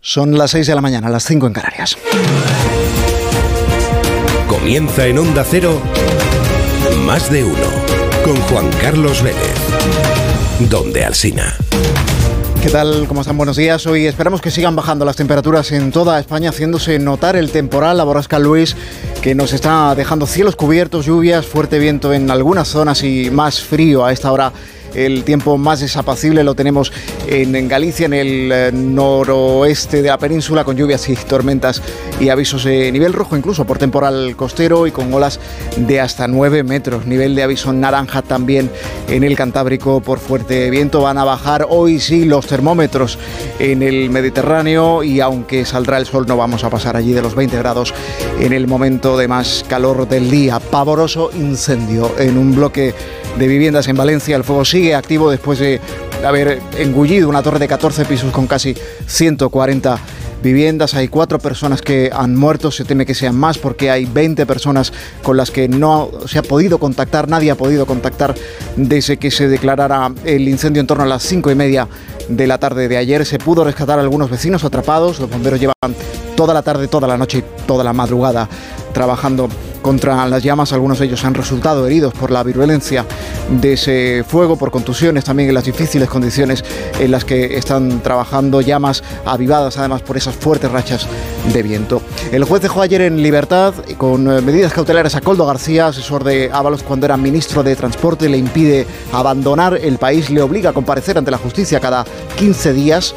Son las 6 de la mañana, las 5 en Canarias. Comienza en Onda Cero, más de uno, con Juan Carlos Vélez. Donde Alsina. ¿Qué tal? ¿Cómo están? Buenos días. Hoy esperamos que sigan bajando las temperaturas en toda España, haciéndose notar el temporal, la borrasca Luis, que nos está dejando cielos cubiertos, lluvias, fuerte viento en algunas zonas y más frío a esta hora el tiempo más desapacible lo tenemos en, Galicia, en el eh, noroeste de la península, con lluvias y tormentas y avisos de nivel rojo, incluso por temporal costero y con olas de hasta 9 metros. Nivel de aviso naranja también en el Cantábrico por fuerte viento. Van a bajar hoy sí los termómetros en el Mediterráneo y aunque saldrá el sol no vamos a pasar allí de los 20 grados en el momento de más calor del día. Pavoroso incendio en un bloque de viviendas en Valencia. El fuego sigue activo después de haber engullido una torre de 14 pisos con casi 140 viviendas. Hay cuatro personas que han muerto, se teme que sean más porque hay 20 personas con las que no se ha podido contactar, nadie ha podido contactar desde que se declarara el incendio en torno a las cinco y media de la tarde de ayer. Se pudo rescatar a algunos vecinos atrapados, los bomberos llevan toda la tarde, toda la noche y toda la madrugada trabajando contra las llamas. Algunos de ellos han resultado heridos por la virulencia de ese fuego, por contusiones, también en las difíciles condiciones en las que están trabajando, llamas avivadas además por esas fuertes rachas de viento. El juez dejó ayer en libertad con eh, medidas cautelares a Coldo García, asesor de Ábalos cuando era ministro de Transporte, le impide abandonar el país, le obliga a comparecer ante la justicia cada 15 días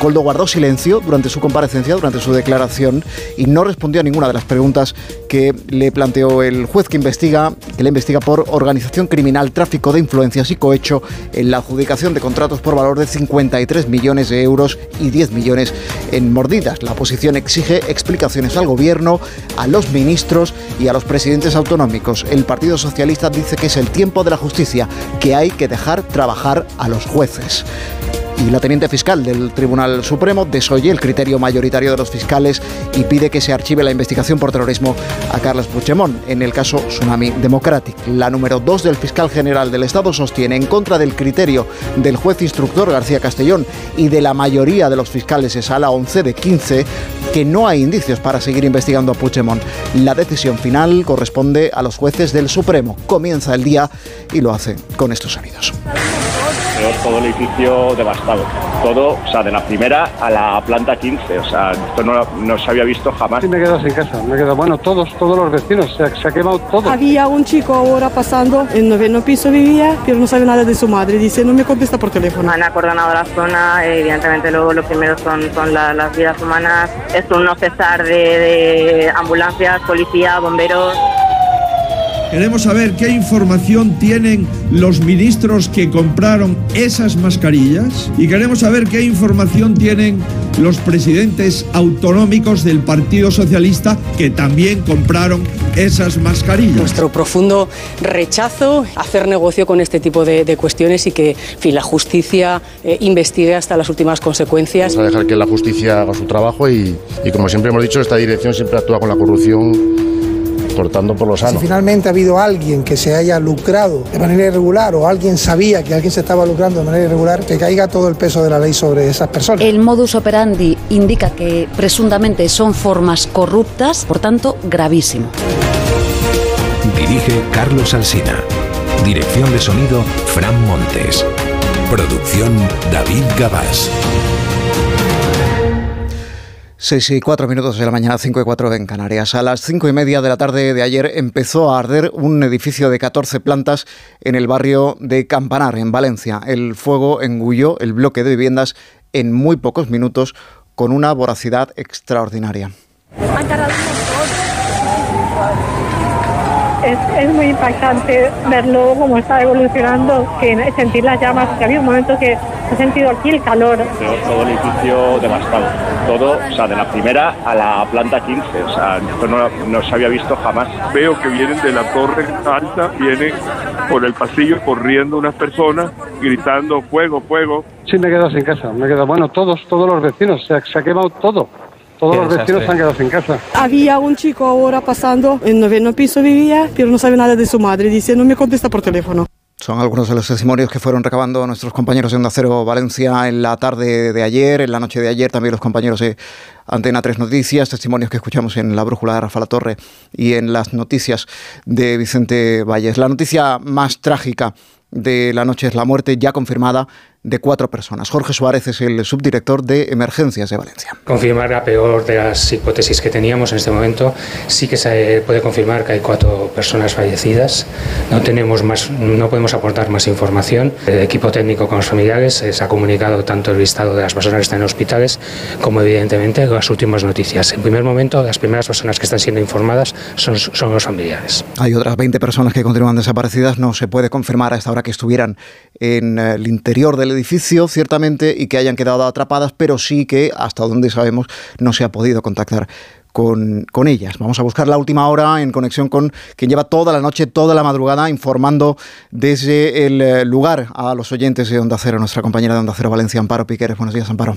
Coldo guardó silencio durante su comparecencia, durante su declaración, y no respondió a ninguna de las preguntas que le planteó el juez que investiga, que le investiga por organización criminal, tráfico de influencias y cohecho en la adjudicación de contratos por valor de 53 millones de euros y 10 millones en mordidas. La oposición exige explicaciones al gobierno, a los ministros y a los presidentes autonómicos. El Partido Socialista dice que es el tiempo de la justicia, que hay que dejar trabajar a los jueces y la teniente fiscal del Tribunal Supremo desoye el criterio mayoritario de los fiscales y pide que se archive la investigación por terrorismo a Carlos Puigdemont en el caso Tsunami Democratic. La número 2 del fiscal general del Estado sostiene en contra del criterio del juez instructor García Castellón y de la mayoría de los fiscales de sala 11 de 15 que no hay indicios para seguir investigando a Puigdemont. La decisión final corresponde a los jueces del Supremo. Comienza el día y lo hace con estos sonidos todo el edificio devastado. Todo, o sea, de la primera a la planta 15. O sea, esto no, se había visto jamás. Sí, me he quedado sin casa. Me he quedado, bueno, todos, todos los vecinos. Se, se ha quemado todo. Había un chico ahora pasando, en noveno piso vivía, pero no sabe nada de su madre. Dice, no me contesta por teléfono. Han acordonado la zona. Evidentemente, luego lo primero son, son las vidas humanas. Es un no cesar de, de ambulancias, policía, bomberos. Queremos saber qué información tienen los ministros que compraron esas mascarillas y queremos saber qué información tienen los presidentes autonómicos del Partido Socialista que también compraron esas mascarillas. Nuestro profundo rechazo a hacer negocio con este tipo de, cuestiones y que fin, la justicia eh, investigue hasta las últimas consecuencias. Vamos a dejar que la justicia haga su trabajo y, y como siempre hemos dicho, esta dirección siempre actúa con la corrupción cortando por los Si finalmente ha habido alguien que se haya lucrado de manera irregular o alguien sabía que alguien se estaba lucrando de manera irregular, que caiga todo el peso de la ley sobre esas personas. El modus operandi indica que presuntamente son formas corruptas, por tanto, gravísimo. Dirige Carlos Alsina. Dirección de sonido, Fran Montes. Producción, David Gabás. 6 y 4 minutos de la mañana, 5 y 4 en Canarias. A las 5 y media de la tarde de ayer empezó a arder un edificio de 14 plantas en el barrio de Campanar, en Valencia. El fuego engulló el bloque de viviendas en muy pocos minutos con una voracidad extraordinaria es, muy impactante verlo cómo está evolucionando, que sentir las llamas, que había un momento que he sentido aquí el calor. Todo el edificio devastado, todo, o sea, de la primera a la planta 15, o sea, esto no, no se había visto jamás. Veo que vienen de la torre alta, vienen por el pasillo corriendo unas personas, gritando fuego, fuego. Sí, me he quedado sin casa, me he quedado, bueno, todos, todos los vecinos, se se ha quemado todo. Todos los vecinos han quedado sin casa. Había un chico ahora pasando, en noveno piso vivía, pero no sabe nada de su madre. Dice, no me contesta por teléfono. Son algunos de los testimonios que fueron recabando nuestros compañeros de Onda Cero Valencia en la tarde de ayer, en la noche de ayer, también los compañeros de Antena 3 Noticias, testimonios que escuchamos en la brújula de Rafa La Torre y en las noticias de Vicente Valles. La noticia más trágica de la noche es la muerte ya confirmada de cuatro personas. Jorge Suárez es el subdirector de Emergencias de Valencia. Confirmar la peor de las hipótesis que teníamos en este momento. Sí que se puede confirmar que hay cuatro personas fallecidas. No tenemos más, no podemos aportar más información. El equipo técnico con los familiares se ha comunicado tanto el listado de las personas que están en hospitales como evidentemente las últimas noticias. En primer momento, las primeras personas que están siendo informadas son, son los familiares. Hay otras 20 personas que continúan desaparecidas. No se puede confirmar a esta hora que estuvieran en el interior del edificio, ciertamente, y que hayan quedado atrapadas, pero sí que, hasta donde sabemos, no se ha podido contactar con, con, ellas. Vamos a buscar la última hora en conexión con quien lleva toda la noche, toda la madrugada, informando desde el eh, lugar a los oyentes de Onda Cero, nuestra compañera de Onda Cero Valencia, Amparo Piqueres. Buenos días, Amparo.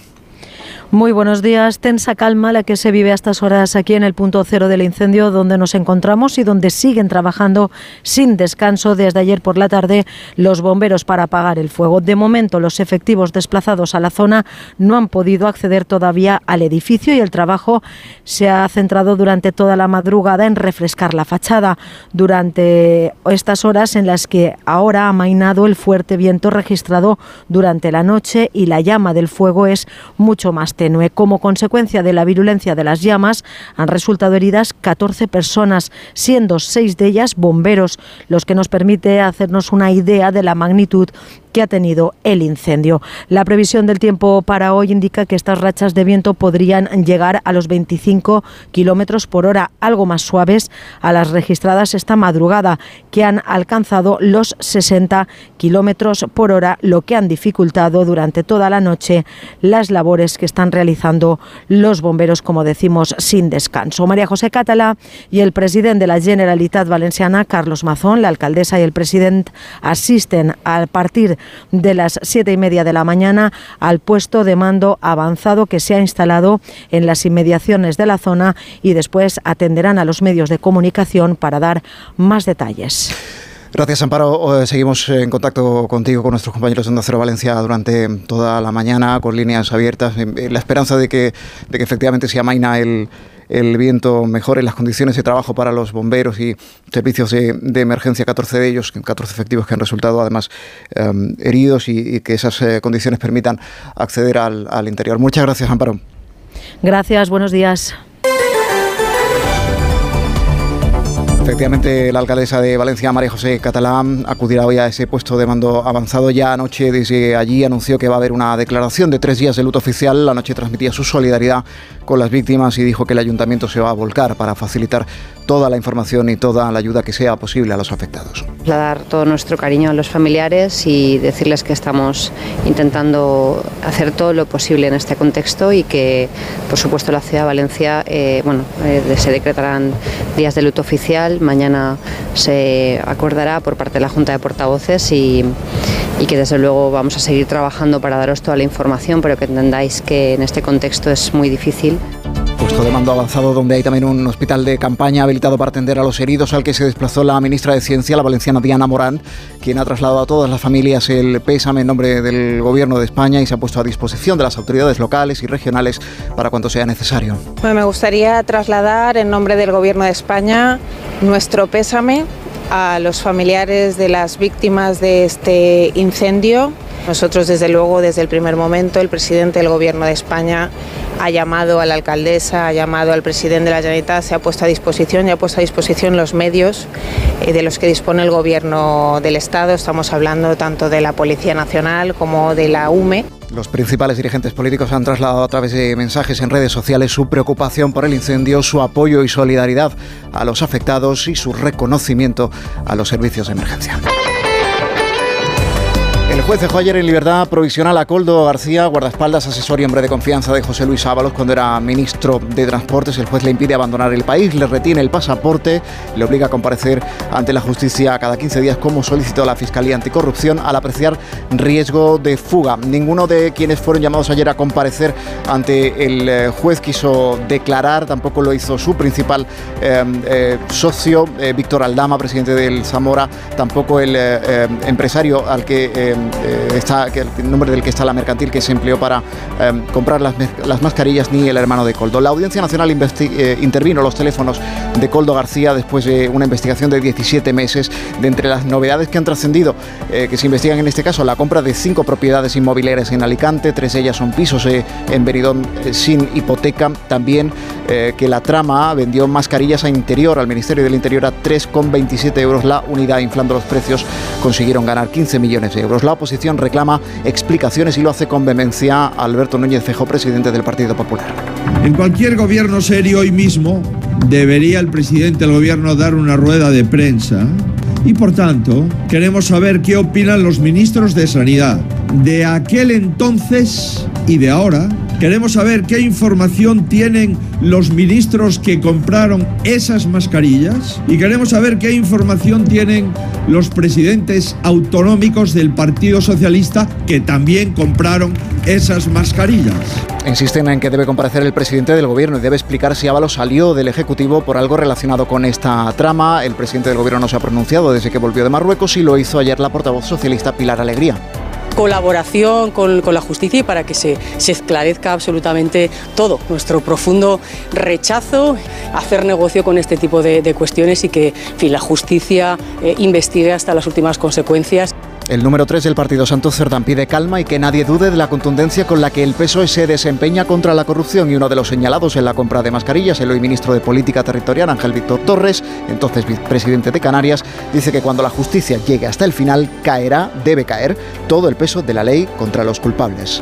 Muy buenos días. Tensa calma la que se vive a estas horas aquí en el punto cero del incendio donde nos encontramos y donde siguen trabajando sin descanso desde ayer por la tarde los bomberos para apagar el fuego. De momento los efectivos desplazados a la zona no han podido acceder todavía al edificio y el trabajo se ha centrado durante toda la madrugada en refrescar la fachada durante estas horas en las que ahora ha mainado el fuerte viento registrado durante la noche y la llama del fuego es mucho más Como consecuencia de la virulencia de las llamas han resultado heridas 14 personas, siendo seis de ellas bomberos, los que nos permite hacernos una idea de la magnitud que ha tenido el incendio. La previsión del tiempo para hoy indica que estas rachas de viento podrían llegar a los 25 kilómetros por hora, algo más suaves a las registradas esta madrugada, que han alcanzado los 60 kilómetros por hora, lo que han dificultado durante toda la noche las labores que están realizando los bomberos, como decimos, sin descanso. María José Catalá y el presidente de la Generalitat Valenciana, Carlos Mazón, la alcaldesa y el presidente asisten a partir de las siete y media de la mañana al puesto de mando avanzado que se ha instalado en las inmediaciones de la zona y después atenderán a los medios de comunicación para dar más detalles. Gracias, Amparo. Seguimos en contacto contigo, con nuestros compañeros de Onda Cero Valencia durante toda la mañana, con líneas abiertas, en la esperanza de que, de que efectivamente se amaina el, el viento mejore las condiciones de trabajo para los bomberos y servicios de, emergencia, 14 de ellos, 14 efectivos que han resultado además em, heridos y, que esas eh, condiciones permitan acceder al, al interior. Muchas gracias, Amparo. Gracias, buenos días. Efectivamente, la alcaldesa de Valencia, María José Catalán, acudirá hoy a ese puesto de mando avanzado. Ya anoche, desde allí, anunció que va a haber una declaración de tres días de luto oficial. La noche transmitía su solidaridad con las víctimas y dijo que el ayuntamiento se va a volcar para facilitar toda la información y toda la ayuda que sea posible a los afectados. Dar todo nuestro cariño a los familiares y decirles que estamos intentando hacer todo lo posible en este contexto y que, por supuesto, la ciudad de Valencia, eh, bueno, eh, se decretarán días de luto oficial Mañana se acordará por parte de la Junta de Portavoces y, y que desde luego vamos a seguir trabajando para daros toda la información, pero que entendáis que en este contexto es muy difícil de mando avanzado donde hay también un hospital de campaña habilitado para atender a los heridos al que se desplazó la ministra de Ciencia, la valenciana Diana Morán, quien ha trasladado a todas las familias el pésame en nombre del Gobierno de España y se ha puesto a disposición de las autoridades locales y regionales para cuanto sea necesario. me gustaría trasladar en nombre del Gobierno de España nuestro pésame a los familiares de las víctimas de este incendio. Nosotros, desde luego, desde el primer momento, el presidente del Gobierno de España ha llamado a la alcaldesa, ha llamado al presidente de la Generalitat, se ha puesto a disposición y ha puesto a disposición los medios eh, de los que dispone el Gobierno del Estado. Estamos hablando tanto de la Policía Nacional como de la UME. Los principales dirigentes políticos han trasladado a través de mensajes en redes sociales su preocupación por el incendio, su apoyo y solidaridad a los afectados y su reconocimiento a los servicios de emergencia. El juez dejó ayer en libertad provisional a Coldo García, guardaespaldas, asesor y hombre de confianza de José Luis Ábalos cuando era ministro de Transportes. El juez le impide abandonar el país, le retiene el pasaporte, le obliga a comparecer ante la justicia cada 15 días como solicitó la Fiscalía Anticorrupción al apreciar riesgo de fuga. Ninguno de quienes fueron llamados ayer a comparecer ante el eh, juez quiso declarar, tampoco lo hizo su principal eh, eh, socio, Víctor Aldama, presidente del Zamora, tampoco el empresario al que eh, el nombre del que está la mercantil que se empleó para em, comprar las, las, mascarillas, ni el hermano de Coldo. La Audiencia Nacional eh, intervino los teléfonos de Coldo García después de una investigación de 17 meses. De entre las novedades que han trascendido, eh, que se investigan en este caso, la compra de cinco propiedades inmobiliarias en Alicante, tres de ellas son pisos en Beridón sin hipoteca. También que la trama vendió mascarillas a Interior, al Ministerio del Interior, a 3,27 euros la unidad, inflando los precios, consiguieron ganar 15 millones de euros. La oposición reclama explicaciones y lo hace con vehemencia Alberto Núñez Fejo, presidente del Partido Popular. En cualquier gobierno serio hoy mismo debería el presidente del gobierno dar una rueda de prensa y por tanto queremos saber qué opinan los ministros de Sanidad de aquel entonces y de ahora Queremos saber qué información tienen los ministros que compraron esas mascarillas y queremos saber qué información tienen los presidentes autonómicos del Partido Socialista que también compraron esas mascarillas. Insisten en que debe comparecer el presidente del gobierno y debe explicar si Ábalos salió del Ejecutivo por algo relacionado con esta trama. El presidente del gobierno no se ha pronunciado desde que volvió de Marruecos y lo hizo ayer la portavoz socialista Pilar Alegría colaboración con, la justicia y para que se, esclarezca absolutamente todo. Nuestro profundo rechazo hacer negocio con este tipo de, cuestiones y que la justicia eh, investigue hasta las últimas consecuencias. El número 3 del Partido Santo Cerdán pide calma y que nadie dude de la contundencia con la que el PSOE se desempeña contra la corrupción y uno de los señalados en la compra de mascarillas, el hoy ministro de Política Territorial Ángel Víctor Torres, entonces vicepresidente de Canarias, dice que cuando la justicia llegue hasta el final caerá, debe caer, todo el peso de la ley contra los culpables.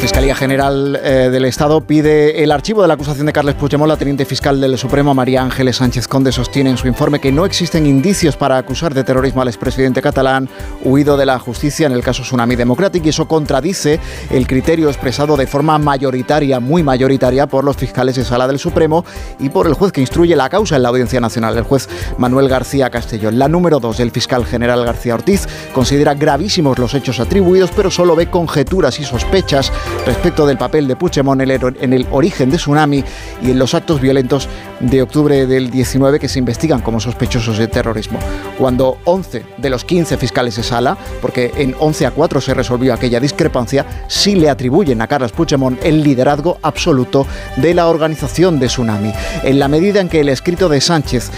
Fiscalía General eh, del Estado pide el archivo de la acusación de Carles Puigdemont. La teniente fiscal del Supremo, María Ángeles Sánchez Conde, sostiene en su informe que no existen indicios para acusar de terrorismo al expresidente catalán huido de la justicia en el caso Tsunami Democratic y eso contradice el criterio expresado de forma mayoritaria, muy mayoritaria, por los fiscales de sala del Supremo y por el juez que instruye la causa en la Audiencia Nacional, el juez Manuel García Castellón. La número dos del fiscal general García Ortiz considera gravísimos los hechos atribuidos, pero solo ve conjeturas y sospechas respecto del papel de Puigdemont en el origen de Tsunami y en los actos violentos de octubre del 19 que se investigan como sospechosos de terrorismo. Cuando 11 de los 15 fiscales de sala, porque en 11 a 4 se resolvió aquella discrepancia, sí le atribuyen a Carlos Puigdemont el liderazgo absoluto de la organización de Tsunami. En la medida en que el escrito de Sánchez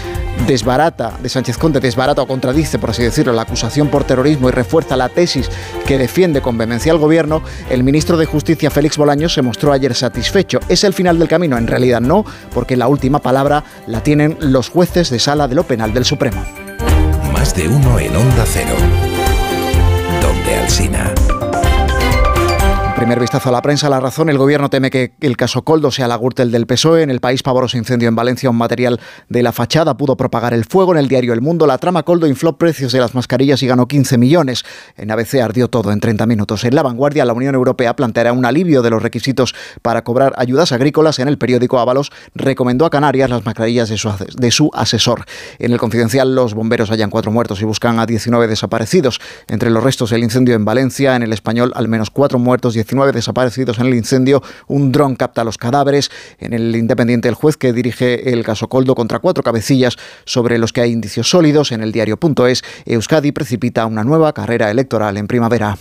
desbarata, de Sánchez Conde desbarata o contradice, por así decirlo, la acusación por terrorismo y refuerza la tesis que defiende con vehemencia al gobierno, el ministro de Justicia Félix Bolaños se mostró ayer satisfecho. ¿Es el final del camino? En realidad no, porque la última palabra la tienen los jueces de sala de lo penal del Supremo. Más de uno en Onda Cero. Donde Alcina primer vistazo a la prensa, la razón, el gobierno teme que el caso Coldo sea la Gürtel del PSOE. En el país, pavoroso incendio en Valencia, un material de la fachada pudo propagar el fuego. En el diario El Mundo, la trama Coldo infló precios de las mascarillas y ganó 15 millones. En ABC ardió todo en 30 minutos. En La Vanguardia, la Unión Europea planteará un alivio de los requisitos para cobrar ayudas agrícolas. En el periódico Ábalos recomendó a Canarias las mascarillas de su, de su asesor. En el Confidencial, los bomberos hallan cuatro muertos y buscan a 19 desaparecidos. Entre los restos, el incendio en Valencia. En el Español, al menos cuatro muertos, 19 desaparecidos en el incendio. Un dron capta los cadáveres. En el Independiente, el juez que dirige el caso Coldo contra cuatro cabecillas sobre los que hay indicios sólidos. En el diario.es, Euskadi precipita una nueva carrera electoral en primavera.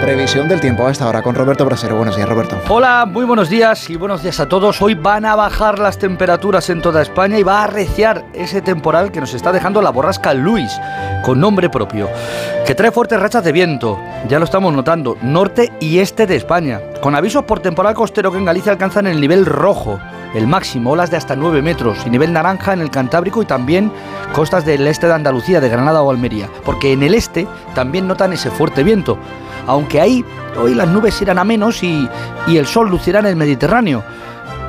Previsión del tiempo a esta hora con Roberto Brasero. Buenos días, Roberto. Hola, muy buenos días y buenos días a todos. Hoy van a bajar las temperaturas en toda España y va a arreciar ese temporal que nos está dejando la borrasca Luis, con nombre propio, que trae fuertes rachas de viento, ya lo estamos notando, norte y este de España, con avisos por temporal costero que en Galicia alcanzan el nivel rojo el máximo, olas de hasta 9 metros y nivel naranja en el Cantábrico y también costas del este de Andalucía, de Granada o Almería, porque en el este también notan ese fuerte viento, aunque ahí hoy las nubes irán a menos y, y el sol lucirá en el Mediterráneo.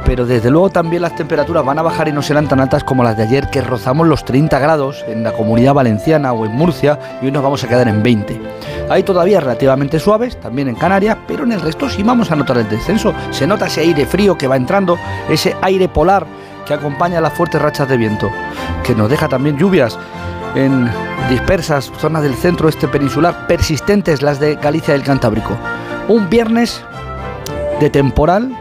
Pero desde luego también las temperaturas van a bajar y no serán tan altas como las de ayer, que rozamos los 30 grados en la comunidad valenciana o en Murcia y hoy nos vamos a quedar en 20. Hay todavía relativamente suaves, también en Canarias, pero en el resto sí vamos a notar el descenso. Se nota ese aire frío que va entrando, ese aire polar que acompaña las fuertes rachas de viento, que nos deja también lluvias en dispersas zonas del centro este peninsular, persistentes las de Galicia y el Cantábrico. Un viernes de temporal,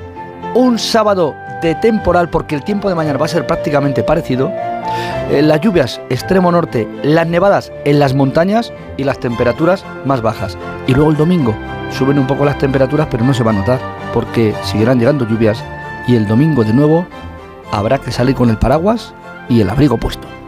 un sábado de temporal porque el tiempo de mañana va a ser prácticamente parecido. Eh, las lluvias extremo norte, las nevadas en las montañas y las temperaturas más bajas. Y luego el domingo suben un poco las temperaturas, pero no se va a notar porque seguirán llegando lluvias y el domingo de nuevo habrá que salir con el paraguas y el abrigo puesto.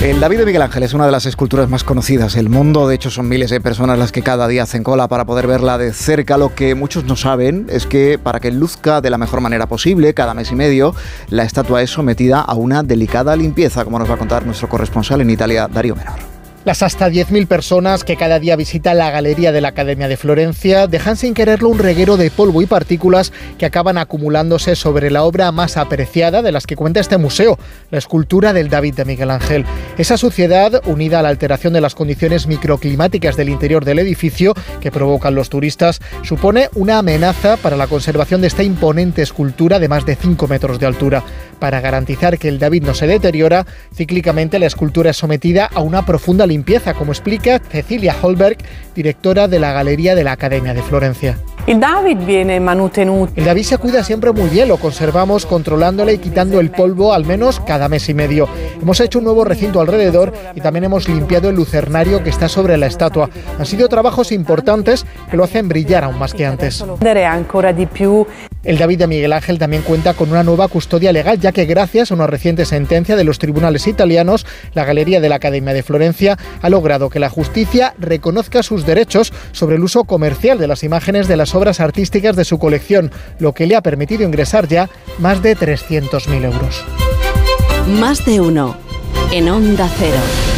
El David de Miguel Ángel es una de las esculturas más conocidas del mundo. De hecho, son miles de personas las que cada día hacen cola para poder verla de cerca. Lo que muchos no saben es que para que luzca de la mejor manera posible, cada mes y medio, la estatua es sometida a una delicada limpieza, como nos va a contar nuestro corresponsal en Italia, Darío Menor. Las hasta 10.000 personas que cada día visitan la galería de la Academia de Florencia dejan sin quererlo un reguero de polvo y partículas que acaban acumulándose sobre la obra más apreciada de las que cuenta este museo, la escultura del David de Miguel Ángel. Esa suciedad, unida a la alteración de las condiciones microclimáticas del interior del edificio que provocan los turistas, supone una amenaza para la conservación de esta imponente escultura de más de 5 metros de altura. Para garantizar que el David no se deteriora, cíclicamente la escultura es sometida a una profunda limpieza, como explica Cecilia Holberg, directora de la Galería de la Academia de Florencia. El David viene mantenuto. El David se cuida siempre muy bien, lo conservamos controlándole y quitando el polvo al menos cada mes y medio. Hemos hecho un nuevo recinto alrededor y también hemos limpiado el lucernario que está sobre la estatua. Han sido trabajos importantes que lo hacen brillar aún más que antes. El David de Miguel Ángel también cuenta con una nueva custodia legal, ya que gracias a una reciente sentencia de los tribunales italianos, la Galería de la Academia de Florencia ha logrado que la justicia reconozca sus derechos sobre el uso comercial de las imágenes de las obras artísticas de su colección, lo que le ha permitido ingresar ya más de 300.000 euros. Más de uno en Onda Cero.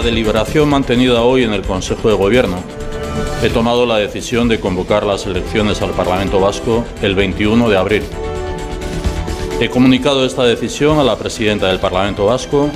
La deliberación mantenida hoy en el Consejo de Gobierno, he tomado la decisión de convocar las elecciones al Parlamento Vasco el 21 de abril. He comunicado esta decisión a la presidenta del Parlamento Vasco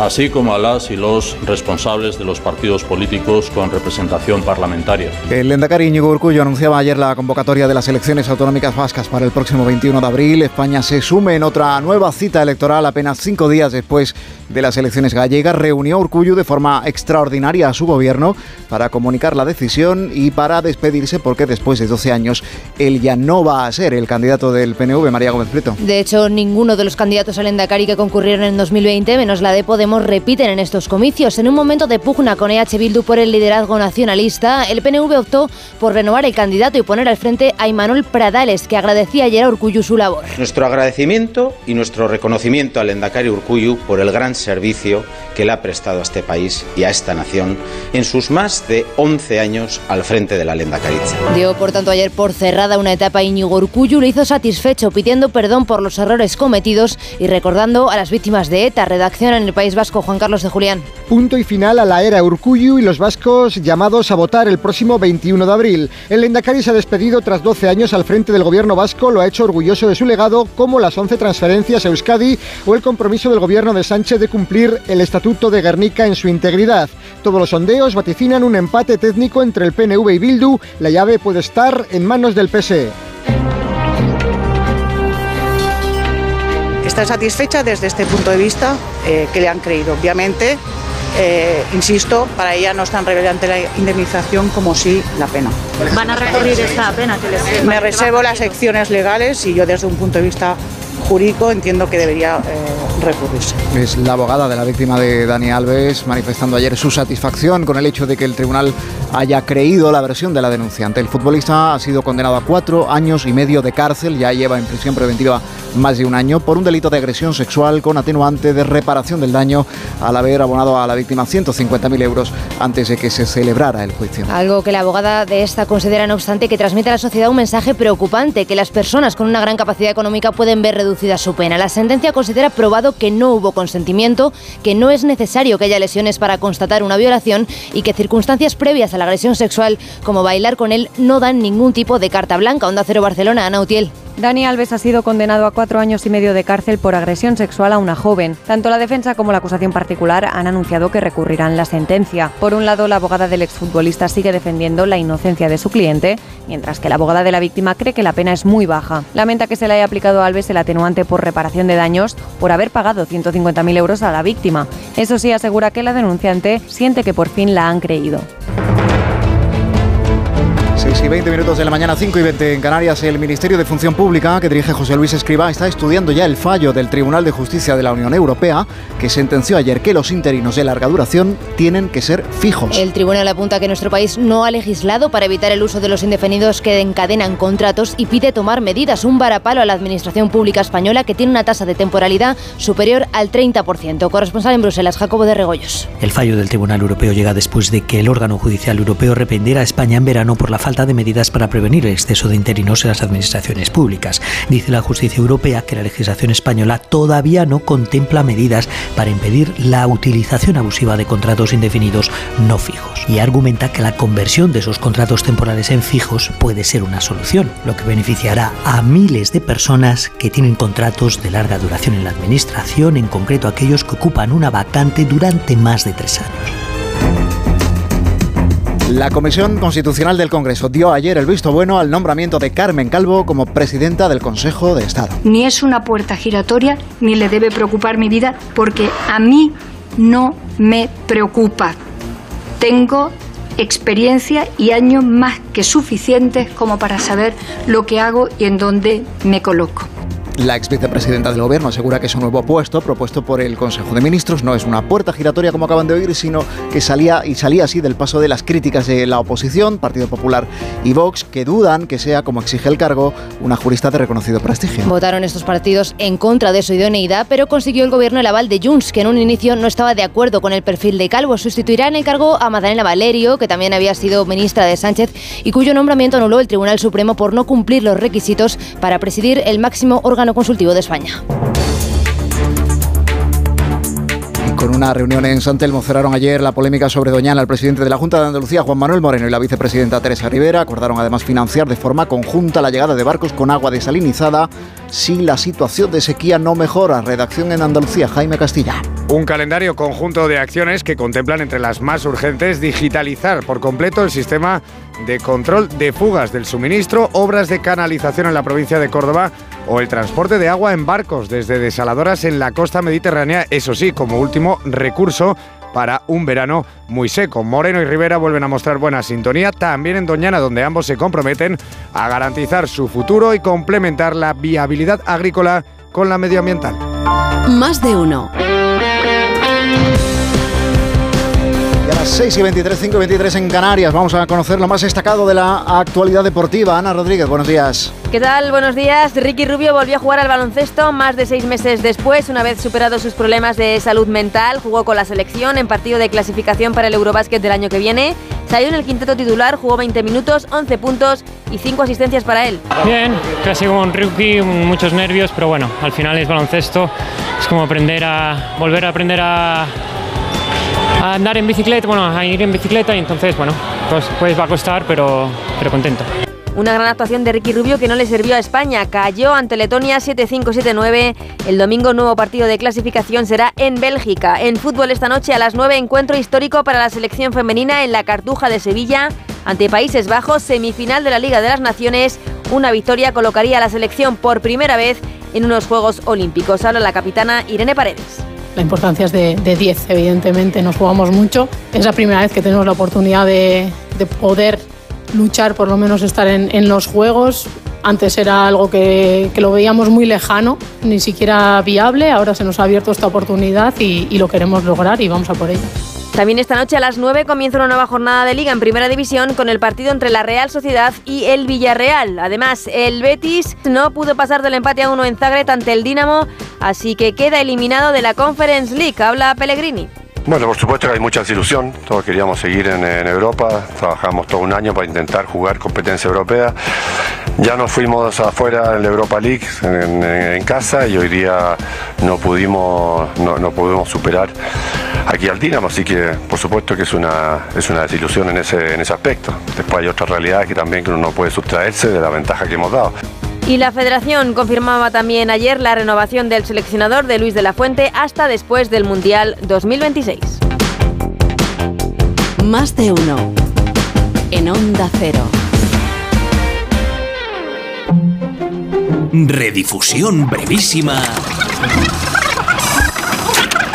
así como a las y los responsables de los partidos políticos con representación parlamentaria. El Endacari Íñigo Urcullo anunciaba ayer la convocatoria de las elecciones autonómicas vascas para el próximo 21 de abril. España se sume en otra nueva cita electoral apenas cinco días después de las elecciones gallegas. Reunió Urcullo de forma extraordinaria a su gobierno para comunicar la decisión y para despedirse porque después de 12 años él ya no va a ser el candidato del PNV, María Gómez Prieto. De hecho, ninguno de los candidatos al Endacari que concurrieron en 2020, menos la de Podemos, repiten en estos comicios. En un momento de pugna con EH Bildu por el liderazgo nacionalista, el PNV optó por renovar el candidato y poner al frente a Imanol Pradales, que agradecía ayer a Urcuyu su labor. Nuestro agradecimiento y nuestro reconocimiento al Endacari Urcuyu por el gran servicio que le ha prestado a este país y a esta nación en sus más de 11 años al frente de la Lendakaritza. Dio, por tanto, ayer por cerrada una etapa Íñigo Urcuyu, lo hizo satisfecho, pidiendo perdón por los errores cometidos y recordando a las víctimas de ETA. Redacción en el País Juan Carlos de Julián. Punto y final a la era Urcuyu y los vascos llamados a votar el próximo 21 de abril. El Lendakari se ha despedido tras 12 años al frente del gobierno vasco, lo ha hecho orgulloso de su legado, como las 11 transferencias a Euskadi o el compromiso del gobierno de Sánchez de cumplir el Estatuto de Guernica en su integridad. Todos los sondeos vaticinan un empate técnico entre el PNV y Bildu. La llave puede estar en manos del PSE. Está satisfecha desde este punto de vista eh, que le han creído. Obviamente, eh, insisto, para ella no es tan relevante la indemnización como sí la pena. ¿Van a recurrir esta pena que les Me reservo las secciones legales y yo desde un punto de vista jurídico entiendo que debería eh, recurrirse. Es la abogada de la víctima de Dani Alves manifestando ayer su satisfacción con el hecho de que el tribunal haya creído la versión de la denunciante. El futbolista ha sido condenado a cuatro años y medio de cárcel, ya lleva en prisión preventiva más de un año por un delito de agresión sexual con atenuante de reparación del daño al haber abonado a la víctima 150.000 euros antes de que se celebrara el juicio. Algo que la abogada de esta considera, no obstante, que transmite a la sociedad un mensaje preocupante, que las personas con una gran capacidad económica pueden ver su pena. La sentencia considera probado que no hubo consentimiento, que no es necesario que haya lesiones para constatar una violación y que circunstancias previas a la agresión sexual, como bailar con él, no dan ningún tipo de carta blanca. Onda Cero Barcelona, Ana Utiel. Dani Alves ha sido condenado a cuatro años y medio de cárcel por agresión sexual a una joven. Tanto la defensa como la acusación particular han anunciado que recurrirán la sentencia. Por un lado, la abogada del exfutbolista sigue defendiendo la inocencia de su cliente, mientras que la abogada de la víctima cree que la pena es muy baja. Lamenta que se le haya aplicado a Alves el atenuante por reparación de daños por haber pagado 150.000 euros a la víctima. Eso sí, asegura que la denunciante siente que por fin la han creído. 6 y 20 minutos de la mañana, 5 y 20 en Canarias, el Ministerio de Función Pública, que dirige José Luis Escriba, está estudiando ya el fallo del Tribunal de Justicia de la Unión Europea, que sentenció ayer que los interinos de larga duración tienen que ser fijos. El tribunal apunta que nuestro país no ha legislado para evitar el uso de los indefinidos que encadenan contratos y pide tomar medidas, un varapalo a la Administración Pública Española que tiene una tasa de temporalidad superior al 30%. Corresponsal en Bruselas, Jacobo de Regoyos. El fallo del Tribunal Europeo llega después de que el órgano judicial europeo reprendiera a España en verano por la falta de medidas para prevenir el exceso de interinos en las administraciones públicas. Dice la justicia europea que la legislación española todavía no contempla medidas para impedir la utilización abusiva de contratos indefinidos no fijos y argumenta que la conversión de esos contratos temporales en fijos puede ser una solución, lo que beneficiará a miles de personas que tienen contratos de larga duración en la administración, en concreto aquellos que ocupan una vacante durante más de tres años. La Comisión Constitucional del Congreso dio ayer el visto bueno al nombramiento de Carmen Calvo como presidenta del Consejo de Estado. Ni es una puerta giratoria, ni le debe preocupar mi vida, porque a mí no me preocupa. Tengo experiencia y años más que suficientes como para saber lo que hago y en dónde me coloco. La ex vicepresidenta del gobierno asegura que su nuevo puesto, propuesto por el Consejo de Ministros, no es una puerta giratoria como acaban de oír, sino que salía y salía así del paso de las críticas de la oposición, Partido Popular y Vox, que dudan que sea, como exige el cargo, una jurista de reconocido prestigio. Votaron estos partidos en contra de su idoneidad, pero consiguió el gobierno el aval de Junts, que en un inicio no estaba de acuerdo con el perfil de Calvo. Sustituirá en el cargo a Magdalena Valerio, que también había sido ministra de Sánchez y cuyo nombramiento anuló el Tribunal Supremo por no cumplir los requisitos para presidir el máximo órgano consultivo de España. Con una reunión en San Telmo cerraron ayer la polémica sobre Doñana. El presidente de la Junta de Andalucía, Juan Manuel Moreno, y la vicepresidenta Teresa Rivera acordaron además financiar de forma conjunta la llegada de barcos con agua desalinizada si la situación de sequía no mejora. Redacción en Andalucía, Jaime Castilla. Un calendario conjunto de acciones que contemplan entre las más urgentes digitalizar por completo el sistema de control de fugas del suministro, obras de canalización en la provincia de Córdoba o el transporte de agua en barcos desde desaladoras en la costa mediterránea, eso sí, como último recurso para un verano muy seco. Moreno y Rivera vuelven a mostrar buena sintonía, también en Doñana, donde ambos se comprometen a garantizar su futuro y complementar la viabilidad agrícola con la medioambiental. Más de uno. Las 6 y 23, 5 y 23 en Canarias vamos a conocer lo más destacado de la actualidad deportiva. Ana Rodríguez, buenos días. ¿Qué tal? Buenos días. Ricky Rubio volvió a jugar al baloncesto más de seis meses después, una vez superados sus problemas de salud mental. Jugó con la selección en partido de clasificación para el Eurobásquet del año que viene. Salió en el quinteto titular, jugó 20 minutos, 11 puntos y 5 asistencias para él. Bien, casi como un rookie, muchos nervios, pero bueno, al final es baloncesto. Es como aprender a volver a aprender a, a andar en bicicleta, bueno, a ir en bicicleta y entonces, bueno, pues, pues va a costar, pero, pero contento. Una gran actuación de Ricky Rubio que no le sirvió a España. Cayó ante Letonia 7-5-7-9. El domingo nuevo partido de clasificación será en Bélgica. En fútbol esta noche a las 9 encuentro histórico para la selección femenina en la Cartuja de Sevilla ante Países Bajos, semifinal de la Liga de las Naciones. Una victoria colocaría a la selección por primera vez en unos Juegos Olímpicos. Habla la capitana Irene Paredes. La importancia es de, de 10, evidentemente, nos jugamos mucho. Es la primera vez que tenemos la oportunidad de, de poder luchar, por lo menos estar en, los Juegos. Antes era algo que, que lo veíamos muy lejano, ni siquiera viable, ahora se nos ha abierto esta oportunidad y, y lo queremos lograr y vamos a por ello. También esta noche a las 9 comienza una nueva jornada de liga en Primera División con el partido entre la Real Sociedad y el Villarreal. Además, el Betis no pudo pasar del empate a uno en Zagreb ante el Dinamo, así que queda eliminado de la Conference League. Habla Pellegrini. Bueno, por supuesto que hay mucha desilusión, todos queríamos seguir en, Europa, trabajamos todo un año para intentar jugar competencia europea, ya nos fuimos afuera en la Europa League en, casa y hoy día no pudimos, no, pudimos superar aquí al Dinamo, así que por supuesto que es una, es una desilusión en ese, en ese aspecto. Después hay otras realidades que también uno no puede sustraerse de la ventaja que hemos dado. Y la federación confirmaba también ayer la renovación del seleccionador de Luis de la Fuente hasta después del Mundial 2026. Más de uno. En Onda Cero. Redifusión brevísima.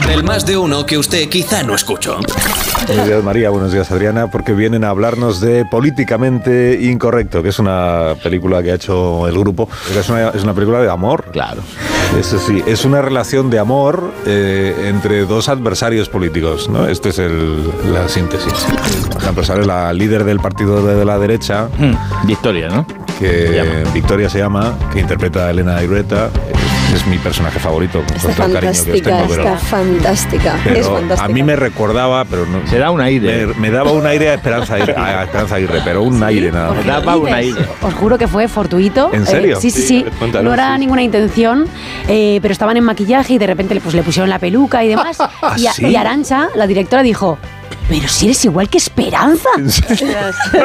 Del más de uno que usted quizá no escuchó. Buenos días María, buenos días Adriana, porque vienen a hablarnos de Políticamente Incorrecto, que es una película que ha hecho el grupo. Es una, es una película de amor. Claro. Eso sí, es una relación de amor eh, entre dos adversarios políticos, ¿no? Esta es el, la síntesis. La adversaria es la líder del partido de la derecha. Hmm. Victoria, ¿no? Que Victoria se llama, que interpreta a Elena Es mi personaje favorito, con está todo el cariño que os tengo. Pero, está fantástica, pero es fantástica. A mí me recordaba, pero no. Se da un aire. Me, me daba un aire a Esperanza Aguirre, a Esperanza Aguirre pero un aire nada más. Me daba un aire. Os juro que fue fortuito. ¿En serio? Eh, sí, sí, sí. Cuéntanos, no era sí. ninguna intención, eh, pero estaban en maquillaje y de repente pues, le pusieron la peluca y demás. ¿Ah, y, a- sí? y Arancha, la directora, dijo. Pero si eres igual que Esperanza.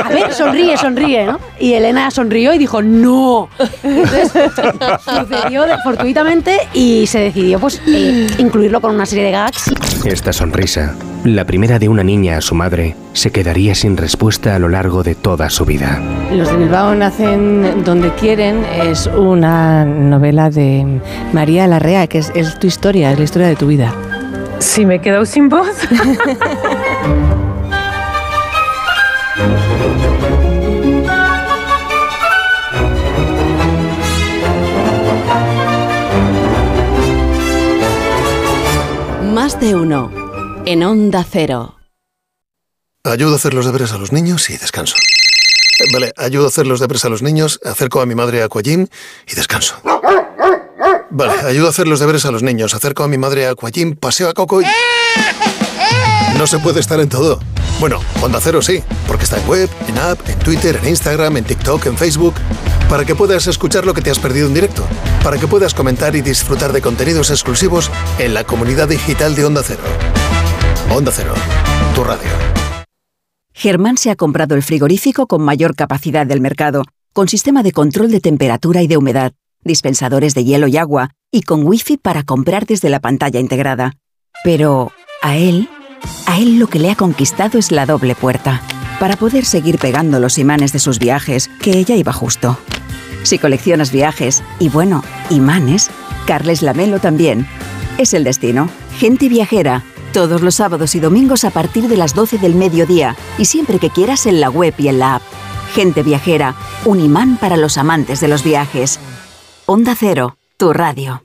A ver, sonríe, sonríe, ¿no? Y Elena sonrió y dijo, no. Entonces, sucedió de- fortuitamente y se decidió pues eh, incluirlo con una serie de gags. Esta sonrisa, la primera de una niña a su madre, se quedaría sin respuesta a lo largo de toda su vida. Los de Bilbao nacen donde quieren es una novela de María Larrea, que es, es tu historia, es la historia de tu vida. Sí, me he quedado sin voz. Más de uno. En Onda Cero. Ayudo a hacer los deberes a los niños y descanso. Eh, Vale, ayudo a hacer los deberes a los niños, acerco a mi madre a Aquagym y descanso. Vale, ayudo a hacer los deberes a los niños, acerco a mi madre a Aquagym, paseo a Coco y... No se puede estar en todo. Bueno, Onda Cero sí, porque está en web, en app, en Twitter, en Instagram, en TikTok, en Facebook, para que puedas escuchar lo que te has perdido en directo, para que puedas comentar y disfrutar de contenidos exclusivos en la comunidad digital de Onda Cero. Onda Cero, tu radio. Germán se ha comprado el frigorífico con mayor capacidad del mercado, con sistema de control de temperatura y de humedad, dispensadores de hielo y agua, y con wifi para comprar desde la pantalla integrada. Pero a él, a él lo que le ha conquistado es la doble puerta, para poder seguir pegando los imanes de sus viajes, que ella iba justo. Si coleccionas viajes, y bueno, imanes, Carles Lamelo también. Es el destino. Gente viajera. Todos los sábados y domingos a partir de las 12 del mediodía y siempre que quieras en la web y en la app. Gente viajera. Un imán para los amantes de los viajes. Onda Cero, tu radio.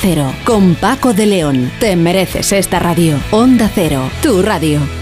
Cero. Con Paco de León. Te mereces esta radio. Onda Cero, tu radio.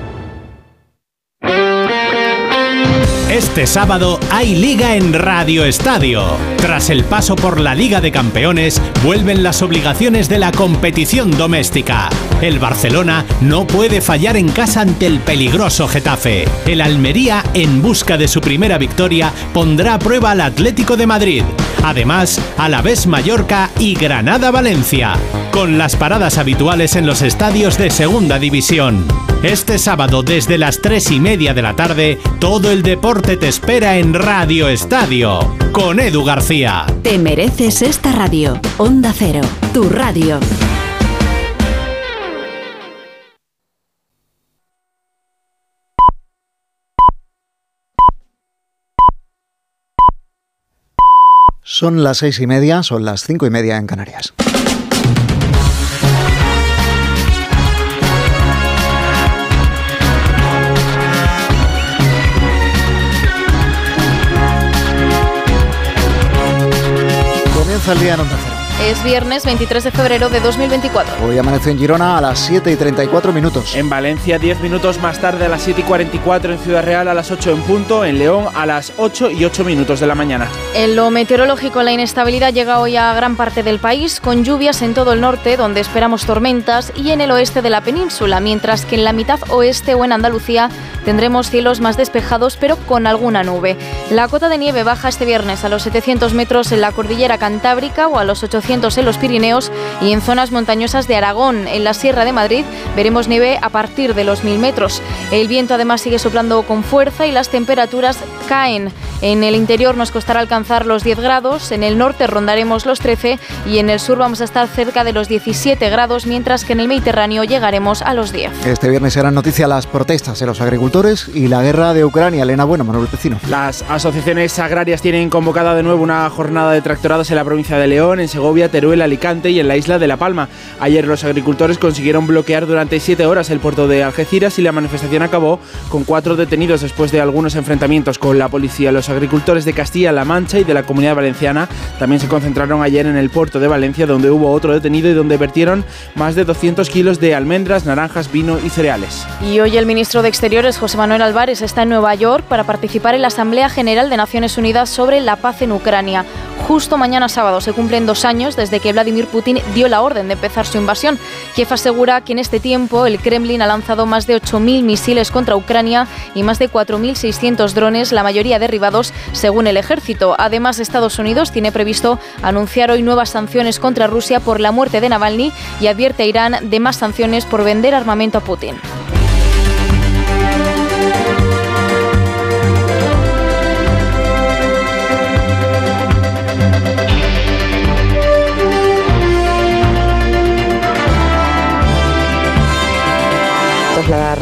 Este sábado hay liga en Radio Estadio. Tras el paso por la Liga de Campeones, vuelven las obligaciones de la competición doméstica. El Barcelona no puede fallar en casa ante el peligroso Getafe. El Almería, en busca de su primera victoria, pondrá a prueba al Atlético de Madrid. Además, Alavés Mallorca y Granada Valencia, con las paradas habituales en los estadios de Segunda División. Este sábado desde las 3 y media de la tarde, todo el deporte te espera en Radio Estadio, con Edu García. Te mereces esta radio. Onda Cero, tu radio. Son las seis y media, son las cinco y media en Canarias. El día. Es viernes 23 de febrero de 2024. Hoy amanece en Girona a las 7 y 34 minutos. En Valencia 10 minutos más tarde a las 7 y 44, en Ciudad Real a las 8 en punto, en León a las 8 y 8 minutos de la mañana. En lo meteorológico, la inestabilidad llega hoy a gran parte del país, con lluvias en todo el norte, donde esperamos tormentas, y en el oeste de la península, mientras que en la mitad oeste o en Andalucía tendremos cielos más despejados, pero con alguna nube. La cota de nieve baja este viernes a los 700 metros en la cordillera Cantábrica o a los 800 en los Pirineos y en zonas montañosas de Aragón. En la Sierra de Madrid veremos nieve a partir de los 1000 metros. El viento además sigue soplando con fuerza y las temperaturas caen. En el interior nos costará alcanzar los 10 grados, en el norte rondaremos los 13 y en el sur vamos a estar cerca de los 17 grados, mientras que en el Mediterráneo llegaremos a los 10. Este viernes serán noticia las protestas de los agricultores y la guerra de Ucrania. Elena Bueno, Manuel Pecino. Las asociaciones agrarias tienen convocada de nuevo una jornada de tractorados en la provincia de León, en Segovia, Teruel, Alicante y en la isla de La Palma. Ayer los agricultores consiguieron bloquear durante siete horas el puerto de Algeciras y la manifestación acabó con cuatro detenidos después de algunos enfrentamientos con la policía. Los agricultores de Castilla-La Mancha y de la Comunidad Valenciana también se concentraron ayer en el puerto de Valencia, donde hubo otro detenido y donde vertieron más de 200 kilos de almendras, naranjas, vino y cereales. Y hoy el ministro de Exteriores, José Manuel Álvarez, está en Nueva York para participar en la Asamblea General de Naciones Unidas sobre la paz en Ucrania. Justo mañana sábado se cumplen dos años desde que Vladimir Putin dio la orden de empezar su invasión. Kiev asegura que en este tiempo el Kremlin ha lanzado más de 8.000 misiles contra Ucrania y más de 4.600 drones, la mayoría derribados según el ejército. Además, Estados Unidos tiene previsto anunciar hoy nuevas sanciones contra Rusia por la muerte de Navalny y advierte a Irán de más sanciones por vender armamento a Putin.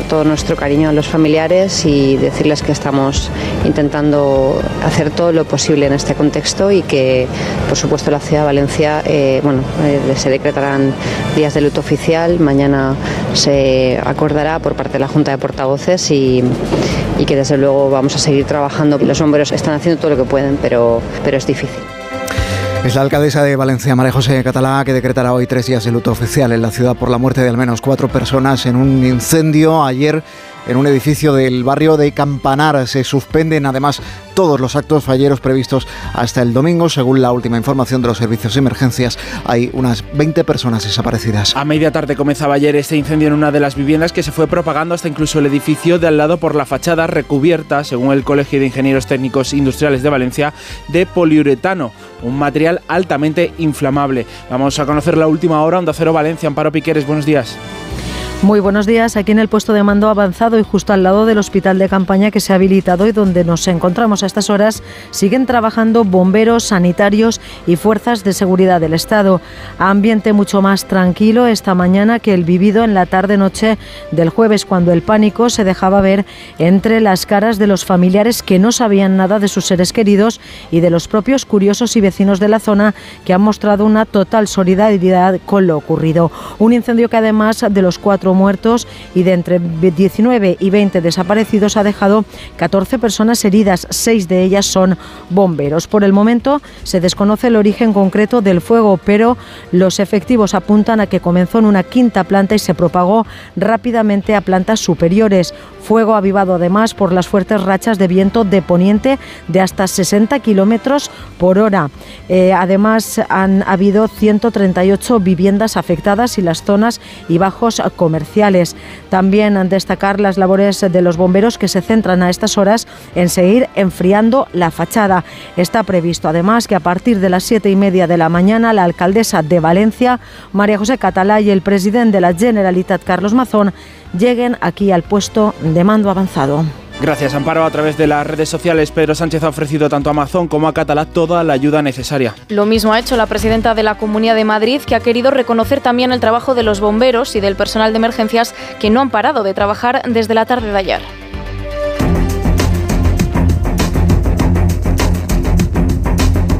Todo nuestro cariño a los familiares y decirles que estamos intentando hacer todo lo posible en este contexto y que, por supuesto, la ciudad de Valencia, eh, bueno, eh, se decretarán días de luto oficial. Mañana se acordará por parte de la Junta de Portavoces y, y que, desde luego, vamos a seguir trabajando. Los bomberos están haciendo todo lo que pueden, pero, pero es difícil. Es la alcaldesa de Valencia, María José Catalá, que decretará hoy tres días de luto oficial en la ciudad por la muerte de al menos cuatro personas en un incendio ayer en un edificio del barrio de Campanar. Se suspenden además todos los actos falleros previstos hasta el domingo. Según la última información de los servicios de emergencias, hay unas 20 personas desaparecidas. A media tarde comenzaba ayer este incendio en una de las viviendas que se fue propagando hasta incluso el edificio de al lado por la fachada recubierta, según el Colegio de Ingenieros Técnicos Industriales de Valencia, de poliuretano, un material altamente inflamable. Vamos a conocer la última hora. Onda Cero Valencia, Amparo Piqueres, buenos días. Muy buenos días. Aquí en el puesto de mando avanzado y justo al lado del hospital de campaña que se ha habilitado y donde nos encontramos a estas horas, siguen trabajando bomberos, sanitarios y fuerzas de seguridad del Estado. Ambiente mucho más tranquilo esta mañana que el vivido en la tarde-noche del jueves, cuando el pánico se dejaba ver entre las caras de los familiares que no sabían nada de sus seres queridos y de los propios curiosos y vecinos de la zona que han mostrado una total solidaridad con lo ocurrido. Un incendio que además de los cuatro muertos y de entre 19 y 20 desaparecidos ha dejado 14 personas heridas, seis de ellas son bomberos. Por el momento se desconoce el origen concreto del fuego, pero los efectivos apuntan a que comenzó en una quinta planta y se propagó rápidamente a plantas superiores. Fuego avivado además por las fuertes rachas de viento de poniente de hasta 60 kilómetros por hora. Eh, además, han habido 138 viviendas afectadas y las zonas y bajos comerciales. También han destacar las labores de los bomberos que se centran a estas horas en seguir enfriando la fachada. Está previsto además que a partir de las siete y media de la mañana la alcaldesa de Valencia, María José Catalá y el presidente de la Generalitat, Carlos Mazón, lleguen aquí al puesto de mando avanzado. Gracias, Amparo. A través de las redes sociales, Pedro Sánchez ha ofrecido tanto a Amazon como a Catalá toda la ayuda necesaria. Lo mismo ha hecho la presidenta de la Comunidad de Madrid, que ha querido reconocer también el trabajo de los bomberos y del personal de emergencias que no han parado de trabajar desde la tarde de ayer.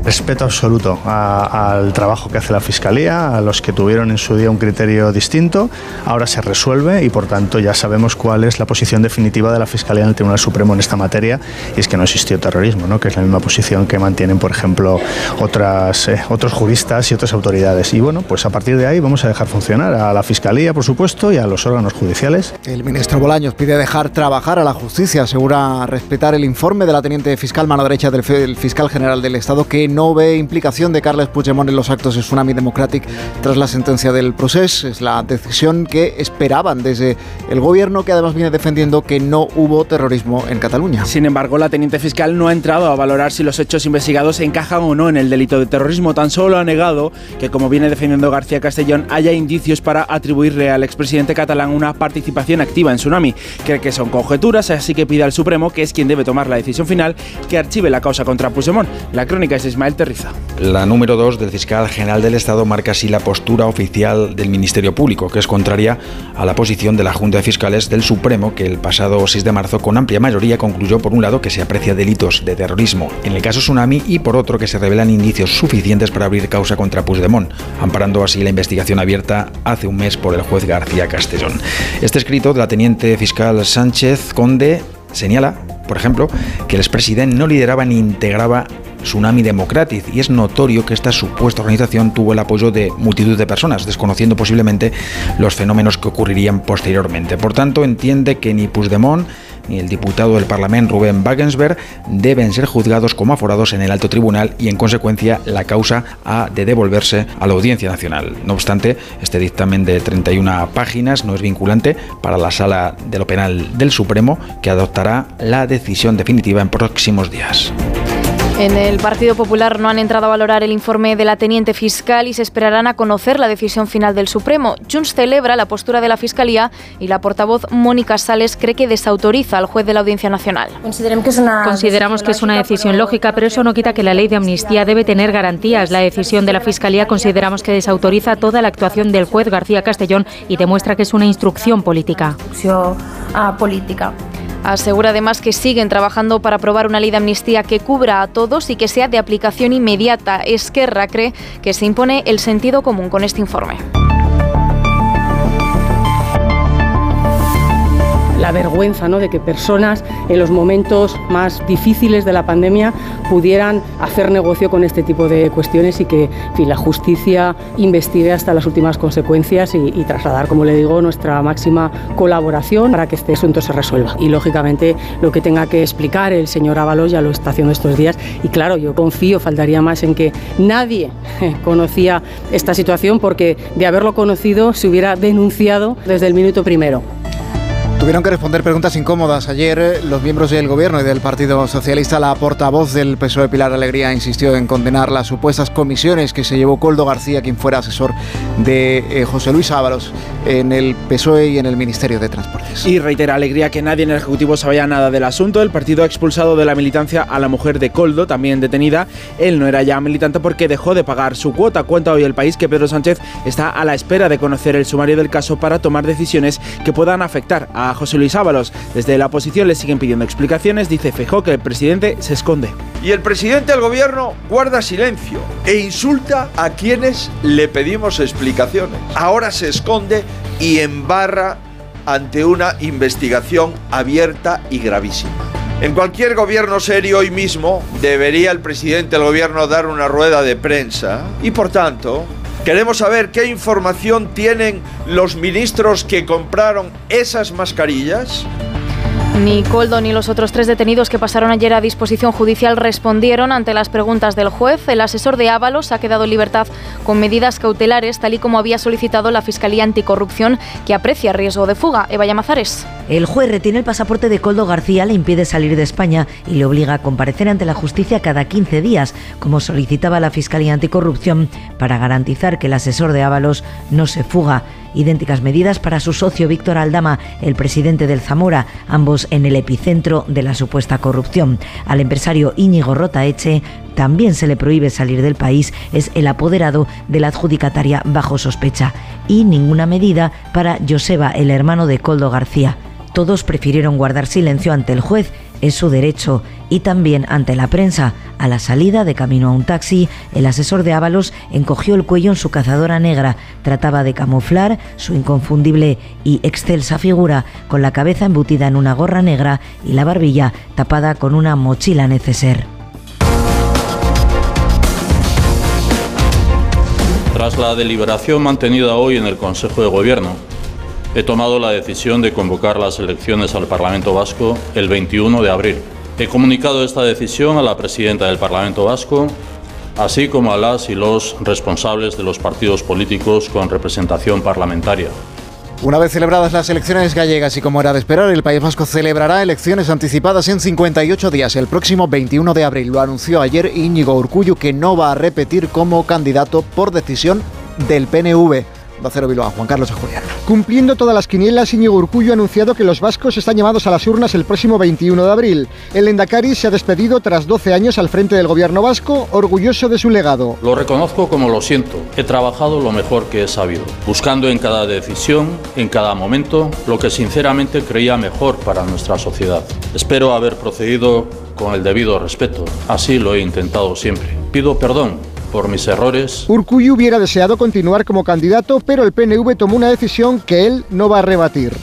Respeto absoluto al trabajo que hace la Fiscalía, a los que tuvieron en su día un criterio distinto. Ahora se resuelve y por tanto ya sabemos cuál es la posición definitiva de la Fiscalía en el Tribunal Supremo en esta materia y es que no existió terrorismo, ¿no? que es la misma posición que mantienen, por ejemplo, otras, eh, otros juristas y otras autoridades. Y bueno, pues a partir de ahí vamos a dejar funcionar a la Fiscalía, por supuesto, y a los órganos judiciales. El ministro Bolaños pide dejar trabajar a la justicia, asegura respetar el informe de la teniente fiscal, mano derecha del fiscal general del Estado, que no no ve implicación de Carles Puigdemont en los actos de Tsunami Democratic tras la sentencia del proceso. Es la decisión que esperaban desde el gobierno, que además viene defendiendo que no hubo terrorismo en Cataluña. Sin embargo, la teniente fiscal no ha entrado a valorar si los hechos investigados encajan o no en el delito de terrorismo. Tan solo ha negado que, como viene defendiendo García Castellón, haya indicios para atribuirle al expresidente catalán una participación activa en Tsunami. Cree que son conjeturas, así que pide al Supremo, que es quien debe tomar la decisión final, que archive la causa contra Puigdemont. La crónica es Ismael La número 2 del fiscal general del Estado marca así la postura oficial del Ministerio Público, que es contraria a la posición de la Junta de Fiscales del Supremo, que el pasado 6 de marzo con amplia mayoría concluyó por un lado que se aprecia delitos de terrorismo en el caso Tsunami y por otro que se revelan indicios suficientes para abrir causa contra Puigdemont, amparando así la investigación abierta hace un mes por el juez García Castellón. Este escrito de la teniente fiscal Sánchez Conde señala, por ejemplo, que el expresidente no lideraba ni integraba Tsunami Democratic y es notorio que esta supuesta organización tuvo el apoyo de multitud de personas, desconociendo posiblemente los fenómenos que ocurrirían posteriormente. Por tanto, entiende que ni Puigdemont ni el diputado del Parlamento Rubén Wagensberg deben ser juzgados como aforados en el alto tribunal y en consecuencia la causa ha de devolverse a la Audiencia Nacional. No obstante, este dictamen de 31 páginas no es vinculante para la Sala de lo Penal del Supremo que adoptará la decisión definitiva en próximos días. En el Partido Popular no han entrado a valorar el informe de la teniente fiscal y se esperarán a conocer la decisión final del Supremo. Junts celebra la postura de la Fiscalía y la portavoz Mónica Sales cree que desautoriza al juez de la Audiencia Nacional. Consideramos que es una decisión lógica, pero eso no quita que la ley de amnistía debe tener garantías. La decisión de la Fiscalía consideramos que desautoriza toda la actuación del juez García Castellón y demuestra que es una instrucción política. política. Asegura además que siguen trabajando para aprobar una ley de amnistía que cubra a todos y que sea de aplicación inmediata. Esquerra cree que se impone el sentido común con este informe. La vergüenza ¿no? de que personas en los momentos más difíciles de la pandemia pudieran hacer negocio con este tipo de cuestiones y que la justicia investigue hasta las últimas consecuencias y, y, trasladar, como le digo, nuestra máxima colaboración para que este asunto se resuelva. Y lógicamente lo que tenga que explicar el señor Ábalos ya lo está haciendo estos días y claro, yo confío, faltaría más en que nadie conocía esta situación porque de haberlo conocido se hubiera denunciado desde el minuto primero. Tuvieron que responder preguntas incómodas. Ayer eh, los miembros del Gobierno y del Partido Socialista, la portavoz del PSOE Pilar Alegría insistió en condenar las supuestas comisiones que se llevó Coldo García, quien fuera asesor de eh, José Luis Ábalos en el PSOE y en el Ministerio de Transportes. Y reitera Alegría que nadie en el Ejecutivo sabía nada del asunto. El partido ha expulsado de la militancia a la mujer de Coldo, también detenida. Él no era ya militante porque dejó de pagar su cuota. Cuenta hoy el país que Pedro Sánchez está a la espera de conocer el sumario del caso para tomar decisiones que puedan afectar a José Luis Ábalos. Desde la oposición le siguen pidiendo explicaciones. Dice Fejó que el presidente se esconde. Y el presidente del gobierno guarda silencio e insulta a quienes le pedimos explicaciones. Ahora se esconde y embarra ante una investigación abierta y gravísima. En cualquier gobierno serio hoy mismo debería el presidente del gobierno dar una rueda de prensa y por tanto queremos saber qué información tienen los ministros que compraron esas mascarillas ni Coldo ni los otros tres detenidos que pasaron ayer a disposición judicial respondieron ante las preguntas del juez. El asesor de Ábalos ha quedado en libertad con medidas cautelares, tal y como había solicitado la Fiscalía Anticorrupción, que aprecia riesgo de fuga. Eva Llamazares. El juez retiene el pasaporte de Coldo García, le impide salir de España y le obliga a comparecer ante la justicia cada 15 días, como solicitaba la Fiscalía Anticorrupción, para garantizar que el asesor de Ábalos no se fuga idénticas medidas para su socio Víctor Aldama, el presidente del Zamora, ambos en el epicentro de la supuesta corrupción. Al empresario Íñigo Rotaeche también se le prohíbe salir del país, es el apoderado de la adjudicataria bajo sospecha. Y ninguna medida para Joseba, el hermano de Coldo García. Todos prefirieron guardar silencio ante el juez es su derecho y también ante la prensa. A la salida de camino a un taxi, el asesor de Ábalos encogió el cuello en su cazadora negra. Trataba de camuflar su inconfundible y excelsa figura con la cabeza embutida en una gorra negra y la barbilla tapada con una mochila neceser. Tras la deliberación mantenida hoy en el Consejo de Gobierno, he tomado la decisión de convocar las elecciones al Parlamento Vasco el 21 de abril. He comunicado esta decisión a la presidenta del Parlamento Vasco, así como a las y los responsables de los partidos políticos con representación parlamentaria. Una vez celebradas las elecciones gallegas y como era de esperar, el País Vasco celebrará elecciones anticipadas en 58 días, el próximo 21 de abril. Lo anunció ayer Íñigo Urcullu, que no va a repetir como candidato por decisión del PNV. Cero Bilbao, Juan Carlos Julián. Cumpliendo todas las quinielas, Íñigo Urcullo ha anunciado que los vascos están llamados a las urnas el próximo 21 de abril. El Endacari se ha despedido tras 12 años al frente del gobierno vasco, orgulloso de su legado. Lo reconozco como lo siento. He trabajado lo mejor que he sabido, buscando en cada decisión, en cada momento, lo que sinceramente creía mejor para nuestra sociedad. Espero haber procedido con el debido respeto. Así lo he intentado siempre. Pido perdón por mis errores. Urcuyu hubiera deseado continuar como candidato, pero el PNV tomó una decisión que él no va a rebatir.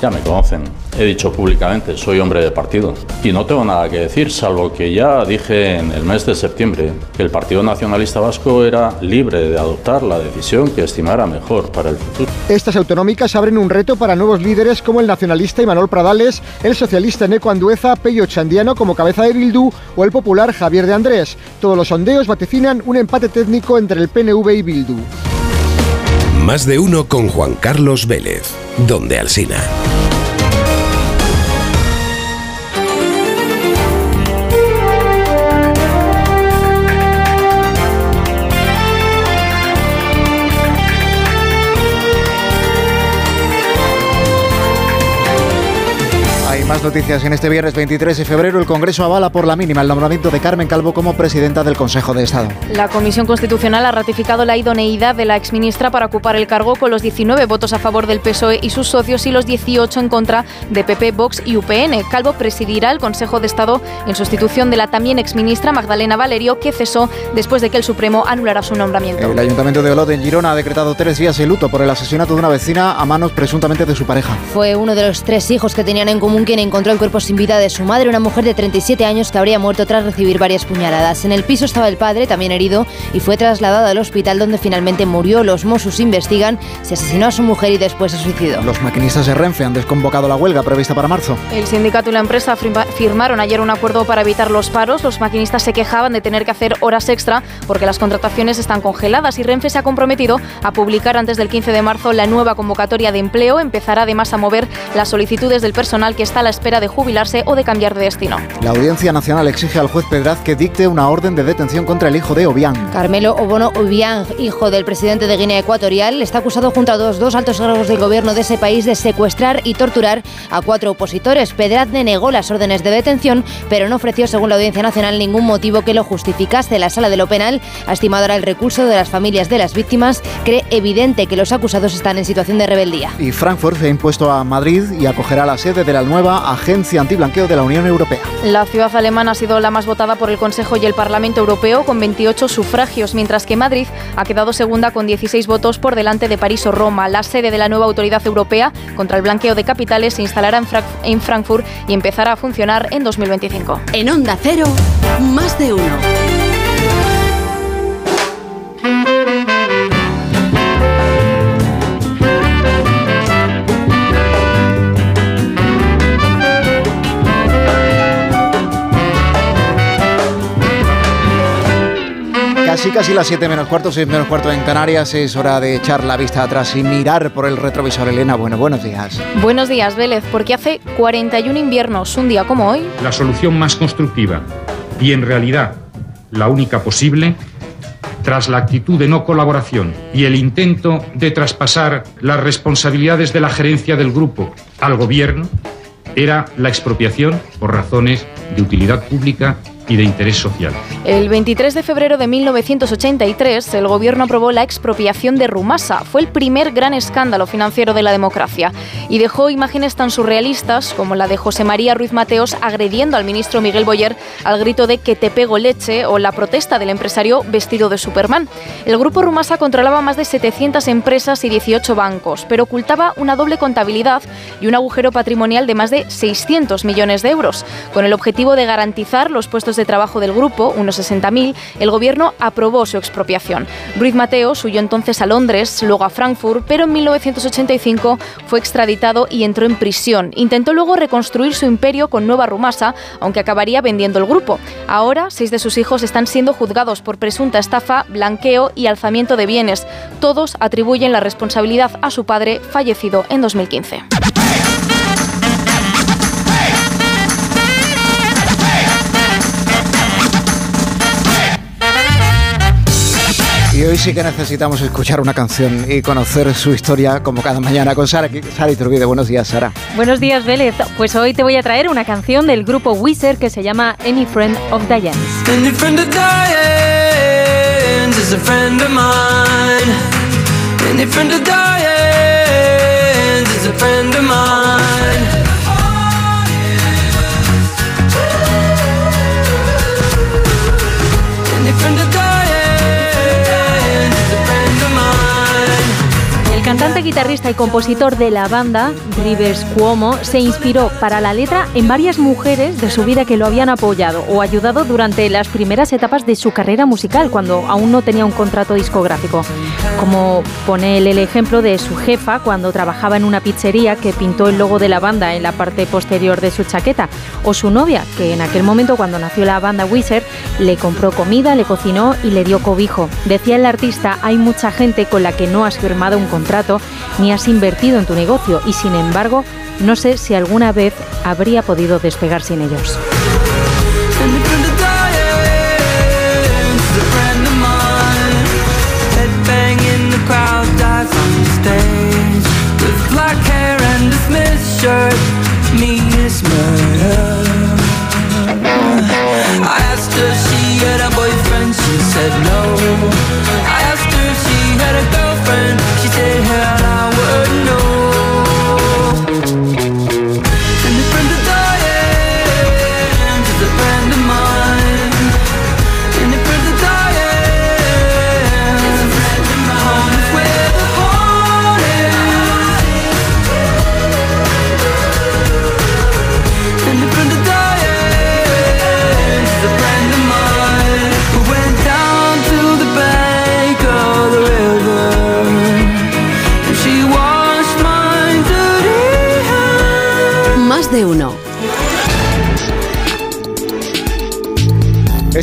Ya me conocen. He dicho públicamente, soy hombre de partido. Y no tengo nada que decir, salvo que ya dije en el mes de septiembre que el Partido Nacionalista Vasco era libre de adoptar la decisión que estimara mejor para el futuro. Estas autonómicas abren un reto para nuevos líderes como el nacionalista Imanol Pradales, el socialista Neco Andueza, Pello Chandiano como cabeza de Bildu o el popular Javier de Andrés. Todos los sondeos vaticinan un empate técnico entre el PNV y Bildu. Más de uno con Juan Carlos Vélez, donde Alsina. Noticias en este viernes 23 de febrero. El Congreso avala por la mínima el nombramiento de Carmen Calvo como presidenta del Consejo de Estado. La Comisión Constitucional ha ratificado la idoneidad de la exministra para ocupar el cargo con los 19 votos a favor del PSOE y sus socios y los 18 en contra de PP, Vox y UPN. Calvo presidirá el Consejo de Estado en sustitución de la también exministra Magdalena Valerio, que cesó después de que el Supremo anulara su nombramiento. El Ayuntamiento de Olot en Girona ha decretado tres días de luto por el asesinato de una vecina a manos presuntamente de su pareja. Fue uno de los tres hijos que tenían en común quien encontró el cuerpo sin vida de su madre, una mujer de 37 años que habría muerto tras recibir varias puñaladas. En el piso estaba el padre, también herido, y fue trasladado al hospital donde finalmente murió. Los Mossos investigan si asesinó a su mujer y después se suicidó. Los maquinistas de Renfe han desconvocado la huelga prevista para marzo. El sindicato y la empresa firmaron ayer un acuerdo para evitar los paros. Los maquinistas se quejaban de tener que hacer horas extra porque las contrataciones están congeladas y Renfe se ha comprometido a publicar antes del 15 de marzo la nueva convocatoria de empleo. Empezará además a mover las solicitudes del personal que está a la espera espera de jubilarse o de cambiar de destino. La Audiencia Nacional exige al juez Pedraz que dicte una orden de detención contra el hijo de Obiang. Carmelo Obono Obiang, hijo del presidente de Guinea Ecuatorial, está acusado junto a dos, dos altos cargos del gobierno de ese país de secuestrar y torturar a cuatro opositores. Pedraz denegó las órdenes de detención, pero no ofreció, según la Audiencia Nacional, ningún motivo que lo justificase. La sala de lo penal ha estimado ahora el recurso de las familias de las víctimas. Cree evidente que los acusados están en situación de rebeldía. Y Frankfurt se ha impuesto a Madrid y acogerá la sede de la nueva Agencia Antiblanqueo de la Unión Europea. La ciudad alemana ha sido la más votada por el Consejo y el Parlamento Europeo con 28 sufragios, mientras que Madrid ha quedado segunda con 16 votos por delante de París o Roma. La sede de la nueva Autoridad Europea contra el blanqueo de capitales se instalará en, en Frankfurt y empezará a funcionar en 2025. En Onda Cero, más de uno. Casi casi las 7 menos cuarto, 6 menos cuarto en Canarias. Es hora de echar la vista atrás y mirar por el retrovisor. Elena, bueno, buenos días. Buenos días, Vélez, porque hace 41 inviernos, un día como hoy. La solución más constructiva y en realidad la única posible, tras la actitud de no colaboración y el intento de traspasar las responsabilidades de la gerencia del grupo al gobierno, era la expropiación por razones de utilidad pública y de interés social. El 23 de febrero de 1983, el gobierno aprobó la expropiación de Rumasa. Fue el primer gran escándalo financiero de la democracia y dejó imágenes tan surrealistas como la de José María Ruiz Mateos agrediendo al ministro Miguel Boyer al grito de que te pego leche o la protesta del empresario vestido de Superman. El grupo Rumasa controlaba más de 700 empresas y 18 bancos, pero ocultaba una doble contabilidad y un agujero patrimonial de más de 600 millones de euros, con el objetivo de garantizar los puestos de trabajo del grupo, unos 60.000, el gobierno aprobó su expropiación. Ruiz Mateo huyó entonces a Londres, luego a Frankfurt, pero en 1985 fue extraditado y entró en prisión. Intentó luego reconstruir su imperio con Nueva Rumasa, aunque acabaría vendiendo el grupo. Ahora, seis de sus hijos están siendo juzgados por presunta estafa, blanqueo y alzamiento de bienes. Todos atribuyen la responsabilidad a su padre, fallecido en 2015. Y hoy sí que necesitamos escuchar una canción y conocer su historia como cada mañana con Sara, Sara Iturbide. Buenos días, Sara. Buenos días, Vélez. Pues hoy te voy a traer una canción del grupo Wizard que se llama Any Friend of Diane's. Any friend of Diane's is a friend of mine. Any friend of Diane's is a friend of mine. Guitarrista y compositor de la banda, Rivers Cuomo, se inspiró para la letra en varias mujeres de su vida que lo habían apoyado o ayudado durante las primeras etapas de su carrera musical, cuando aún no tenía un contrato discográfico. Como pone el ejemplo de su jefa cuando trabajaba en una pizzería que pintó el logo de la banda en la parte posterior de su chaqueta, o su novia, que en aquel momento cuando nació la banda Wizard, le compró comida, le cocinó y le dio cobijo. Decía el artista, hay mucha gente con la que no has firmado un contrato ni has invertido en tu negocio y sin embargo no sé si alguna vez habría podido despegar sin ellos.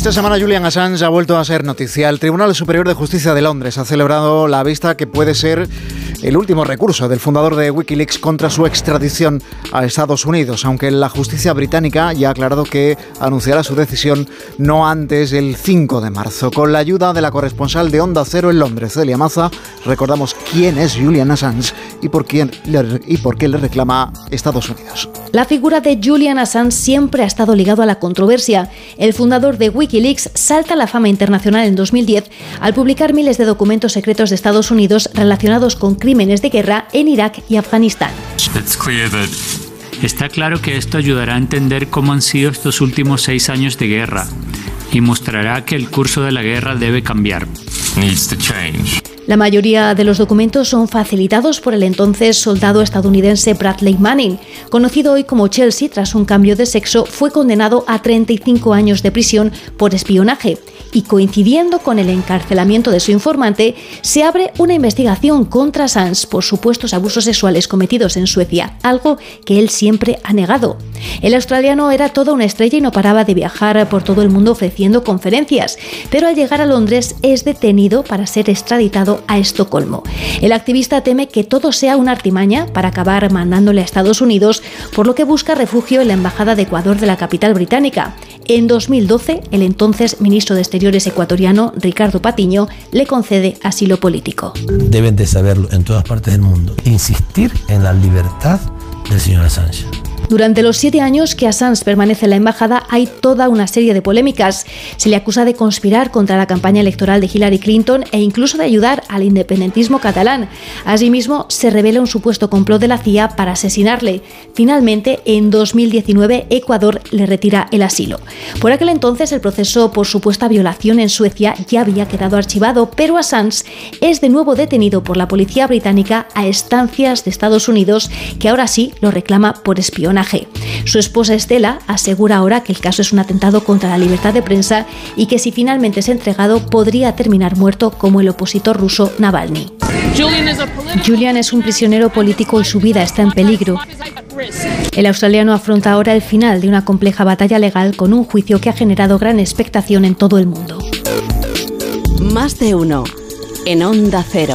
Esta semana Julian Assange ha vuelto a ser noticia. El Tribunal Superior de Justicia de Londres ha celebrado la vista que puede ser el último recurso del fundador de Wikileaks contra su extradición a Estados Unidos, aunque la justicia británica ya ha aclarado que anunciará su decisión no antes del 5 de marzo. Con la ayuda de la corresponsal de Onda Cero en Londres, Celia Maza, recordamos quién es Julian Assange y por, quién y por qué le reclama Estados Unidos. La figura de Julian Assange siempre ha estado ligado a la controversia. El fundador de Wikileaks salta a la fama internacional en 2010 al publicar miles de documentos secretos de Estados Unidos relacionados con crímenes de guerra en Irak y Afganistán. Está claro que esto ayudará a entender cómo han sido estos últimos seis años de guerra y mostrará que el curso de la guerra debe cambiar. La mayoría de los documentos son facilitados por el entonces soldado estadounidense Bradley Manning. Conocido hoy como Chelsea tras un cambio de sexo, fue condenado a 35 años de prisión por espionaje y coincidiendo con el encarcelamiento de su informante, se abre una investigación contra Sanz por supuestos abusos sexuales cometidos en Suecia, algo que él siempre ha negado. El australiano era toda una estrella y no paraba de viajar por todo el mundo ofreciendo conferencias, pero al llegar a Londres es detenido para ser extraditado a Estocolmo. El activista teme que todo sea una artimaña para acabar mandándole a Estados Unidos, por lo que busca refugio en la Embajada de Ecuador de la capital británica. En 2012, el entonces ministro de Exteriores ecuatoriano, Ricardo Patiño, le concede asilo político. Deben de saberlo en todas partes del mundo. Insistir en la libertad del señor Assange. Durante los siete años que Assange permanece en la embajada hay toda una serie de polémicas. Se le acusa de conspirar contra la campaña electoral de Hillary Clinton e incluso de ayudar al independentismo catalán. Asimismo, se revela un supuesto complot de la CIA para asesinarle. Finalmente, en 2019, Ecuador le retira el asilo. Por aquel entonces, el proceso por supuesta violación en Suecia ya había quedado archivado, pero Assange es de nuevo detenido por la policía británica a estancias de Estados Unidos, que ahora sí lo reclama por espionaje. Su esposa Estela asegura ahora que el caso es un atentado contra la libertad de prensa y que si finalmente es entregado podría terminar muerto como el opositor ruso Navalny. Julian es un prisionero político y su vida está en peligro. El australiano afronta ahora el final de una compleja batalla legal con un juicio que ha generado gran expectación en todo el mundo. Más de uno en Onda Cero.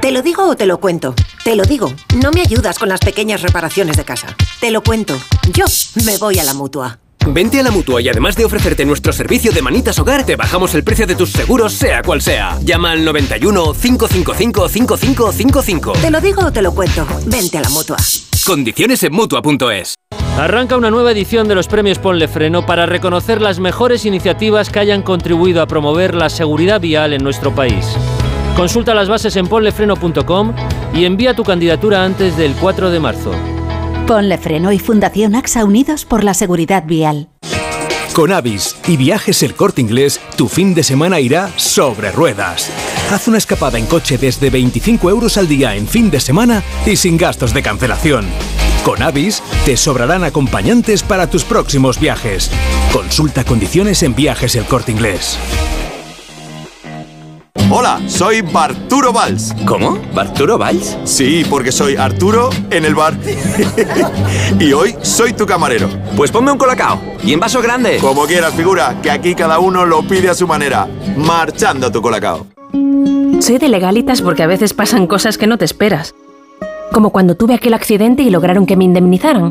¿Te lo digo o te lo cuento? Te lo digo, no me ayudas con las pequeñas reparaciones de casa. Te lo cuento, yo me voy a la mutua. Vente a la mutua y además de ofrecerte nuestro servicio de manitas hogar, te bajamos el precio de tus seguros, sea cual sea. Llama al 91 555 5555. Te lo digo o te lo cuento. Vente a la mutua. Condiciones en mutua.es. Arranca una nueva edición de los premios Ponle Freno para reconocer las mejores iniciativas que hayan contribuido a promover la seguridad vial en nuestro país. Consulta las bases en ponlefreno.com y envía tu candidatura antes del 4 de marzo. Ponle Freno y Fundación AXA Unidos por la Seguridad Vial. Con Avis y Viajes El Corte Inglés, tu fin de semana irá sobre ruedas. Haz una escapada en coche desde 25 euros al día en fin de semana y sin gastos de cancelación. Con Avis te sobrarán acompañantes para tus próximos viajes. Consulta condiciones en Viajes El Corte Inglés. Hola, soy Barturo Valls. ¿Cómo? ¿Barturo Valls? Sí, porque soy Arturo en el bar. y hoy soy tu camarero. Pues ponme un colacao. Y en vaso grande. Como quieras, figura, que aquí cada uno lo pide a su manera. Marchando tu colacao. Soy de legalitas porque a veces pasan cosas que no te esperas. Como cuando tuve aquel accidente y lograron que me indemnizaran.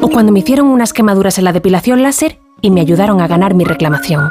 O cuando me hicieron unas quemaduras en la depilación láser y me ayudaron a ganar mi reclamación.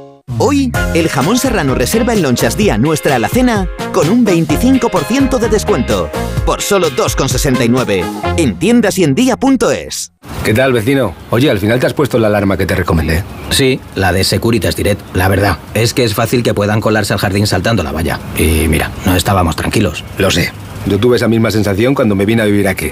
Hoy, el jamón serrano reserva en Lonchas Día nuestra alacena con un 25% de descuento. Por solo 2,69. En tiendas y en día.es. ¿Qué tal, vecino? Oye, al final te has puesto la alarma que te recomendé. Sí, la de Securitas Direct. La verdad, es que es fácil que puedan colarse al jardín saltando la valla. Y mira, no estábamos tranquilos. Lo sé. Yo tuve esa misma sensación cuando me vine a vivir aquí.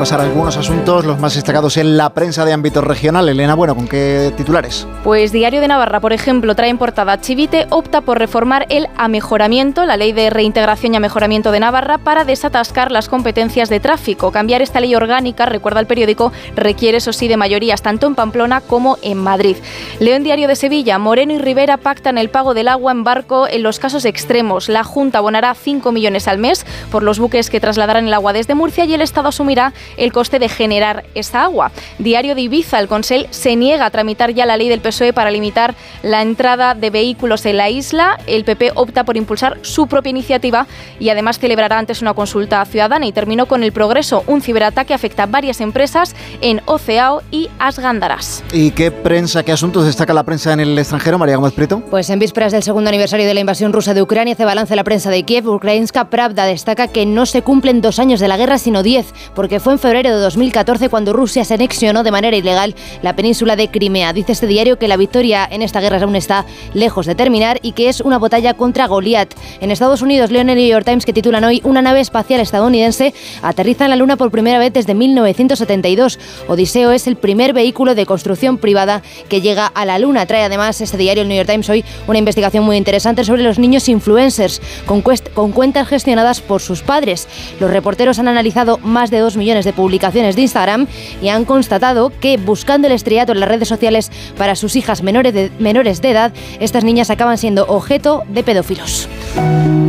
Repasar algunos asuntos, los más destacados en la prensa de ámbito regional. Elena, bueno, ¿con qué titulares? Pues Diario de Navarra, por ejemplo, trae en portada Chivite opta por reformar el amejoramiento, la ley de reintegración y amejoramiento de Navarra, para desatascar las competencias de tráfico. Cambiar esta ley orgánica, recuerda el periódico, requiere, eso sí, de mayorías tanto en Pamplona como en Madrid. León Diario de Sevilla, Moreno y Rivera pactan el pago del agua en barco en los casos extremos. La Junta abonará 5 millones al mes por los buques que trasladarán el agua desde Murcia y el Estado asumirá el coste de generar esa agua. Diario de Ibiza, el Consell se niega a tramitar ya la ley del PSOE para limitar la entrada de vehículos en la isla. El PP opta por impulsar su propia iniciativa y además celebrará antes una consulta ciudadana y terminó con el progreso. Un ciberataque afecta a varias empresas en Oceao y Asgandaras. ¿Y qué prensa, qué asuntos destaca la prensa en el extranjero, María Gómez Prieto? Pues en vísperas del segundo aniversario de la invasión rusa de Ucrania, hace balance la prensa de Kiev. Ukrainska Pravda destaca que no se cumplen dos años de la guerra, sino diez, porque fue en febrero de 2014 cuando Rusia se anexionó de manera ilegal la península de Crimea. Dice este diario que la victoria en esta guerra aún está lejos de terminar y que es una batalla contra Goliat. En Estados Unidos, leo en el New York Times que titulan hoy una nave espacial estadounidense aterriza en la Luna por primera vez desde 1972. Odiseo es el primer vehículo de construcción privada que llega a la Luna. Trae además este diario, el New York Times, hoy una investigación muy interesante sobre los niños influencers con, con cuentas gestionadas por sus padres. Los reporteros han analizado más de 2 millones de publicaciones de Instagram y han constatado que buscando el estrellato en las redes sociales para sus hijas menores de, menores de edad, estas niñas acaban siendo objeto de pedófilos.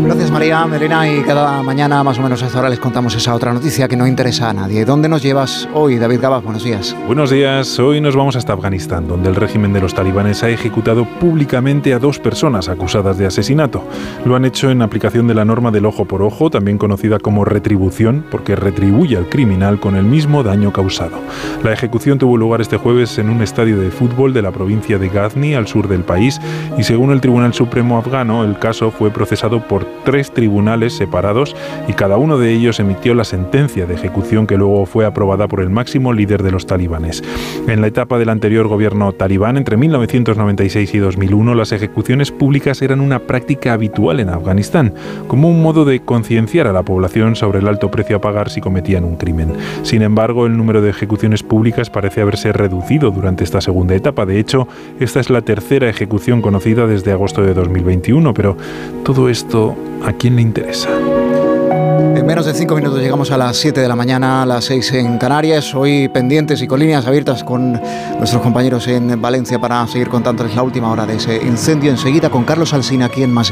Gracias María, Melina y cada mañana más o menos a esta hora les contamos esa otra noticia que no interesa a nadie. ¿Dónde nos llevas hoy, David Gabas? Buenos días. Buenos días, hoy nos vamos hasta Afganistán, donde el régimen de los talibanes ha ejecutado públicamente a dos personas acusadas de asesinato. Lo han hecho en aplicación de la norma del ojo por ojo, también conocida como retribución, porque retribuye al criminal con el mismo daño causado. La ejecución tuvo lugar este jueves en un estadio de fútbol de la provincia de Ghazni, al sur del país, y según el Tribunal Supremo afgano, el caso fue procesado por tres tribunales separados y cada uno de ellos emitió la sentencia de ejecución que luego fue aprobada por el máximo líder de los talibanes. En la etapa del anterior gobierno talibán, entre 1996 y 2001, las ejecuciones públicas eran una práctica habitual en Afganistán, como un modo de concienciar a la población sobre el alto precio a pagar si cometían un crimen. Sin embargo, el número de ejecuciones públicas parece haberse reducido durante esta segunda etapa. De hecho, esta es la tercera ejecución conocida desde agosto de 2021, pero todo esto, ¿a quién le interesa? En menos de cinco minutos llegamos a las 7 de la mañana, a las 6 en Canarias. Hoy pendientes y con líneas abiertas con nuestros compañeros en Valencia para seguir contándoles la última hora de ese incendio. Enseguida con Carlos Alsina aquí en Más.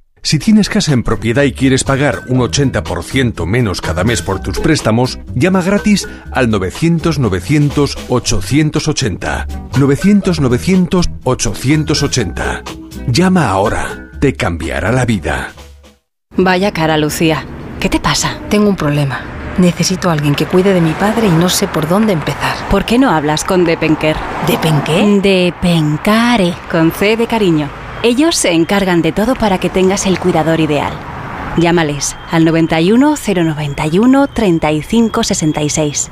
Si tienes casa en propiedad y quieres pagar un 80% menos cada mes por tus préstamos, llama gratis al 900-900-880. 900-900-880. Llama ahora. Te cambiará la vida. Vaya cara, Lucía. ¿Qué te pasa? Tengo un problema. Necesito a alguien que cuide de mi padre y no sé por dónde empezar. ¿Por qué no hablas con Depenker? ¿Depenqué? Depencare, con C de cariño. Ellos se encargan de todo para que tengas el cuidador ideal. Llámales al 91 091 35 66.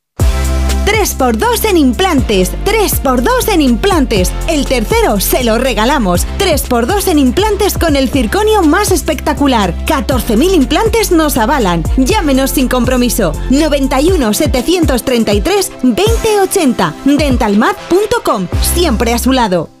3x2 en implantes. 3x2 en implantes. El tercero se lo regalamos. 3x2 en implantes con el circonio más espectacular. 14.000 implantes nos avalan. Llámenos sin compromiso. 91 733 2080. Dentalmat.com. Siempre a su lado.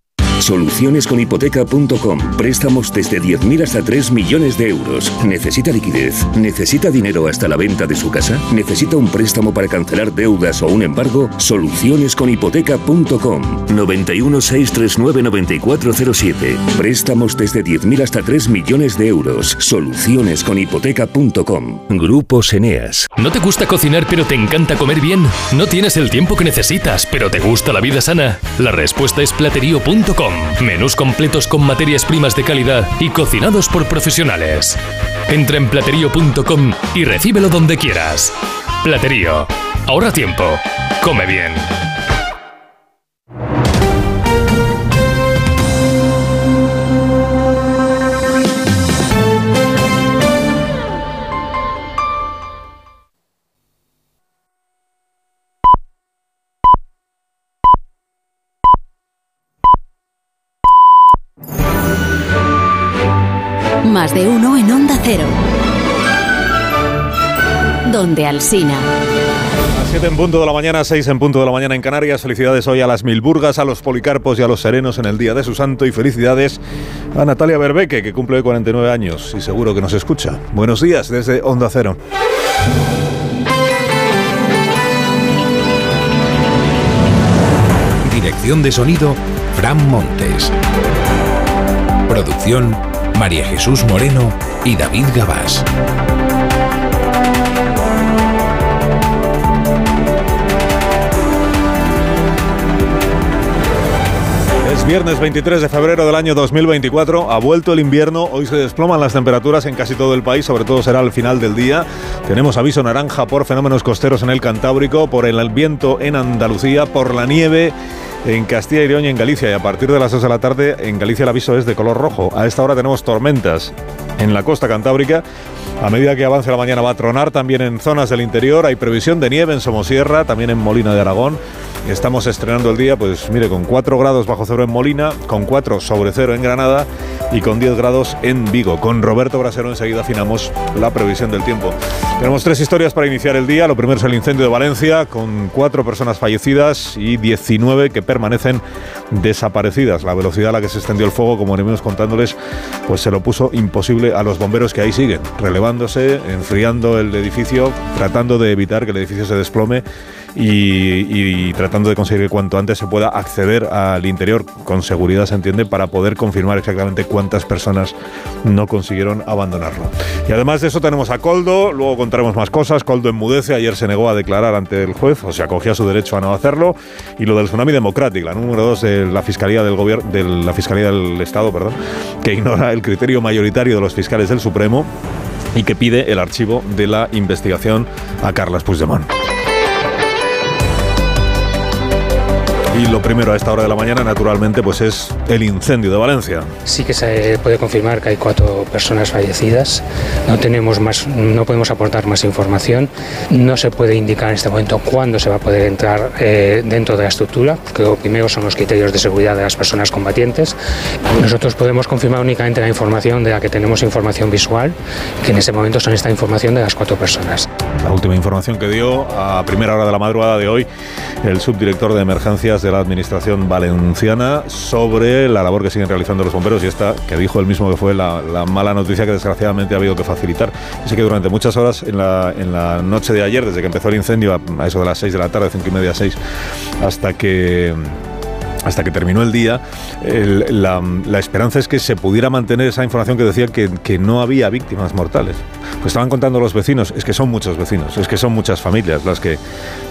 Solucionesconhipoteca.com. Préstamos desde 10.000 hasta 3 millones de euros. ¿Necesita liquidez? ¿Necesita dinero hasta la venta de su casa? ¿Necesita un préstamo para cancelar deudas o un embargo? Solucionesconhipoteca.com. 91 639 9407. Préstamos desde 10.000 hasta 3 millones de euros. Solucionesconhipoteca.com. Grupos Eneas. ¿No te gusta cocinar pero te encanta comer bien? ¿No tienes el tiempo que necesitas pero te gusta la vida sana? La respuesta es platerío.com. Menús completos con materias primas de calidad y cocinados por profesionales. Entra en platerío.com y recíbelo donde quieras. Platerío. Ahorra tiempo. Come bien. Más de uno en Onda Cero. Donde Alsina. A 7 en punto de la mañana, 6 en punto de la mañana en Canarias. Felicidades hoy a las Milburgas, a los Policarpos y a los Serenos en el día de su santo. Y felicidades a Natalia Berbeque, que cumple hoy 49 años y seguro que nos escucha. Buenos días desde Onda Cero. Dirección de sonido, Fran Montes. Producción, María Jesús Moreno y David Gabás. Es viernes 23 de febrero del año 2024, ha vuelto el invierno, hoy se desploman las temperaturas en casi todo el país, sobre todo será al final del día. Tenemos aviso naranja por fenómenos costeros en el Cantábrico, por el viento en Andalucía, por la nieve en Castilla y León y en Galicia. Y a partir de las 2 de la tarde en Galicia el aviso es de color rojo. A esta hora tenemos tormentas en la costa cantábrica. A medida que avance la mañana va a tronar también en zonas del interior. Hay previsión de nieve en Somosierra, también en Molina de Aragón. Estamos estrenando el día, pues mire, con 4 grados bajo cero en Molina, con 4 sobre cero en Granada y con 10 grados en Vigo. Con Roberto Brasero enseguida afinamos la previsión del tiempo. Tenemos tres historias para iniciar el día. Lo primero es el incendio de Valencia, con 4 personas fallecidas y 19 que permanecen desaparecidas. La velocidad a la que se extendió el fuego, como venimos contándoles, pues se lo puso imposible a los bomberos que ahí siguen, enfriando el edificio, tratando de evitar que el edificio se desplome y, y tratando de conseguir que cuanto antes se pueda acceder al interior con seguridad, se entiende, para poder confirmar exactamente cuántas personas no consiguieron abandonarlo. Y además de eso tenemos a Coldo, luego contaremos más cosas. Coldo enmudece, ayer se negó a declarar ante el juez, o sea, acogía su derecho a no hacerlo. Y lo del tsunami democrático, la número dos de la Fiscalía del Gobierno, de la Fiscalía del Estado, perdón, que ignora el criterio mayoritario de los fiscales del Supremo y que pide el archivo de la investigación a Carles Puigdemont. Y lo primero a esta hora de la mañana, naturalmente, pues es el incendio de Valencia. Sí que se puede confirmar que hay cuatro personas fallecidas. No tenemos más, no podemos aportar más información. No se puede indicar en este momento cuándo se va a poder entrar eh, dentro de la estructura, porque lo primero son los criterios de seguridad de las personas combatientes. Nosotros podemos confirmar únicamente la información de la que tenemos información visual, que en ese momento son esta información de las cuatro personas. La última información que dio a primera hora de la madrugada de hoy el subdirector de emergencias de la Administración Valenciana sobre la labor que siguen realizando los bomberos y esta que dijo él mismo que fue la, mala noticia que desgraciadamente ha habido que facilitar. Así que durante muchas horas en la, noche de ayer, desde que empezó el incendio a, eso de las 6 de la tarde, 5 y media, 6, hasta que hasta que terminó el día, la, esperanza es que se pudiera mantener esa información que decía que, no había víctimas mortales. Pues estaban contando los vecinos, es que son muchos vecinos, es que son muchas familias las que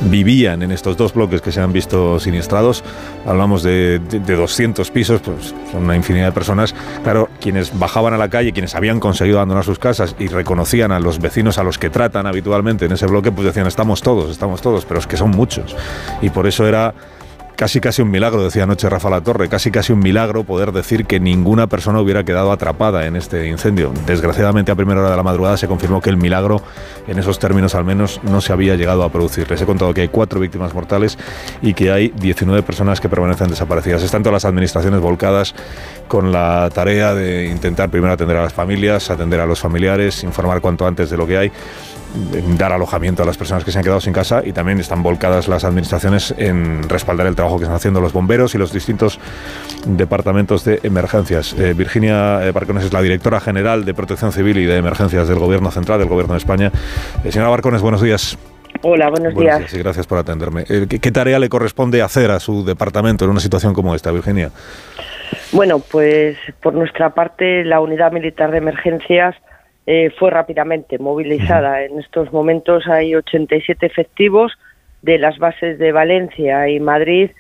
vivían en estos dos bloques que se han visto siniestrados. Hablamos de, de, 200 pisos, pues son una infinidad de personas. Claro, quienes bajaban a la calle, quienes habían conseguido abandonar sus casas y reconocían a los vecinos a los que tratan habitualmente en ese bloque, pues decían, estamos todos, estamos todos, pero es que son muchos. Y por eso era Casi casi un milagro, decía anoche Rafa La Torre, casi casi un milagro poder decir que ninguna persona hubiera quedado atrapada en este incendio. Desgraciadamente a primera hora de la madrugada se confirmó que el milagro, en esos términos al menos, no se había llegado a producir. Les he contado que hay cuatro víctimas mortales y que hay 19 personas que permanecen desaparecidas. Están todas las administraciones volcadas con la tarea de intentar primero atender a las familias, atender a los familiares, informar cuanto antes de lo que hay dar alojamiento a las personas que se han quedado sin casa y también están volcadas las administraciones en respaldar el trabajo que están haciendo los bomberos y los distintos departamentos de emergencias. Eh, Virginia eh, Barcones es la directora general de Protección Civil y de Emergencias del Gobierno Central, del Gobierno de España. Eh, señora Barcones, buenos días. Hola, buenos, días. y gracias por atenderme. ¿qué, tarea le corresponde hacer a su departamento en una situación como esta, Virginia? Bueno, pues por nuestra parte, la Unidad Militar de Emergencias eh, fue rápidamente movilizada. En estos momentos hay 87 efectivos de las bases de Valencia y Madrid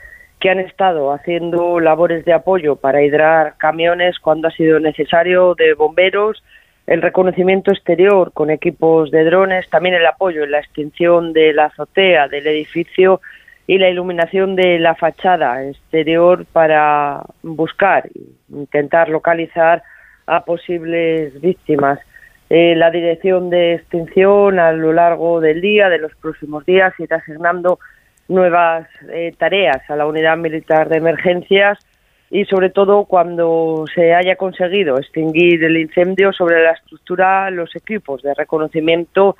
que han estado haciendo labores de apoyo para hidrar camiones cuando ha sido necesario, de bomberos, el reconocimiento exterior con equipos de drones, también el apoyo en la extinción de la azotea del edificio y la iluminación de la fachada exterior para buscar e intentar localizar a posibles víctimas. Eh, la dirección de extinción a lo largo del día, de los próximos días, irá asignando nuevas eh, tareas a la unidad militar de emergencias y sobre todo cuando se haya conseguido extinguir el incendio sobre la estructura, los equipos de reconocimiento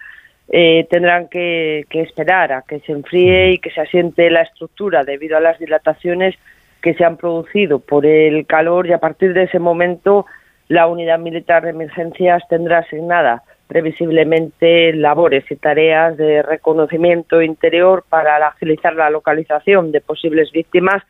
eh, tendrán que, que, esperar a que se enfríe y que se asiente la estructura debido a las dilataciones que se han producido por el calor y a partir de ese momento la unidad militar de emergencias tendrá asignada previsiblemente labores y tareas de reconocimiento interior para agilizar la localización de posibles víctimas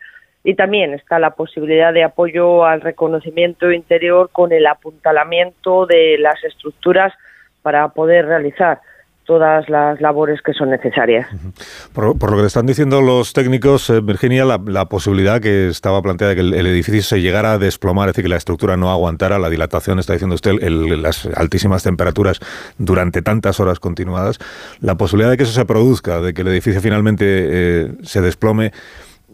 y también está la posibilidad de apoyo al reconocimiento interior con el apuntalamiento de las estructuras para poder realizar todas las labores que son necesarias. Por, lo que le están diciendo los técnicos, eh, Virginia, la, posibilidad que estaba planteada de que el, edificio se llegara a desplomar, es decir, que la estructura no aguantara la dilatación, está diciendo usted, las altísimas temperaturas durante tantas horas continuadas, la posibilidad de que eso se produzca, de que el edificio finalmente eh, se desplome,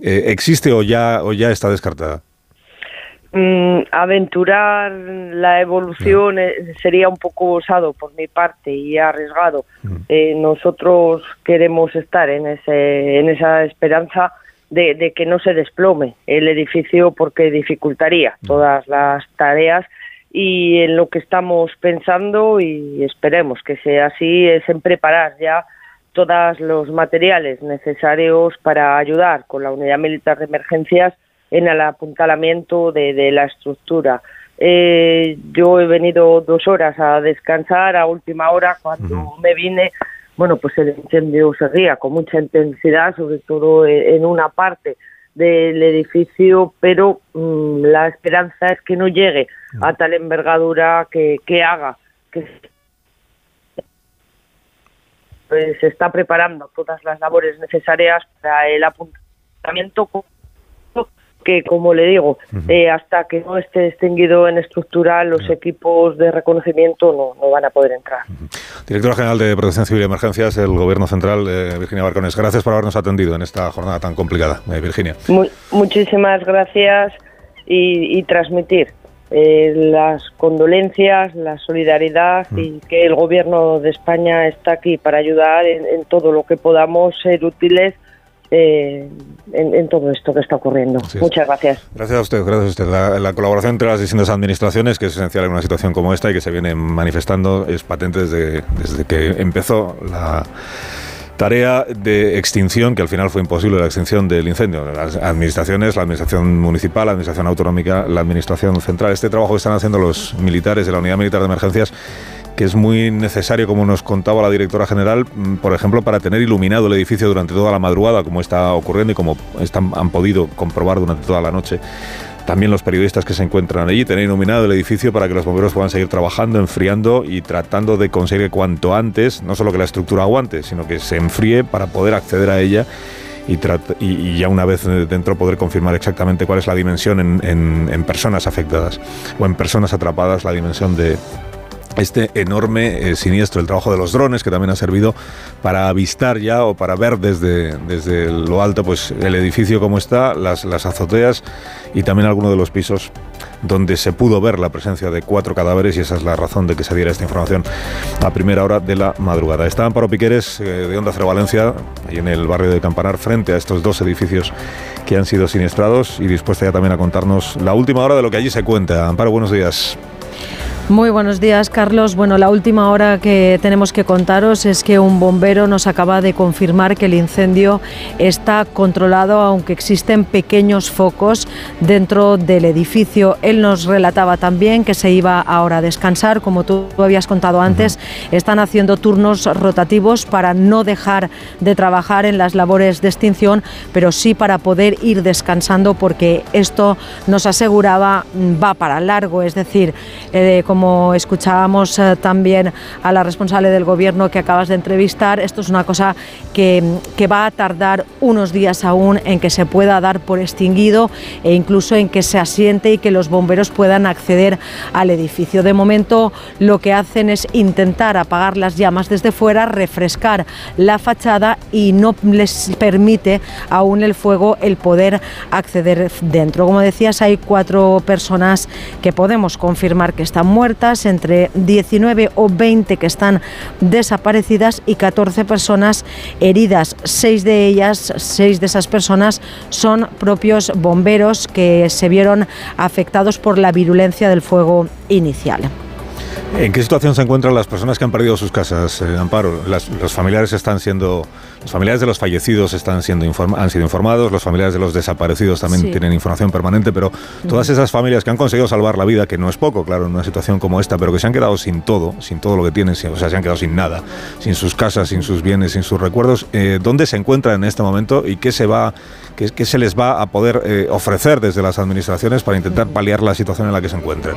eh, ¿existe o ya, o ya está descartada? Mm, aventurar la evolución eh, sería un poco osado por mi parte y arriesgado. Eh, nosotros queremos estar en, ese, en esa esperanza de, que no se desplome el edificio porque dificultaría todas las tareas y en lo que estamos pensando y esperemos que sea así es en preparar ya todos los materiales necesarios para ayudar con la unidad militar de emergencias en el apuntalamiento de, la estructura. Eh, yo he venido dos horas a descansar, a última hora cuando me vine, bueno, pues el incendio seguía con mucha intensidad, sobre todo en una parte del edificio, pero mm, la esperanza es que no llegue a tal envergadura que, que haga que pues se está preparando todas las labores necesarias para el apuntamiento que, como le digo, eh, hasta que no esté extinguido en estructural, los equipos de reconocimiento no, no, van a poder entrar. Directora General de Protección Civil y Emergencias del Gobierno Central, eh, Virginia Barcones, gracias por habernos atendido en esta jornada tan complicada, eh, Virginia. muchísimas gracias y, transmitir las condolencias, la solidaridad y que el Gobierno de España está aquí para ayudar en todo lo que podamos ser útiles eh, en, todo esto que está ocurriendo. Muchas gracias. Gracias a usted, gracias a usted. La, colaboración entre las distintas administraciones, que es esencial en una situación como esta y que se viene manifestando, es patente desde, desde que empezó la tarea de extinción, que al final fue imposible la extinción del incendio. Las administraciones, la administración municipal, la administración autonómica, la administración central. Este trabajo que están haciendo los militares de la Unidad Militar de Emergencias que es muy necesario, como nos contaba la directora general, mm, por ejemplo, para tener iluminado el edificio durante toda la madrugada, como está ocurriendo y como están, han podido comprobar durante toda la noche. También los periodistas que se encuentran allí, tener iluminado el edificio para que los bomberos puedan seguir trabajando, enfriando y tratando de conseguir cuanto antes, no solo que la estructura aguante, sino que se enfríe para poder acceder a ella y, y, ya una vez dentro poder confirmar exactamente cuál es la dimensión en personas afectadas o en personas atrapadas, la dimensión de, este enorme eh, siniestro, el trabajo de los drones, que también ha servido para avistar ya o para ver desde, desde lo alto pues, el edificio como está, las, las azoteas y también algunos de los pisos donde se pudo ver la presencia de cuatro cadáveres y esa es la razón de que se diera esta información a primera hora de la madrugada. Está Amparo Piqueres eh, de Onda Cero Valencia, ahí en el barrio de Campanar, frente a estos dos edificios que han sido siniestrados y dispuesta ya también a contarnos la última hora de lo que allí se cuenta. Amparo, buenos días. Muy buenos días, Carlos. Bueno, la última hora que tenemos que contaros es que un bombero nos acaba de confirmar que el incendio está controlado, aunque existen pequeños focos dentro del edificio. Él nos relataba también que se iba ahora a descansar, como tú habías contado antes. Están haciendo turnos rotativos para no dejar de trabajar en las labores de extinción, pero sí para poder ir descansando, porque esto nos aseguraba va para largo, es decir, eh, como escuchábamos eh, también a la responsable del gobierno que acabas de entrevistar, esto es una cosa que, que, va a tardar unos días aún en que se pueda dar por extinguido e incluso en que se asiente y que los bomberos puedan acceder al edificio. De momento lo que hacen es intentar apagar las llamas desde fuera, refrescar la fachada y no les permite aún el fuego el poder acceder dentro. Como decías, hay cuatro personas que podemos confirmar que están muertas entre 19 o 20 que están desaparecidas y 14 personas heridas. Seis de ellas, seis de esas personas son propios bomberos que se vieron afectados por la virulencia del fuego inicial. ¿En qué situación se encuentran las personas que han perdido sus casas, eh, Amparo? los familiares están siendo, los familiares de los fallecidos están siendo han sido informados, los familiares de los desaparecidos también tienen información permanente, pero todas esas familias que han conseguido salvar la vida, que no es poco, claro, en una situación como esta, pero que se han quedado sin todo, sin todo lo que tienen, o sea, se han quedado sin nada, sin sus casas, sin sus bienes, sin sus recuerdos, eh, ¿dónde se encuentran en este momento y qué se va, qué, qué se les va a poder eh, ofrecer desde las administraciones para intentar paliar la situación en la que se encuentran?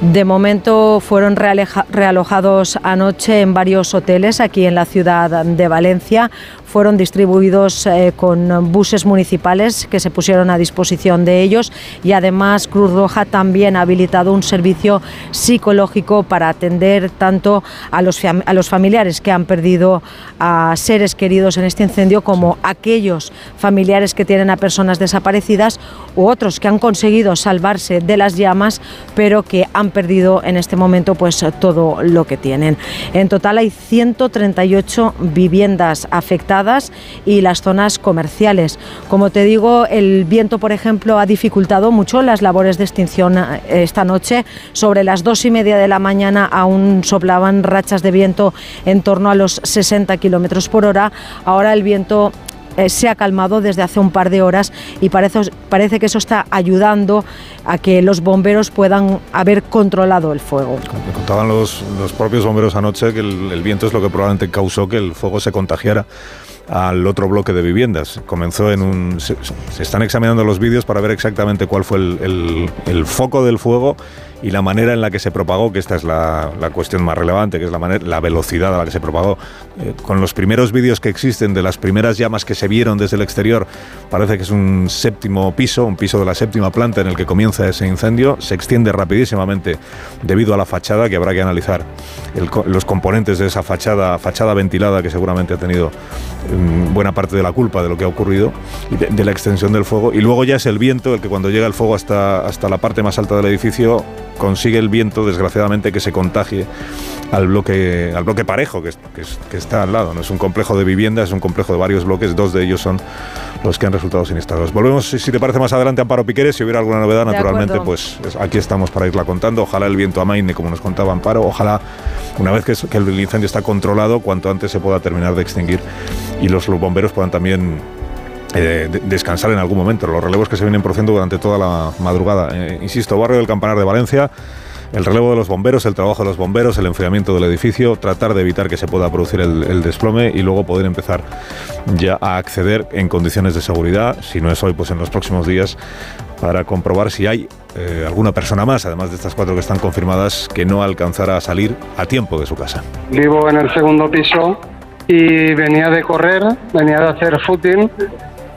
De momento fueron realojados anoche en varios hoteles aquí en la ciudad de Valencia fueron distribuidos eh, con buses municipales que se pusieron a disposición de ellos y además Cruz Roja también ha habilitado un servicio psicológico para atender tanto a los, a los familiares que han perdido a seres queridos en este incendio como aquellos familiares que tienen a personas desaparecidas u otros que han conseguido salvarse de las llamas pero que han perdido en este momento pues todo lo que tienen. En total hay 138 viviendas afectadas y las zonas comerciales. Como te digo, el viento, por ejemplo, ha dificultado mucho las labores de extinción eh, esta noche. Sobre las dos y media de la mañana aún soplaban rachas de viento en torno a los 60 kilómetros por hora. Ahora el viento eh, se ha calmado desde hace un par de horas y parece, parece que eso está ayudando a que los bomberos puedan haber controlado el fuego. Me contaban los, los propios bomberos anoche que el viento es lo que probablemente causó que el fuego se contagiara al otro bloque de viviendas. Comenzó en un... Se, están examinando los vídeos para ver exactamente cuál fue el, foco del fuego y la manera en la que se propagó, que esta es la, cuestión más relevante, que es la, manera, la velocidad a la que se propagó. Eh, con los primeros vídeos que existen de las primeras llamas que se vieron desde el exterior, parece que es un séptimo piso, un piso de la séptima planta en el que comienza ese incendio, se extiende rapidísimamente debido a la fachada que habrá que analizar, los componentes de esa fachada, fachada ventilada que seguramente ha tenido mm, buena parte de la culpa de lo que ha ocurrido, y de, la extensión del fuego, y luego ya es el viento el que cuando llega el fuego hasta, hasta la parte más alta del edificio consigue el viento, desgraciadamente, que se contagie al bloque, al bloque parejo que, está al lado. No es un complejo de viviendas, es un complejo de varios bloques, dos de ellos son los que han resultado sinistrados. Volvemos, si te parece, más adelante, Amparo Piqueres. Si hubiera alguna novedad, naturalmente, pues aquí estamos para irla contando. Ojalá el viento amaine, como nos contaba Amparo. Ojalá, una vez que, que el incendio está controlado, cuanto antes se pueda terminar de extinguir y los bomberos puedan también eh, descansar en algún momento. Los relevos que se vienen produciendo durante toda la madrugada. Eh, insisto, barrio del Campanar de Valencia, el relevo de los bomberos, el trabajo de los bomberos, el enfriamiento del edificio, tratar de evitar que se pueda producir el, desplome y luego poder empezar ya a acceder en condiciones de seguridad, si no es hoy, pues en los próximos días, para comprobar si hay eh, alguna persona más, además de estas cuatro que están confirmadas, que no alcanzara a salir a tiempo de su casa. Vivo en el segundo piso y venía de correr, venía de hacer footing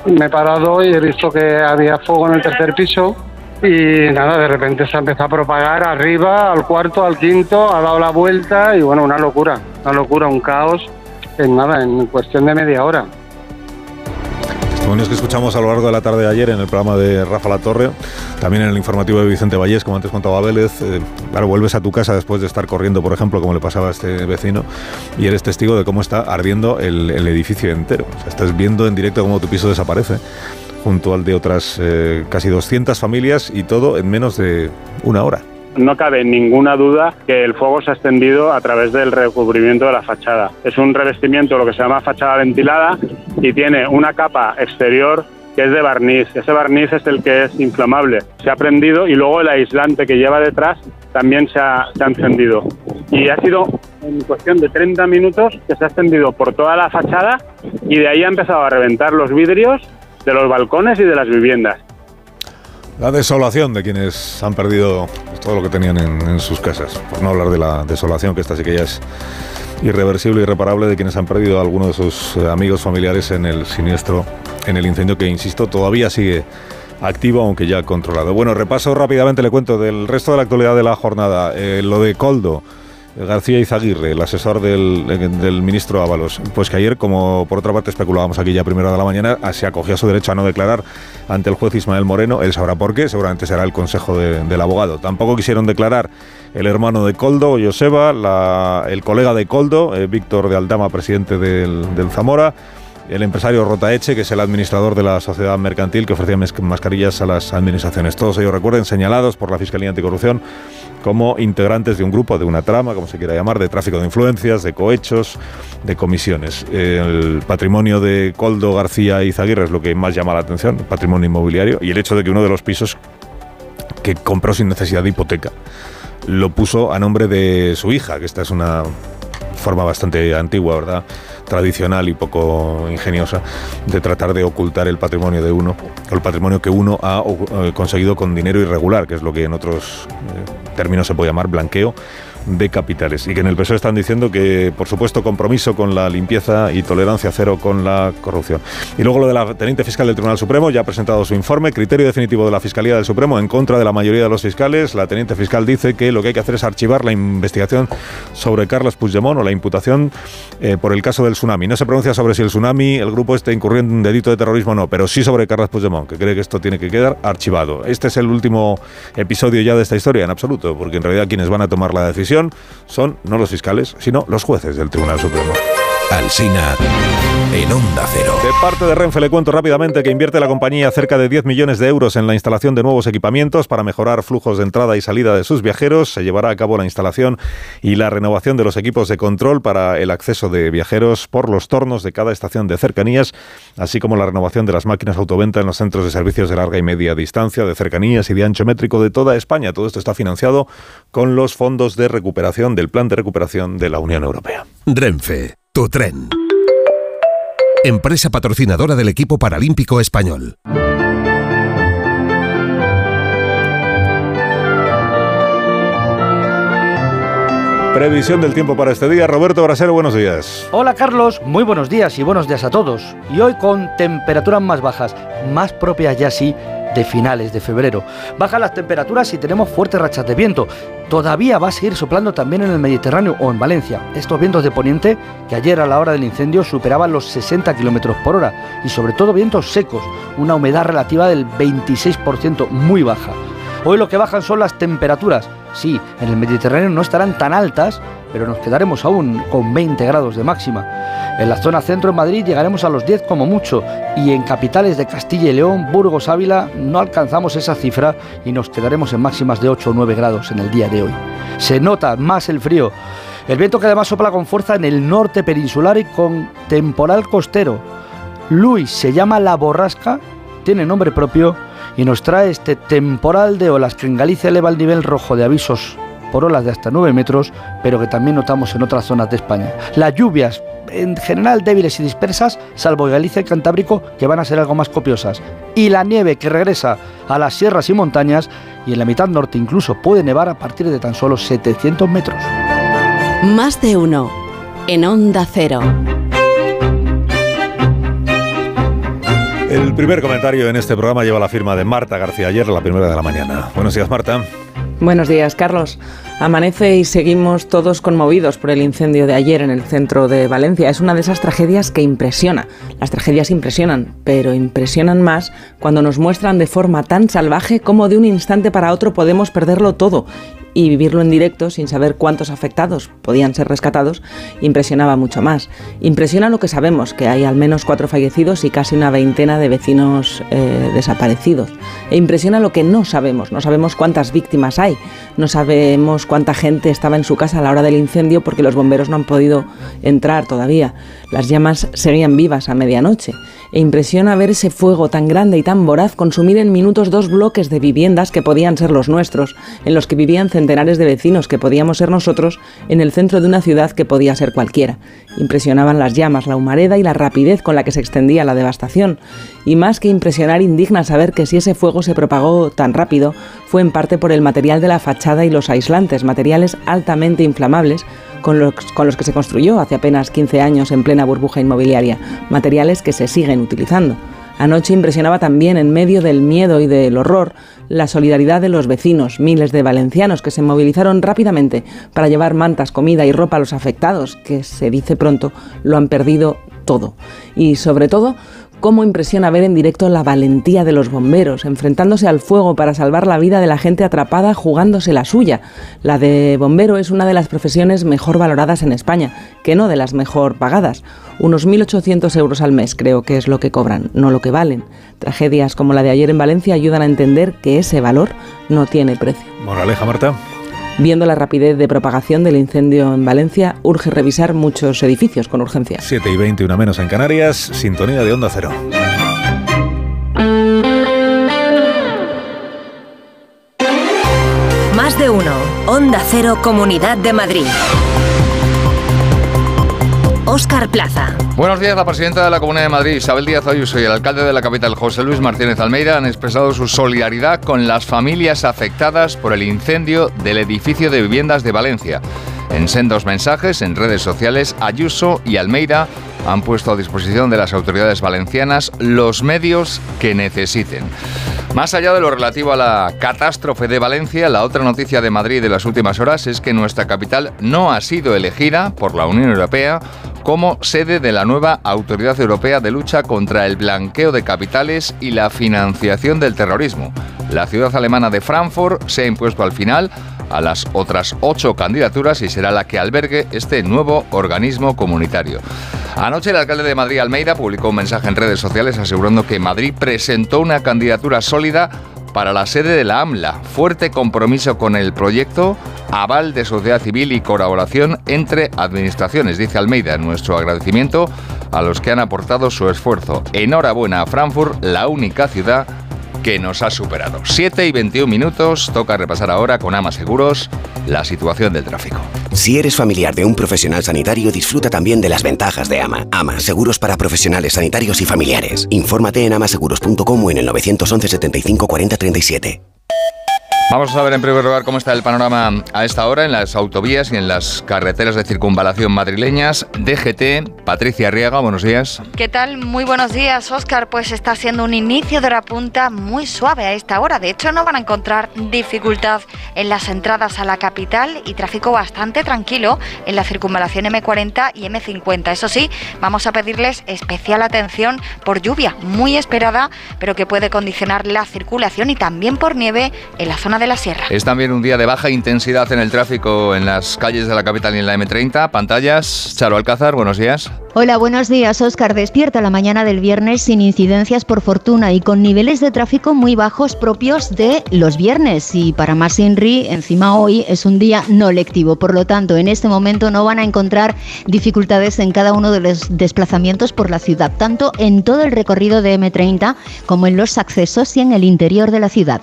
me he parado y he visto que había fuego en el tercer piso y nada, de repente se ha empezado a propagar arriba, al cuarto, al quinto, ha dado la vuelta y bueno, una locura, una locura, un caos en nada, en cuestión de media hora testimonios que escuchamos a lo largo de la tarde de ayer en el programa de Rafa La Torre, también en el informativo de Vicente Vallés, como antes contaba Vélez. Eh, claro, vuelves a tu casa después de estar corriendo, por ejemplo, como le pasaba a este vecino, y eres testigo de cómo está ardiendo el, edificio entero. O sea, estás viendo en directo cómo tu piso desaparece junto al de otras eh, casi 200 familias y todo en menos de una hora no cabe ninguna duda que el fuego se ha extendido a través del recubrimiento de la fachada. Es un revestimiento, lo que se llama fachada ventilada, y tiene una capa exterior que es de barniz. Ese barniz es el que es inflamable. Se ha prendido y luego el aislante que lleva detrás también se ha, se encendido. Y ha sido en cuestión de 30 minutos que se ha extendido por toda la fachada y de ahí ha empezado a reventar los vidrios de los balcones y de las viviendas. La desolación de quienes han perdido todo lo que tenían en, sus casas. Por no hablar de la desolación, que esta sí que ya es irreversible, irreparable, de quienes han perdido a algunos de sus eh, amigos familiares en el siniestro, en el incendio que, insisto, todavía sigue activo, aunque ya controlado. Bueno, repaso rápidamente, le cuento del resto de la actualidad de la jornada. Eh, lo de Coldo. García Izaguirre, el asesor del, ministro Ábalos, pues que ayer, como por otra parte especulábamos aquí ya a primera de la mañana, se acogió a su derecho a no declarar ante el juez Ismael Moreno. Él sabrá por qué, seguramente será el consejo del abogado. Tampoco quisieron declarar el hermano de Coldo, Joseba, el colega de Coldo, eh, Víctor de Aldama, presidente del, del Zamora el empresario Rotaeche, que es el administrador de la sociedad mercantil que ofrecía mascarillas a las administraciones. Todos ellos, recuerden, señalados por la Fiscalía Anticorrupción como integrantes de un grupo, de una trama, como se quiera llamar, de tráfico de influencias, de cohechos, de comisiones. El patrimonio de Coldo García y Zaguirre es lo que más llama la atención, patrimonio inmobiliario, y el hecho de que uno de los pisos que compró sin necesidad de hipoteca lo puso a nombre de su hija, que esta es una forma bastante antigua, ¿verdad? Tradicional y poco ingeniosa de tratar de ocultar el patrimonio de uno, o el patrimonio que uno ha eh, conseguido con dinero irregular, que es lo que en otros eh, términos se puede llamar blanqueo de capitales. Y que en el PSOE están diciendo que, por supuesto, compromiso con la limpieza y tolerancia cero con la corrupción. Y luego lo de la teniente fiscal del Tribunal Supremo ya ha presentado su informe, criterio definitivo de la Fiscalía del Supremo en contra de la mayoría de los fiscales. La teniente fiscal dice que lo que hay que hacer es archivar la investigación sobre Carlos Puigdemont o la imputación eh, por el caso del tsunami. No se pronuncia sobre si el tsunami, el grupo este incurrió en un delito de terrorismo o no, pero sí sobre Carlos Puigdemont, que cree que esto tiene que quedar archivado. Este es el último episodio ya de esta historia, en absoluto, porque en realidad quienes van a tomar la decisión son no los fiscales, sino los jueces del Tribunal Supremo. Alsina en Onda Cero. De parte de Renfe le cuento rápidamente que invierte la compañía cerca de 10 millones de euros en la instalación de nuevos equipamientos para mejorar flujos de entrada y salida de sus viajeros. Se llevará a cabo la instalación y la renovación de los equipos de control para el acceso de viajeros por los tornos de cada estación de cercanías, así como la renovación de las máquinas autoventa en los centros de servicios de larga y media distancia, de cercanías y de ancho métrico de toda España. Todo esto está financiado con los fondos de recuperación del Plan de Recuperación de la Unión Europea. Renfe tu tren. Empresa patrocinadora del equipo paralímpico español. Previsión del tiempo para este día. Roberto Brasero, buenos días. Hola Carlos, muy buenos días y buenos días a todos. Y hoy con temperaturas más bajas, más propias ya sí de finales de febrero. Bajan las temperaturas y tenemos fuertes rachas de viento. Todavía va a seguir soplando también en el Mediterráneo o en Valencia. Estos vientos de poniente que ayer a la hora del incendio superaban los 60 km por hora y sobre todo vientos secos, una humedad relativa del 26% muy baja. Hoy lo que bajan son las temperaturas. Sí, en el Mediterráneo no estarán tan altas, pero nos quedaremos aún con 20 grados de máxima. En la zona centro de Madrid llegaremos a los 10 como mucho y en capitales de Castilla y León, Burgos, Ávila no alcanzamos esa cifra y nos quedaremos en máximas de 8 o 9 grados en el día de hoy. Se nota más el frío. El viento que además sopla con fuerza en el norte peninsular y con temporal costero. Luis se llama La Borrasca, tiene nombre propio y nos trae este temporal de olas que en Galicia eleva el nivel rojo de avisos por olas de hasta 9 metros, pero que también notamos en otras zonas de España. Las lluvias, en general débiles y dispersas, salvo Galicia y Cantábrico, que van a ser algo más copiosas. Y la nieve que regresa a las sierras y montañas, y en la mitad norte incluso puede nevar a partir de tan solo 700 metros. Más de uno, en Onda Cero. El primer comentario en este programa lleva la firma de Marta García ayer a la primera de la mañana. Buenos días, Marta. Buenos días, Carlos. Amanece y seguimos todos conmovidos por el incendio de ayer en el centro de Valencia. Es una de esas tragedias que impresiona. Las tragedias impresionan, pero impresionan más cuando nos muestran de forma tan salvaje como de un instante para otro podemos perderlo todo y vivirlo en directo sin saber cuántos afectados podían ser rescatados impresionaba mucho más. Impresiona lo que sabemos, que hay al menos cuatro fallecidos y casi una veintena de vecinos eh, desaparecidos. E impresiona lo que no sabemos, no sabemos cuántas víctimas hay, no sabemos cuánta gente estaba en su casa a la hora del incendio porque los bomberos no han podido entrar todavía. Las llamas seguían vivas a medianoche e impresiona ver ese fuego tan grande y tan voraz consumir en minutos dos bloques de viviendas que podían ser los nuestros, en los que vivían centenares de vecinos que podíamos ser nosotros, en el centro de una ciudad que podía ser cualquiera. Impresionaban las llamas, la humareda y la rapidez con la que se extendía la devastación. Y más que impresionar, indigna saber que si ese fuego se propagó tan rápido, fue en parte por el material de la fachada y los aislantes, materiales altamente inflamables, con los, con los, que se construyó hace apenas 15 años en plena burbuja inmobiliaria, materiales que se siguen utilizando. Anoche impresionaba también, en medio del miedo y del horror, la solidaridad de los vecinos, miles de valencianos que se movilizaron rápidamente para llevar mantas, comida y ropa a los afectados, que se dice pronto lo han perdido todo. Y sobre todo, cómo impresiona ver en directo la valentía de los bomberos, enfrentándose al fuego para salvar la vida de la gente atrapada jugándose la suya. La de bombero es una de las profesiones mejor valoradas en España, que no de las mejor pagadas. Unos 1.800 euros al mes creo que es lo que cobran, no lo que valen. Tragedias como la de ayer en Valencia ayudan a entender que ese valor no tiene precio. Moraleja, Marta. Viendo la rapidez de propagación del incendio en Valencia, urge revisar muchos edificios con urgencia. 7 y 20, una menos en Canarias, sintonía de Onda Cero. Más de uno. Onda Cero, Comunidad de Madrid. Óscar Plaza. Buenos días. La presidenta de la Comunidad de Madrid, Isabel Díaz Ayuso, y el alcalde de la capital, José Luis Martínez Almeida, han expresado su solidaridad con las familias afectadas por el incendio del edificio de viviendas de Valencia. En sendos mensajes en redes sociales, Ayuso y Almeida han puesto a disposición de las autoridades valencianas los medios que necesiten. Más allá de lo relativo a la catástrofe de Valencia, la otra noticia de Madrid de las últimas horas es que nuestra capital no ha sido elegida por la Unión Europea como sede de la nueva Autoridad Europea de Lucha contra el Blanqueo de Capitales y la Financiación del Terrorismo. La ciudad alemana de Frankfurt se ha impuesto al final a las otras ocho candidaturas y será la que albergue este nuevo organismo comunitario. Anoche el alcalde de Madrid, Almeida, publicó un mensaje en redes sociales asegurando que Madrid presentó una candidatura sólida para la sede de la AMLA, fuerte compromiso con el proyecto, aval de sociedad civil y colaboración entre administraciones, dice Almeida, nuestro agradecimiento a los que han aportado su esfuerzo. Enhorabuena a Frankfurt, la única ciudad que nos ha superado. 7 y 21 minutos, toca repasar ahora con Ama Seguros la situación del tráfico. Si eres familiar de un profesional sanitario, disfruta también de las ventajas de AMA. AMA, seguros para profesionales sanitarios y familiares. Infórmate en amaseguros.com o en el 911 75 40 37. Vamos a saber en primer lugar cómo está el panorama a esta hora en las autovías y en las carreteras de circunvalación madrileñas. DGT, Patricia Arriaga, buenos días. ¿Qué tal? Muy buenos días, Óscar. Pues está siendo un inicio de hora punta muy suave a esta hora. De hecho, no van a encontrar dificultad en las entradas a la capital y tráfico bastante tranquilo en la circunvalación M40 y M50. Eso sí, vamos a pedirles especial atención por lluvia muy esperada, pero que puede condicionar la circulación y también por nieve en la zona de la sierra. Es también un día de baja intensidad en el tráfico en las calles de la capital y en la M30. Pantallas, Charo Alcázar, buenos días. Hola, buenos días. Oscar despierta la mañana del viernes sin incidencias por fortuna y con niveles de tráfico muy bajos propios de los viernes. Y para más INRI, encima hoy es un día no lectivo. Por lo tanto, en este momento no van a encontrar dificultades en cada uno de los desplazamientos por la ciudad, tanto en todo el recorrido de M30 como en los accesos y en el interior de la ciudad.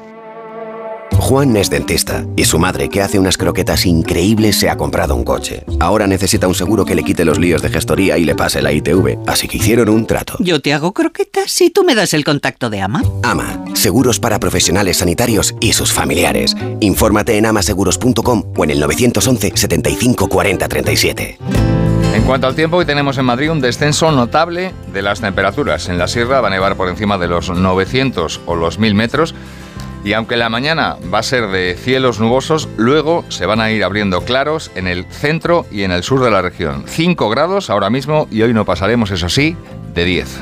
Juan es dentista y su madre, que hace unas croquetas increíbles, se ha comprado un coche. Ahora necesita un seguro que le quite los líos de gestoría y le pase la ITV, así que hicieron un trato. Yo te hago croquetas y tú me das el contacto de Ama. Ama, seguros para profesionales sanitarios y sus familiares. Infórmate en amaseguros.com o en el 911 75 40 37. En cuanto al tiempo, hoy tenemos en Madrid un descenso notable de las temperaturas. En la sierra va a nevar por encima de los 900 o los 1000 metros. Y aunque la mañana va a ser de cielos nubosos, luego se van a ir abriendo claros en el centro y en el sur de la región. 5 grados ahora mismo y hoy no pasaremos, eso sí, de 10.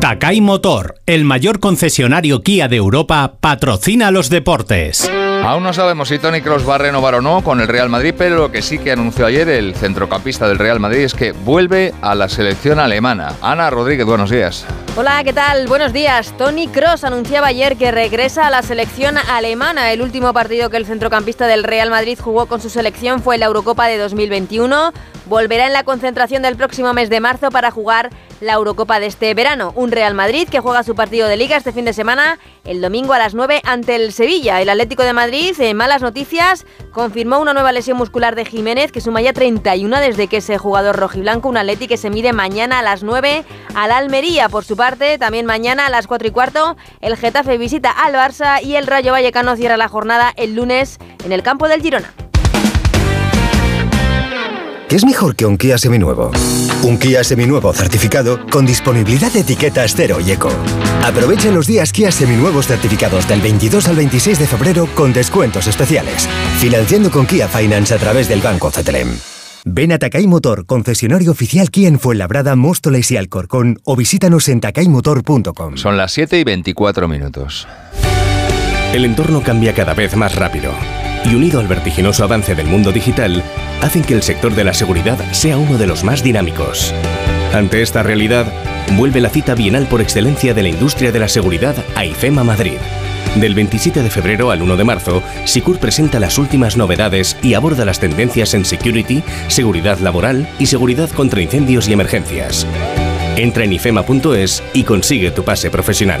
Takai Motor, el mayor concesionario Kia de Europa, patrocina los deportes. Aún no sabemos si Tony Cross va a renovar o no con el Real Madrid, pero lo que sí que anunció ayer el centrocampista del Real Madrid es que vuelve a la selección alemana. Ana Rodríguez, buenos días. Hola, ¿qué tal? Buenos días. Tony Cross anunciaba ayer que regresa a la selección alemana. El último partido que el centrocampista del Real Madrid jugó con su selección fue la Eurocopa de 2021. Volverá en la concentración del próximo mes de marzo para jugar la Eurocopa de este verano. Un Real Madrid que juega su partido de liga este fin de semana el domingo a las 9 ante el Sevilla. El Atlético de Madrid, en malas noticias, confirmó una nueva lesión muscular de Jiménez que suma ya 31 desde que ese jugador rojiblanco, un Atleti que se mide mañana a las 9 a la Almería. Por su parte, también mañana a las 4 y cuarto, el Getafe visita al Barça y el Rayo Vallecano cierra la jornada el lunes en el campo del Girona. ¿Qué es mejor que un Kia seminuevo? Un Kia seminuevo certificado con disponibilidad de etiquetas cero y eco. Aprovecha los días Kia seminuevos certificados del 22 al 26 de febrero con descuentos especiales. Financiando con Kia Finance a través del Banco CTLM. Ven a Takay Motor, concesionario oficial Kia en Fuenlabrada, Móstoles y Alcorcón o visítanos en takaymotor.com. Son las 7 y 24 minutos. El entorno cambia cada vez más rápido y unido al vertiginoso avance del mundo digital, hacen que el sector de la seguridad sea uno de los más dinámicos. Ante esta realidad, vuelve la cita bienal por excelencia de la industria de la seguridad a IFEMA Madrid. Del 27 de febrero al 1 de marzo, Sicur presenta las últimas novedades y aborda las tendencias en security, seguridad laboral y seguridad contra incendios y emergencias. Entra en ifema.es y consigue tu pase profesional.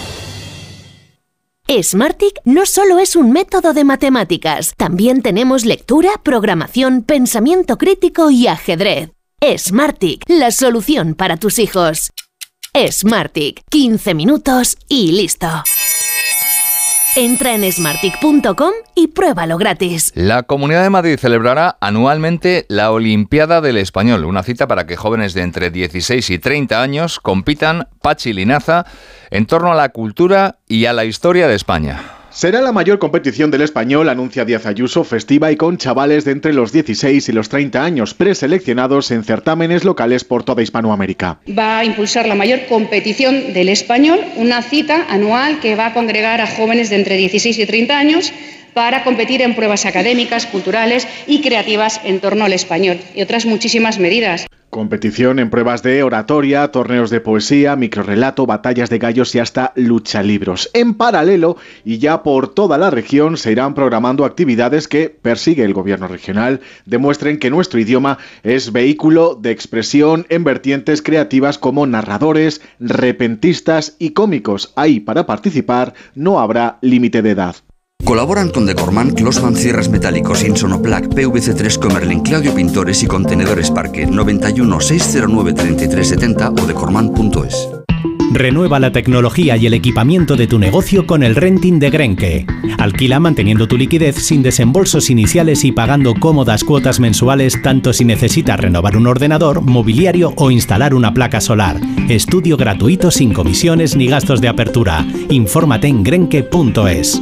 Smartic no solo es un método de matemáticas, también tenemos lectura, programación, pensamiento crítico y ajedrez. Smartic, la solución para tus hijos. Smartic, 15 minutos y listo. Entra en smartic.com y pruébalo gratis. La Comunidad de Madrid celebrará anualmente la Olimpiada del Español, una cita para que jóvenes de entre 16 y 30 años compitan Pachi Linaza en torno a la cultura y a la historia de España. Será la mayor competición del español, anuncia Díaz Ayuso, festiva y con chavales de entre los 16 y los 30 años preseleccionados en certámenes locales por toda Hispanoamérica. Va a impulsar la mayor competición del español, una cita anual que va a congregar a jóvenes de entre 16 y 30 años para competir en pruebas académicas, culturales y creativas en torno al español y otras muchísimas medidas. Competición en pruebas de oratoria, torneos de poesía, microrelato, batallas de gallos y hasta luchalibros. En paralelo, y ya por toda la región, se irán programando actividades que, persigue el gobierno regional, demuestren que nuestro idioma es vehículo de expresión en vertientes creativas como narradores, repentistas y cómicos. Ahí, para participar, no habrá límite de edad. Colaboran con Decorman, Closman Cierras Metálicos, Insonoplac, PVC3 Comerlin, Claudio Pintores y Contenedores Parque 91 609 3370 o decorman.es. Renueva la tecnología y el equipamiento de tu negocio con el renting de Grenke. Alquila manteniendo tu liquidez sin desembolsos iniciales y pagando cómodas cuotas mensuales tanto si necesitas renovar un ordenador, mobiliario o instalar una placa solar. Estudio gratuito sin comisiones ni gastos de apertura. Infórmate en grenke.es.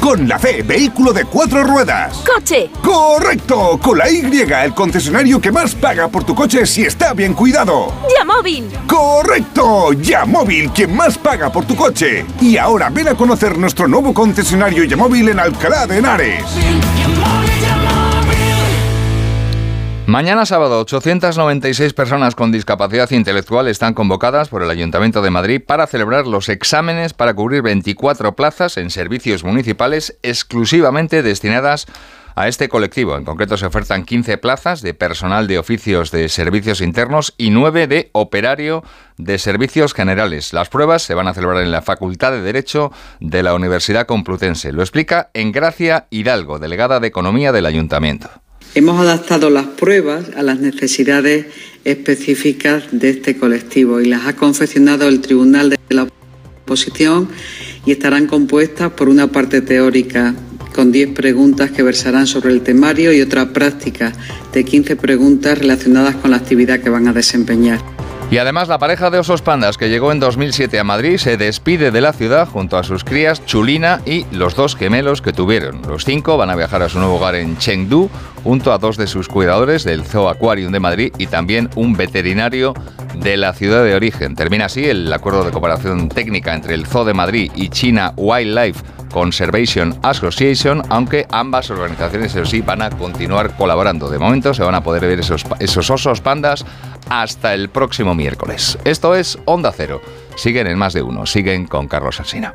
Con la C, vehículo de cuatro ruedas. ¡Coche! ¡Correcto! Con la Y, el concesionario que más paga por tu coche si está bien cuidado. ¡Yamóvil! ¡Correcto! Yamóvil, quien más paga por tu coche. Y ahora ven a conocer nuestro nuevo concesionario Yamóvil en Alcalá de Henares. Mañana sábado, 896 personas con discapacidad intelectual están convocadas por el Ayuntamiento de Madrid para celebrar los exámenes para cubrir 24 plazas en servicios municipales exclusivamente destinadas a este colectivo. En concreto se ofertan 15 plazas de personal de oficios de servicios internos y 9 de operario de servicios generales. Las pruebas se van a celebrar en la Facultad de Derecho de la Universidad Complutense. Lo explica Engracia Hidalgo, delegada de Economía del Ayuntamiento. Hemos adaptado las pruebas a las necesidades específicas de este colectivo y las ha confeccionado el Tribunal de la Oposición y estarán compuestas por una parte teórica con 10 preguntas que versarán sobre el temario y otra práctica de 15 preguntas relacionadas con la actividad que van a desempeñar. Y además la pareja de osos pandas que llegó en 2007 a Madrid se despide de la ciudad junto a sus crías Chulina y los dos gemelos que tuvieron. Los cinco van a viajar a su nuevo hogar en Chengdu junto a dos de sus cuidadores del Zoo Aquarium de Madrid y también un veterinario de la ciudad de origen. Termina así el acuerdo de cooperación técnica entre el Zoo de Madrid y China Wildlife Conservation Association, aunque ambas organizaciones, eso sí, van a continuar colaborando. De momento se van a poder ver esos, esos osos pandas hasta el próximo miércoles. Esto es Onda Cero. Siguen en más de uno, siguen con Carlos Alsina.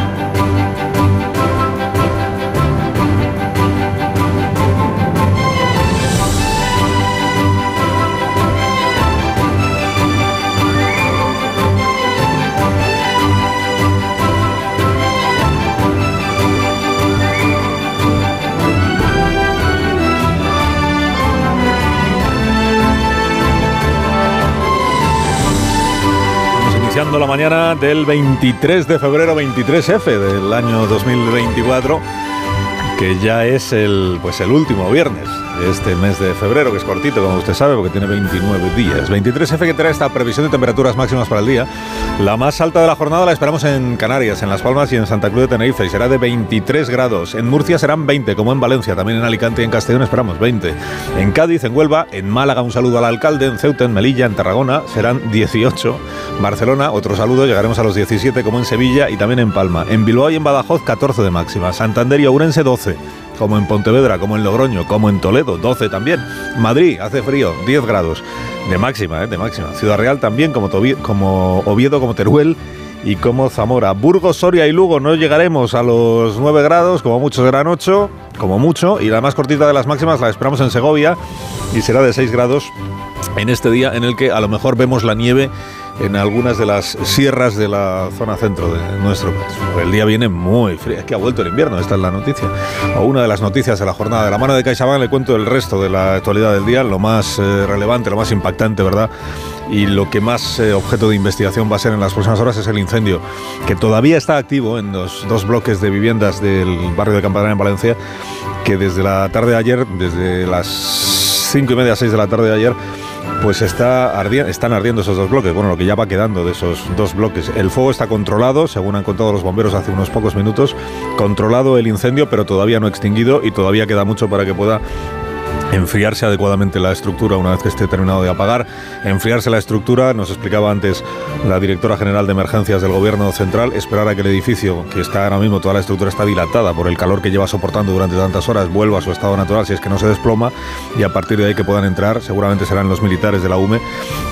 La mañana del 23 de febrero, 23F del año 2024, que ya es el, pues el último viernes este mes de febrero, que es cortito, como usted sabe, porque tiene 29 días. 23F que trae esta previsión de temperaturas máximas para el día. La más alta de la jornada la esperamos en Canarias, en Las Palmas y en Santa Cruz de Tenerife, y será de 23 grados. En Murcia serán 20, como en Valencia, también en Alicante y en Castellón esperamos 20. En Cádiz, en Huelva, en Málaga un saludo al alcalde, en Ceuta, en Melilla, en Tarragona serán 18. Barcelona, otro saludo, llegaremos a los 17 como en Sevilla y también en Palma. En Bilbao y en Badajoz 14 de máxima. Santander y Ourense 12. Como en Pontevedra, como en Logroño, como en Toledo, 12 también. Madrid hace frío, 10 grados de máxima, ¿eh? de máxima. Ciudad Real también, como, Tobi- como Oviedo, como Teruel y como Zamora. Burgos, Soria y Lugo no llegaremos a los 9 grados, como mucho serán 8, como mucho, y la más cortita de las máximas la esperamos en Segovia y será de 6 grados en este día en el que a lo mejor vemos la nieve en algunas de las sierras de la zona centro de nuestro país. El día viene muy frío, es que ha vuelto el invierno, esta es la noticia. O una de las noticias de la jornada. De la mano de CaixaBank le cuento el resto de la actualidad del día, lo más eh, relevante, lo más impactante, ¿verdad? Y lo que más eh, objeto de investigación va a ser en las próximas horas es el incendio, que todavía está activo en los dos bloques de viviendas del barrio de Campana en Valencia, que desde la tarde de ayer, desde las cinco y media, seis de la tarde de ayer, pues está están ardiendo esos dos bloques. Bueno, lo que ya va quedando de esos dos bloques. El fuego está controlado, según han contado los bomberos hace unos pocos minutos. Controlado el incendio, pero todavía no extinguido y todavía queda mucho para que pueda enfriarse adecuadamente la estructura una vez que esté terminado de apagar. Enfriarse la estructura, nos explicaba antes la directora general de emergencias del gobierno central, esperar a que el edificio, que está ahora mismo, toda la estructura está dilatada por el calor que lleva soportando durante tantas horas, vuelva a su estado natural si es que no se desploma y a partir de ahí que puedan entrar, seguramente serán los militares de la UME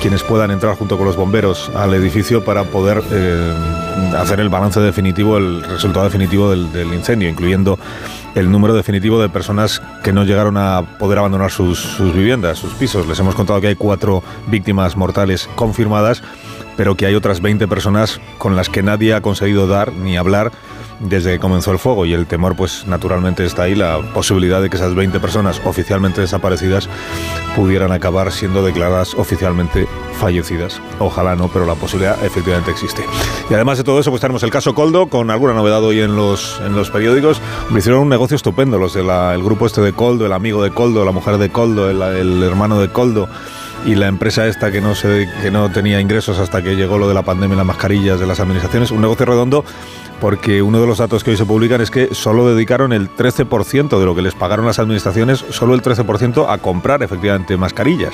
quienes puedan entrar junto con los bomberos al edificio para poder eh, hacer el balance definitivo, el resultado definitivo del, del incendio, incluyendo el número definitivo de personas que no llegaron a poder abandonar sus, viviendas, sus pisos. Les hemos contado que hay cuatro víctimas mortales confirmadas, pero que hay otras 20 personas con las que nadie ha conseguido dar ni hablar desde que comenzó el fuego y el temor pues naturalmente está ahí la posibilidad de que esas 20 personas oficialmente desaparecidas pudieran acabar siendo declaradas oficialmente fallecidas. Ojalá no, pero la posibilidad efectivamente existe. Y además de todo eso, pues tenemos el caso Coldo, con alguna novedad hoy en los, en los periódicos. Me hicieron un negocio estupendo los del grupo este de Coldo, el amigo de Coldo, la mujer de Coldo, el, el hermano de Coldo y la empresa esta que no se, que no tenía ingresos hasta que llegó lo de la pandemia y las mascarillas de las administraciones, un negocio redondo porque uno de los datos que hoy se publican es que solo dedicaron el 13% de lo que les pagaron las administraciones, solo el 13% a comprar efectivamente mascarillas.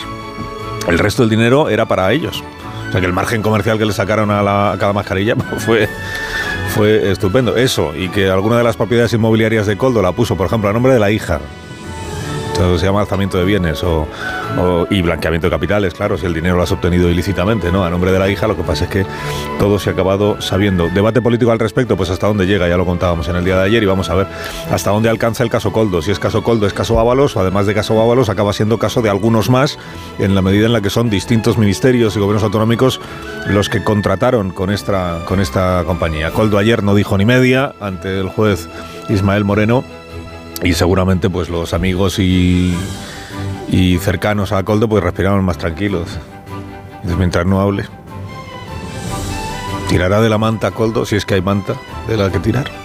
El resto del dinero era para ellos. O sea que el margen comercial que le sacaron a, cada mascarilla fue, fue estupendo. Eso, y que alguna de las propiedades inmobiliarias de Coldo la puso, por ejemplo, a nombre de la hija. Esto se llama alzamiento de bienes o, y blanqueamiento de capitales, claro, si el dinero lo has obtenido ilícitamente, ¿no? A nombre de la hija, lo que pasa es que todo se ha acabado sabiendo. Debate político al respecto, pues hasta dónde llega, ya lo contábamos en el día de ayer y vamos a ver hasta dónde alcanza el caso Coldo. Si es caso Coldo, es caso Ábalos, o además de caso Ábalos, acaba siendo caso de algunos más, en la medida en la que son distintos ministerios y gobiernos autonómicos los que contrataron con esta, con esta compañía. Coldo ayer no dijo ni media ante el juez Ismael Moreno y seguramente pues los amigos y, cercanos a Coldo pues respiraron más tranquilos. Mientras no hable. ¿Tirará de la manta Coldo si es que hay manta de la que tirar?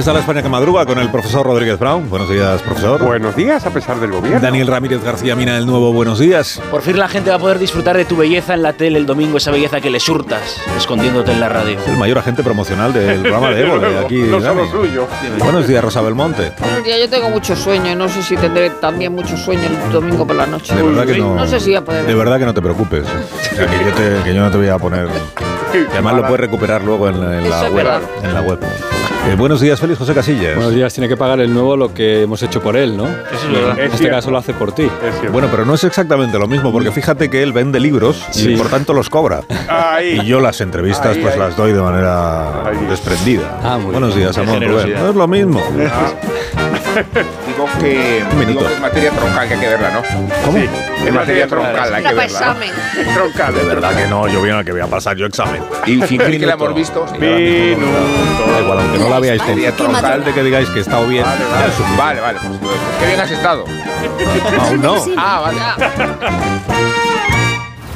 Está la España que madruga con el profesor Rodríguez Brown. Buenos días, profesor. Buenos días, a pesar del gobierno. Daniel Ramírez García Mina, el nuevo Buenos días. Por fin la gente va a poder disfrutar de tu belleza en la tele el domingo, esa belleza que le surtas, escondiéndote en la radio. El mayor agente promocional del programa de Evo, de aquí. No solo suyo. Buenos días, Rosa Belmonte. Buenos días, yo tengo mucho sueño y no sé si tendré también mucho sueño el domingo por la noche. De verdad que no. No sé si voy a poder. De verdad que no te preocupes. O sea, que yo, te- que yo no te voy a poner. que además lo puedes recuperar luego en la, en la Eso es web. verdad. En la web. Eh, buenos días, Félix José Casillas. Buenos días, tiene que pagar el nuevo lo que hemos hecho por él, ¿no? Eso es verdad. En este caso lo hace por ti. Bueno, pero no es exactamente lo mismo, porque fíjate que él vende libros Sí. y por tanto los cobra. Ahí. Y yo las entrevistas Ahí, pues ahí. las doy de manera desprendida. Ah, muy Buenos bien. días, generosidad. No es lo mismo. Digo que, minuto. digo que es materia troncal que hay que verla, ¿no? ¿Cómo? Sí, es materia troncal, hay que verla. ¿no? Troncal. De verdad que no, yo bien que voy a pasar yo examen. Y fingir que la hemos visto. Da igual, aunque no la veáis Materia con tal de que digáis que he estado bien. Vale, vale, vale. Pues, pues, qué bien has estado. Aún no. Ah, vale.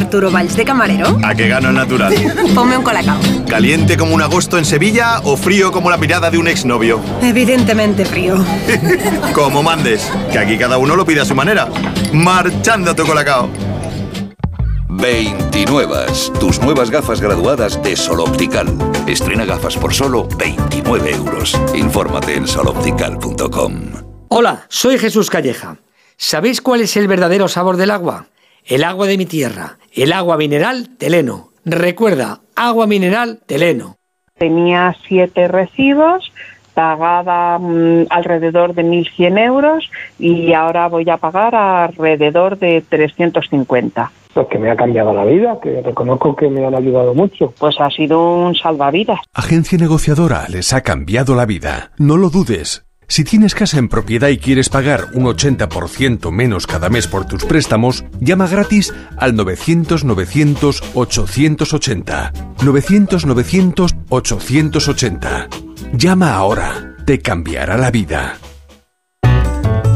Arturo Valls de camarero. A que gano natural. Ponme un colacao. ¿Caliente como un agosto en Sevilla o frío como la mirada de un exnovio? Evidentemente frío. Como mandes, que aquí cada uno lo pide a su manera. Marchando tu colacao. 29. Tus nuevas gafas graduadas de Sol Optical. Estrena gafas por solo 29 euros. Infórmate en soloptical.com. Hola, soy Jesús Calleja. ¿Sabéis cuál es el verdadero sabor del agua? El agua de mi tierra, el agua mineral Teleno. Recuerda, agua mineral Teleno. Tenía siete recibos, pagaba mm, alrededor de 1.100 euros y ahora voy a pagar alrededor de 350. Pues que me ha cambiado la vida, que reconozco que me han ayudado mucho. Pues ha sido un salvavidas. Agencia negociadora les ha cambiado la vida. No lo dudes. Si tienes casa en propiedad y quieres pagar un 80% menos cada mes por tus préstamos, llama gratis al 900-900-880. 900-900-880. Llama ahora. Te cambiará la vida.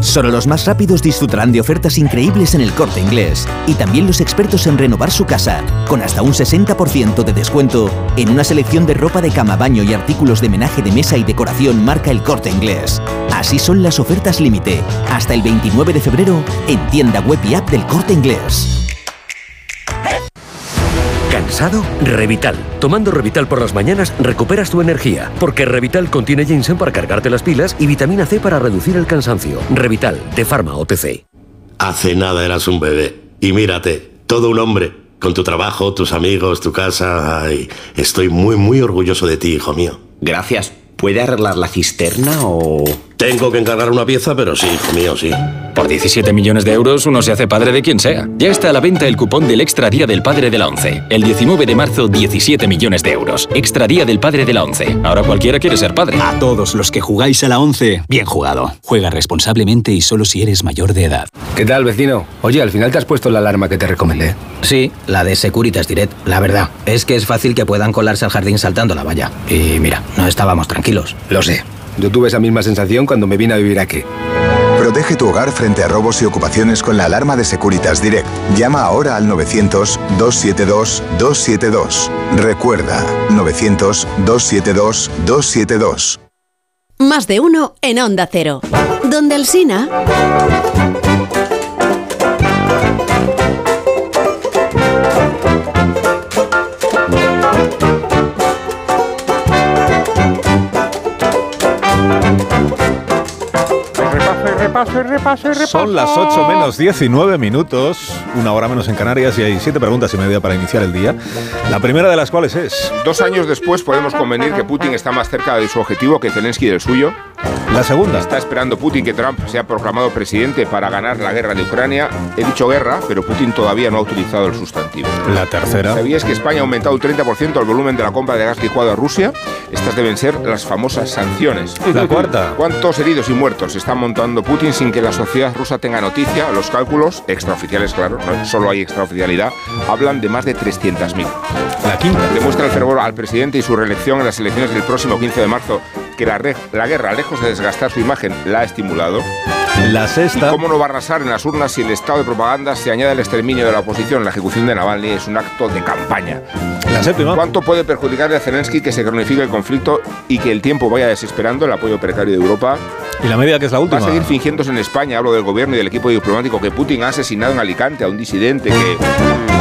Solo los más rápidos disfrutarán de ofertas increíbles en el corte inglés. Y también los expertos en renovar su casa, con hasta un 60% de descuento en una selección de ropa de cama, baño y artículos de menaje de mesa y decoración marca el corte inglés. Así son las ofertas límite, hasta el 29 de febrero en tienda web y app del corte inglés. ¿Cansado? Revital. Tomando Revital por las mañanas recuperas tu energía, porque Revital contiene ginseng para cargarte las pilas y vitamina C para reducir el cansancio. Revital, de Pharma OTC. Hace nada eras un bebé. Y mírate, todo un hombre. Con tu trabajo, tus amigos, tu casa. Ay, estoy muy, muy orgulloso de ti, hijo mío. Gracias. ¿Puede arreglar la cisterna o...? Tengo que encargar una pieza, pero sí, hijo mío, sí. Por 17 millones de euros uno se hace padre de quien sea. Ya está a la venta el cupón del Extra Día del Padre de la ONCE. El 19 de marzo, 17 millones de euros. Extra Día del Padre de la ONCE. Ahora cualquiera quiere ser padre. A todos los que jugáis a la 11, bien jugado. Juega responsablemente y solo si eres mayor de edad. ¿Qué tal, vecino? Oye, al final te has puesto la alarma que te recomendé. Sí, la de Securitas Direct. La verdad, es que es fácil que puedan colarse al jardín saltando la valla. Y mira, no estábamos tranquilos. Lo sé. Yo tuve esa misma sensación cuando me vine a vivir aquí. Protege tu hogar frente a robos y ocupaciones con la alarma de Securitas Direct. Llama ahora al 900-272-272. Recuerda, 900-272-272. Más de uno en Onda Cero. Donde el Sina. Repaso y repaso y repaso y repaso. Son las 8 menos 19 minutos, una hora menos en Canarias y hay siete preguntas y media para iniciar el día. La primera de las cuales es... Dos años después podemos convenir que Putin está más cerca de su objetivo que Zelensky del suyo. La segunda. Está esperando Putin que Trump sea proclamado presidente para ganar la guerra de Ucrania. He dicho guerra, pero Putin todavía no ha utilizado el sustantivo. La tercera. ¿Sabías que España ha aumentado un 30% el volumen de la compra de gas licuado a Rusia? Estas deben ser las famosas sanciones. La cuarta. ¿Cuántos heridos y muertos está montando Putin sin que la sociedad rusa tenga noticia? Los cálculos, extraoficiales, claro, no solo hay extraoficialidad, hablan de más de 300.000. La quinta. Demuestra el fervor al presidente y su reelección en las elecciones del próximo 15 de marzo que la, la guerra, lejos de desgastar su imagen, la ha estimulado. La sexta. ¿Y ¿Cómo no va a arrasar en las urnas si el estado de propaganda se añade al exterminio de la oposición? La ejecución de Navalny es un acto de campaña. La séptima. ¿Cuánto puede perjudicarle a Zelensky que se cronifique el conflicto y que el tiempo vaya desesperando el apoyo precario de Europa? Y la media que es la última. Va a seguir fingiéndose en España, hablo del gobierno y del equipo diplomático, que Putin ha asesinado en Alicante a un disidente que...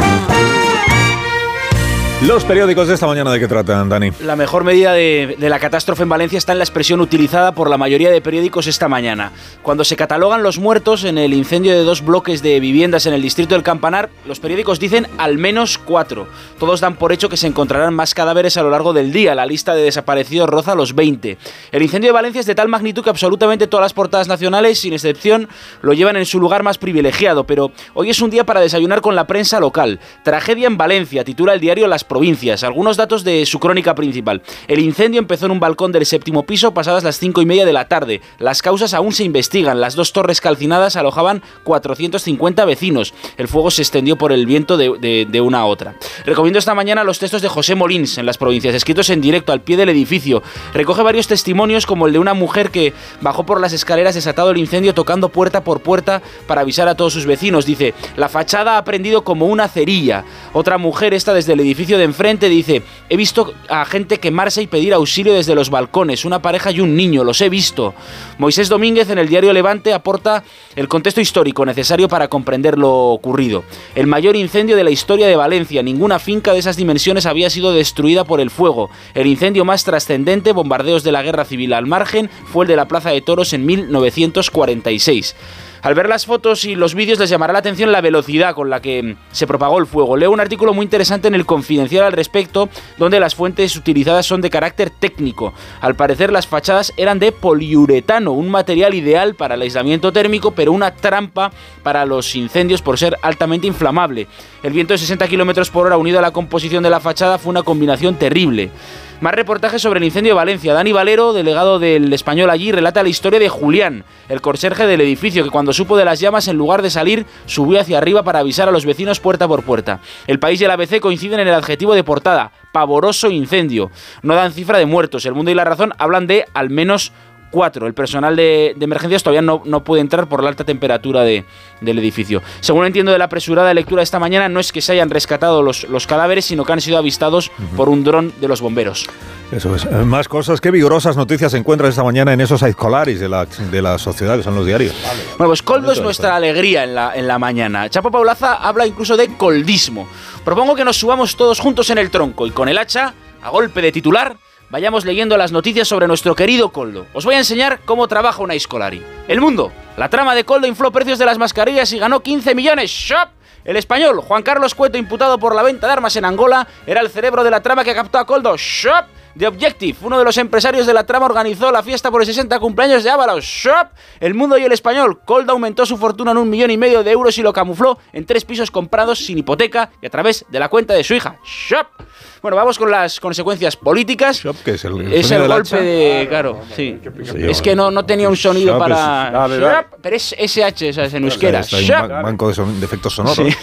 Los periódicos de esta mañana de qué tratan, Dani. La mejor medida de, de, la catástrofe en Valencia está en la expresión utilizada por la mayoría de periódicos esta mañana. Cuando se catalogan los muertos en el incendio de dos bloques de viviendas en el distrito del Campanar, los periódicos dicen al menos cuatro. Todos dan por hecho que se encontrarán más cadáveres a lo largo del día. La lista de desaparecidos roza los 20. El incendio de Valencia es de tal magnitud que absolutamente todas las portadas nacionales, sin excepción, lo llevan en su lugar más privilegiado. Pero hoy es un día para desayunar con la prensa local. Tragedia en Valencia, titula el diario Las provincias. Algunos datos de su crónica principal. El incendio empezó en un balcón del séptimo piso pasadas las cinco y media de la tarde. Las causas aún se investigan. Las dos torres calcinadas alojaban 450 vecinos. El fuego se extendió por el viento de, de, una a otra. Recomiendo esta mañana los textos de José Molins en las provincias, escritos en directo al pie del edificio. Recoge varios testimonios como el de una mujer que bajó por las escaleras desatado el incendio tocando puerta por puerta para avisar a todos sus vecinos. Dice, la fachada ha prendido como una cerilla. Otra mujer, esta desde el edificio de enfrente, dice, he visto a gente quemarse y pedir auxilio desde los balcones, una pareja y un niño, los he visto. Moisés Domínguez en el diario Levante aporta el contexto histórico necesario para comprender lo ocurrido. El mayor incendio de la historia de Valencia, ninguna finca de esas dimensiones había sido destruida por el fuego. El incendio más trascendente, bombardeos de la guerra civil al margen, fue el de la Plaza de Toros en 1946. Al ver las fotos y los vídeos les llamará la atención la velocidad con la que se propagó el fuego. Leo un artículo muy interesante en el Confidencial al respecto, donde las fuentes utilizadas son de carácter técnico. Al parecer las fachadas eran de poliuretano, un material ideal para el aislamiento térmico, pero una trampa para los incendios por ser altamente inflamable. El viento de 60 km por hora unido a la composición de la fachada fue una combinación terrible. Más reportajes sobre el incendio de Valencia. Dani Valero, delegado del español allí, relata la historia de Julián, el conserje del edificio, que cuando supo de las llamas, en lugar de salir, subió hacia arriba para avisar a los vecinos puerta por puerta. El país y el ABC coinciden en el adjetivo de portada, pavoroso incendio. No dan cifra de muertos. El mundo y la razón hablan de al menos 4. El personal de, de emergencias todavía no, no, puede entrar por la alta temperatura de, del edificio. Según entiendo de la apresurada lectura de esta mañana, no es que se hayan rescatado los, los cadáveres, sino que han sido avistados uh -huh. por un dron de los bomberos. Eso es. Más cosas. Qué vigorosas noticias se encuentran esta mañana en esos escolares de la, de la sociedad, que son los diarios. Bueno, pues Coldo es nuestra alegría en la, en la mañana. Chapo Paulaza habla incluso de coldismo. Propongo que nos subamos todos juntos en el tronco y con el hacha, a golpe de titular, vayamos leyendo las noticias sobre nuestro querido Coldo. Os voy a enseñar cómo trabaja una Escolari. El mundo. La trama de Coldo infló precios de las mascarillas y ganó 15 millones. ¡Shop! El español, Juan Carlos Cueto, imputado por la venta de armas en Angola, era el cerebro de la trama que captó a Coldo. ¡Shop! The Objective, uno de los empresarios de la trama, organizó la fiesta por el 60 cumpleaños de Ábalos. Shop. El mundo y el español. Coldo aumentó su fortuna en un millón y medio de euros y lo camufló en tres pisos comprados sin hipoteca y a través de la cuenta de su hija. Shop. Bueno, vamos con las consecuencias políticas. Shop, que es el, el, es el golpe de. Claro, sí. sí es que no, no tenía un sonido Shop para. Es, ah, Shop, pero es SH, ¿sabes? En euskera. Shop. banco de, son, de efectos sonoros. Sí.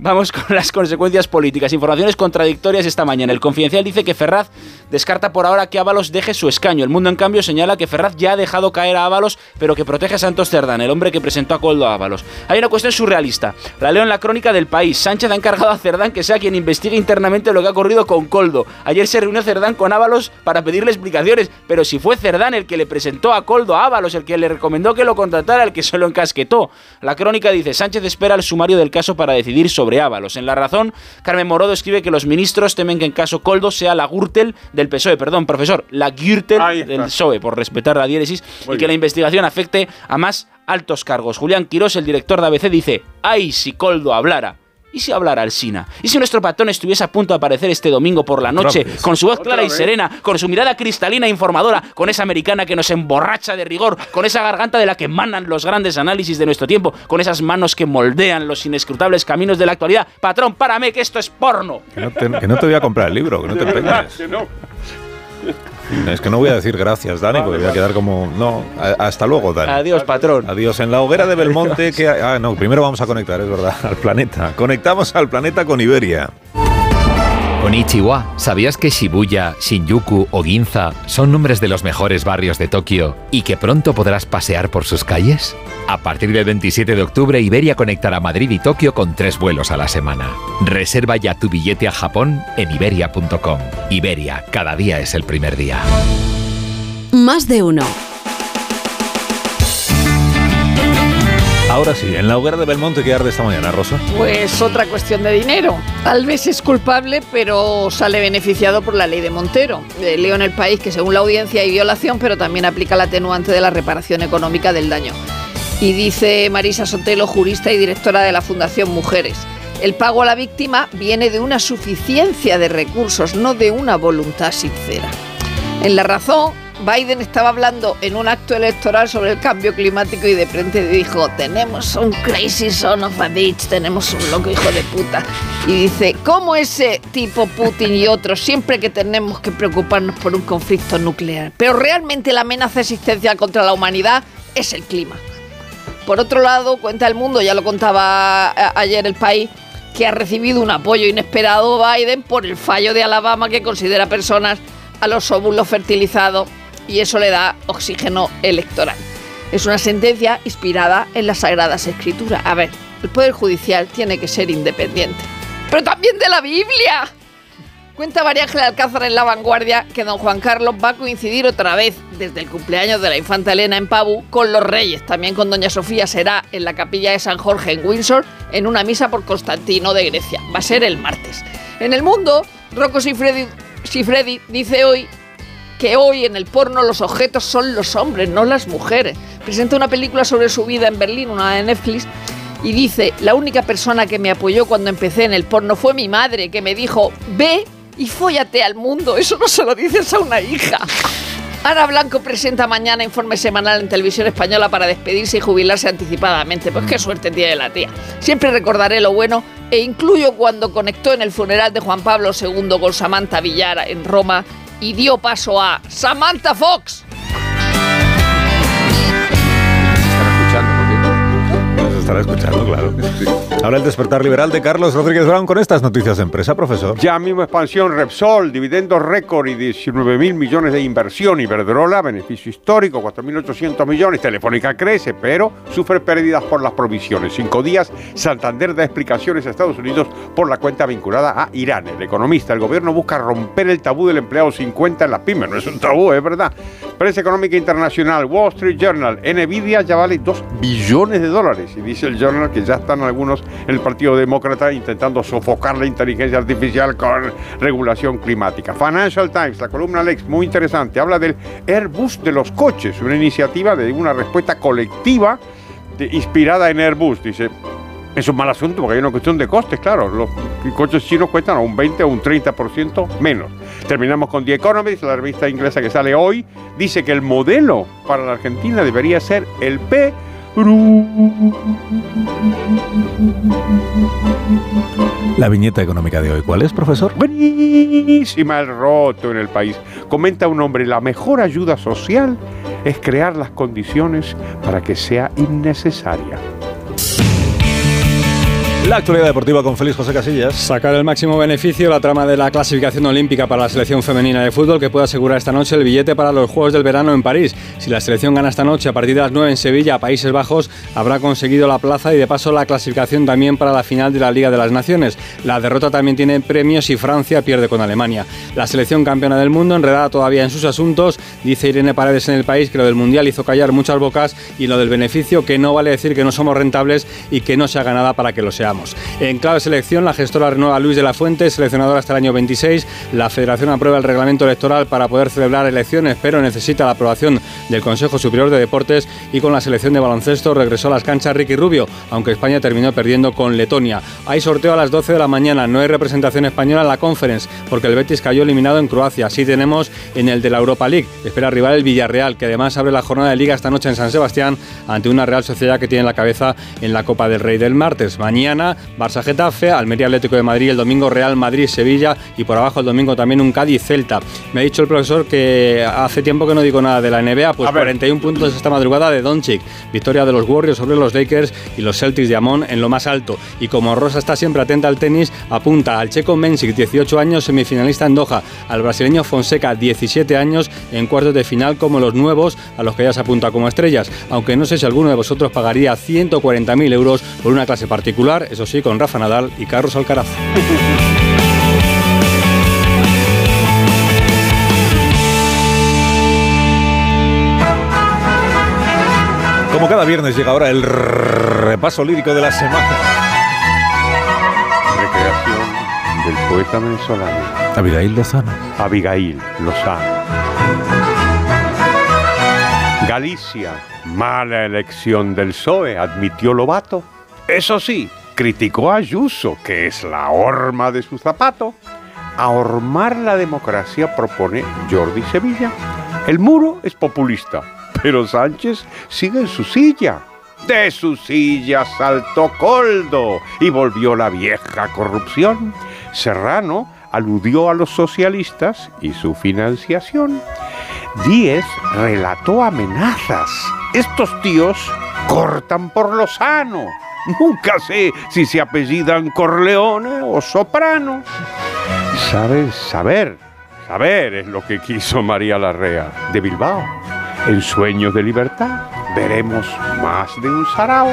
Vamos con las consecuencias políticas. Informaciones contradictorias esta mañana. El Confidencial dice que Ferraz descarta por ahora que Ábalos deje su escaño. El Mundo, en cambio, señala que Ferraz ya ha dejado caer a Ábalos, pero que protege a Santos Cerdán, el hombre que presentó a Coldo a Ábalos. Hay una cuestión surrealista. La leo en la crónica del país. Sánchez ha encargado a Cerdán que sea quien investigue internamente lo que ha ocurrido con Coldo. Ayer se reunió Cerdán con Ábalos para pedirle explicaciones, pero si fue Cerdán el que le presentó a Coldo a Ábalos, el que le recomendó que lo contratara, el que se lo encasquetó. La crónica dice, Sánchez espera el sumario del caso para decidir sobre sobre Ábalos. En La Razón, Carmen Morodo escribe que los ministros temen que en caso Coldo sea la Gürtel del PSOE, perdón, profesor, la Gürtel del PSOE, por respetar la diéresis, y que la investigación afecte a más altos cargos. Julián Quirós, el director de ABC, dice, ¡ay si Coldo hablara! ¿Y si hablara Alsina? ¿Y si nuestro patrón estuviese a punto de aparecer este domingo por la noche, con su voz clara y serena, con su mirada cristalina e informadora, con esa americana que nos emborracha de rigor, con esa garganta de la que emanan los grandes análisis de nuestro tiempo, con esas manos que moldean los inescrutables caminos de la actualidad? Patrón, párame que esto es porno. Que no te, que no te voy a comprar el libro, que no te empeñes. Es que no voy a decir gracias, Dani, porque voy a quedar como. No, hasta luego, Dani. Adiós, patrón. Adiós. En la hoguera de Belmonte, que. Ah, no, primero vamos a conectar, es verdad, al planeta. Conectamos al planeta con Iberia. Konnichiwa, ¿sabías que Shibuya, Shinjuku o Ginza son nombres de los mejores barrios de Tokio y que pronto podrás pasear por sus calles? A partir del 27 de octubre, Iberia conectará Madrid y Tokio con tres vuelos a la semana. Reserva ya tu billete a Japón en iberia.com. Iberia, cada día es el primer día. Más de uno. Ahora sí, en la hoguera de Belmonte que arde esta mañana, Rosa. Pues otra cuestión de dinero. Alves es culpable, pero sale beneficiado por la ley de Montero. Eh, leo en el país que según la audiencia hay violación, pero también aplica la atenuante de la reparación económica del daño. Y dice Marisa Sotelo, jurista y directora de la Fundación Mujeres. El pago a la víctima viene de una suficiencia de recursos, no de una voluntad sincera. En La Razón, Biden estaba hablando en un acto electoral sobre el cambio climático y de frente dijo, tenemos un crazy son of a bitch, tenemos un loco hijo de puta. Y dice, ¿cómo ese tipo Putin y otros siempre que tenemos que preocuparnos por un conflicto nuclear? Pero realmente la amenaza existencial contra la humanidad es el clima. Por otro lado, cuenta el mundo, ya lo contaba ayer el país, que ha recibido un apoyo inesperado Biden por el fallo de Alabama que considera personas a los óvulos fertilizados y eso le da oxígeno electoral. Es una sentencia inspirada en las Sagradas Escrituras. A ver, el Poder Judicial tiene que ser independiente. Pero también de la Biblia. Cuenta María Ángela Alcázar en La Vanguardia que don Juan Carlos va a coincidir otra vez desde el cumpleaños de la infanta Elena en Pavú con los reyes. También con doña Sofía será en la capilla de San Jorge en Windsor en una misa por Constantino de Grecia. Va a ser el martes. En el mundo, Rocco Sifredi, Sifredi dice hoy que hoy en el porno los objetos son los hombres, no las mujeres. Presenta una película sobre su vida en Berlín, una de Netflix, y dice, la única persona que me apoyó cuando empecé en el porno fue mi madre, que me dijo, ve y fóllate al mundo. Eso no se lo dices a una hija. Ana Blanco presenta mañana informe semanal en televisión española para despedirse y jubilarse anticipadamente. Pues qué suerte tiene la tía. Siempre recordaré lo bueno e incluyo cuando conectó en el funeral de Juan Pablo II con Samantha Villara en Roma y dio paso a Samantha Fox. Estará escuchando, claro. Ahora el despertar liberal de Carlos Rodríguez Brown con estas noticias de empresa, profesor. Ya mismo expansión Repsol, dividendos récord y 19 mil millones de inversión. Iberdrola, beneficio histórico, 4.800 millones. Telefónica crece, pero sufre pérdidas por las provisiones. Cinco días, Santander da explicaciones a Estados Unidos por la cuenta vinculada a Irán. El economista, el gobierno busca romper el tabú del empleado 50 en las pymes. No es un tabú, es verdad. Prensa económica internacional, Wall Street Journal, Nvidia ya vale 2 billones de dólares. Y dice el Journal que ya están algunos en el Partido Demócrata intentando sofocar la inteligencia artificial con regulación climática. Financial Times, la columna Lex, muy interesante, habla del Airbus de los coches, una iniciativa de una respuesta colectiva de- inspirada en Airbus. Dice, es un mal asunto porque hay una cuestión de costes, claro. Los coches chinos cuestan un 20 o un 30% menos. Terminamos con The Economist, la revista inglesa que sale hoy. Dice que el modelo para la Argentina debería ser el P. La viñeta económica de hoy, ¿cuál es, profesor? Buenísima el roto en el país. Comenta un hombre, la mejor ayuda social es crear las condiciones para que sea innecesaria. La actualidad deportiva con Félix José Casillas. Sacar el máximo beneficio la trama de la clasificación olímpica para la selección femenina de fútbol que puede asegurar esta noche el billete para los Juegos del Verano en París. Si la selección gana esta noche a partir de las 9 en Sevilla, Países Bajos, habrá conseguido la plaza y de paso la clasificación también para la final de la Liga de las Naciones. La derrota también tiene premios si Francia pierde con Alemania. La selección campeona del mundo, enredada todavía en sus asuntos, dice Irene Paredes en el país que lo del Mundial hizo callar muchas bocas y lo del beneficio que no vale decir que no somos rentables y que no se haga nada para que lo seamos. En clave selección, la gestora renueva Luis de la Fuente, seleccionador hasta el año 26. La Federación aprueba el reglamento electoral para poder celebrar elecciones, pero necesita la aprobación del Consejo Superior de Deportes y con la selección de baloncesto regresó a las canchas Ricky Rubio, aunque España terminó perdiendo con Letonia. Hay sorteo a las 12 de la mañana, no hay representación española en la Conference, porque el Betis cayó eliminado en Croacia. Así tenemos en el de la Europa League. Espera rival el Villarreal, que además abre la jornada de liga esta noche en San Sebastián ante una Real Sociedad que tiene la cabeza en la Copa del Rey del martes. Mañana Barça Getafe, Almería Atlético de Madrid, el domingo Real Madrid Sevilla y por abajo el domingo también un Cádiz Celta. Me ha dicho el profesor que hace tiempo que no digo nada de la NBA, pues 41 puntos esta madrugada de Doncic. Victoria de los Warriors sobre los Lakers y los Celtics de Amon en lo más alto. Y como Rosa está siempre atenta al tenis, apunta al checo Mensic, 18 años, semifinalista en Doha, al brasileño Fonseca, 17 años, en cuartos de final como los nuevos, a los que ya se apunta como estrellas. Aunque no sé si alguno de vosotros pagaría 140.000 euros por una clase particular, eso sí, con Rafa Nadal y Carlos Alcaraz. Como cada viernes llega ahora el repaso lírico de la semana. Recreación del poeta venezolano. Abigail Lozano. Abigail Lozano. Galicia, mala elección del PSOE, admitió Lobato. Eso sí, criticó a Ayuso, que es la horma de su zapato. Ahormar la democracia propone Jordi Sevilla. El muro es populista, pero Sánchez sigue en su silla. De su silla saltó Coldo y volvió la vieja corrupción. Serrano aludió a los socialistas y su financiación. Díez relató amenazas. Estos tíos cortan por lo sano. Nunca sé si se apellidan Corleone o Soprano. Sabes, saber, saber es lo que quiso María Larrea de Bilbao. En Sueños de Libertad veremos más de un sarao.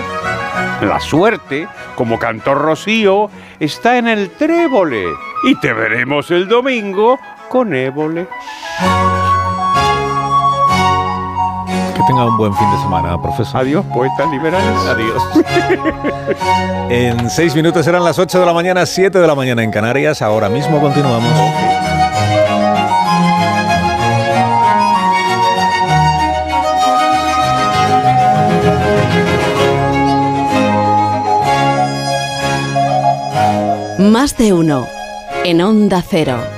La suerte, como cantó Rocío, está en el trébole y te veremos el domingo con ébole. Tenga un buen fin de semana, profesor. Adiós, poetas liberales. Adiós. en seis minutos eran las 8 de la mañana, 7 de la mañana en Canarias. Ahora mismo continuamos. Más de uno. En Onda Cero.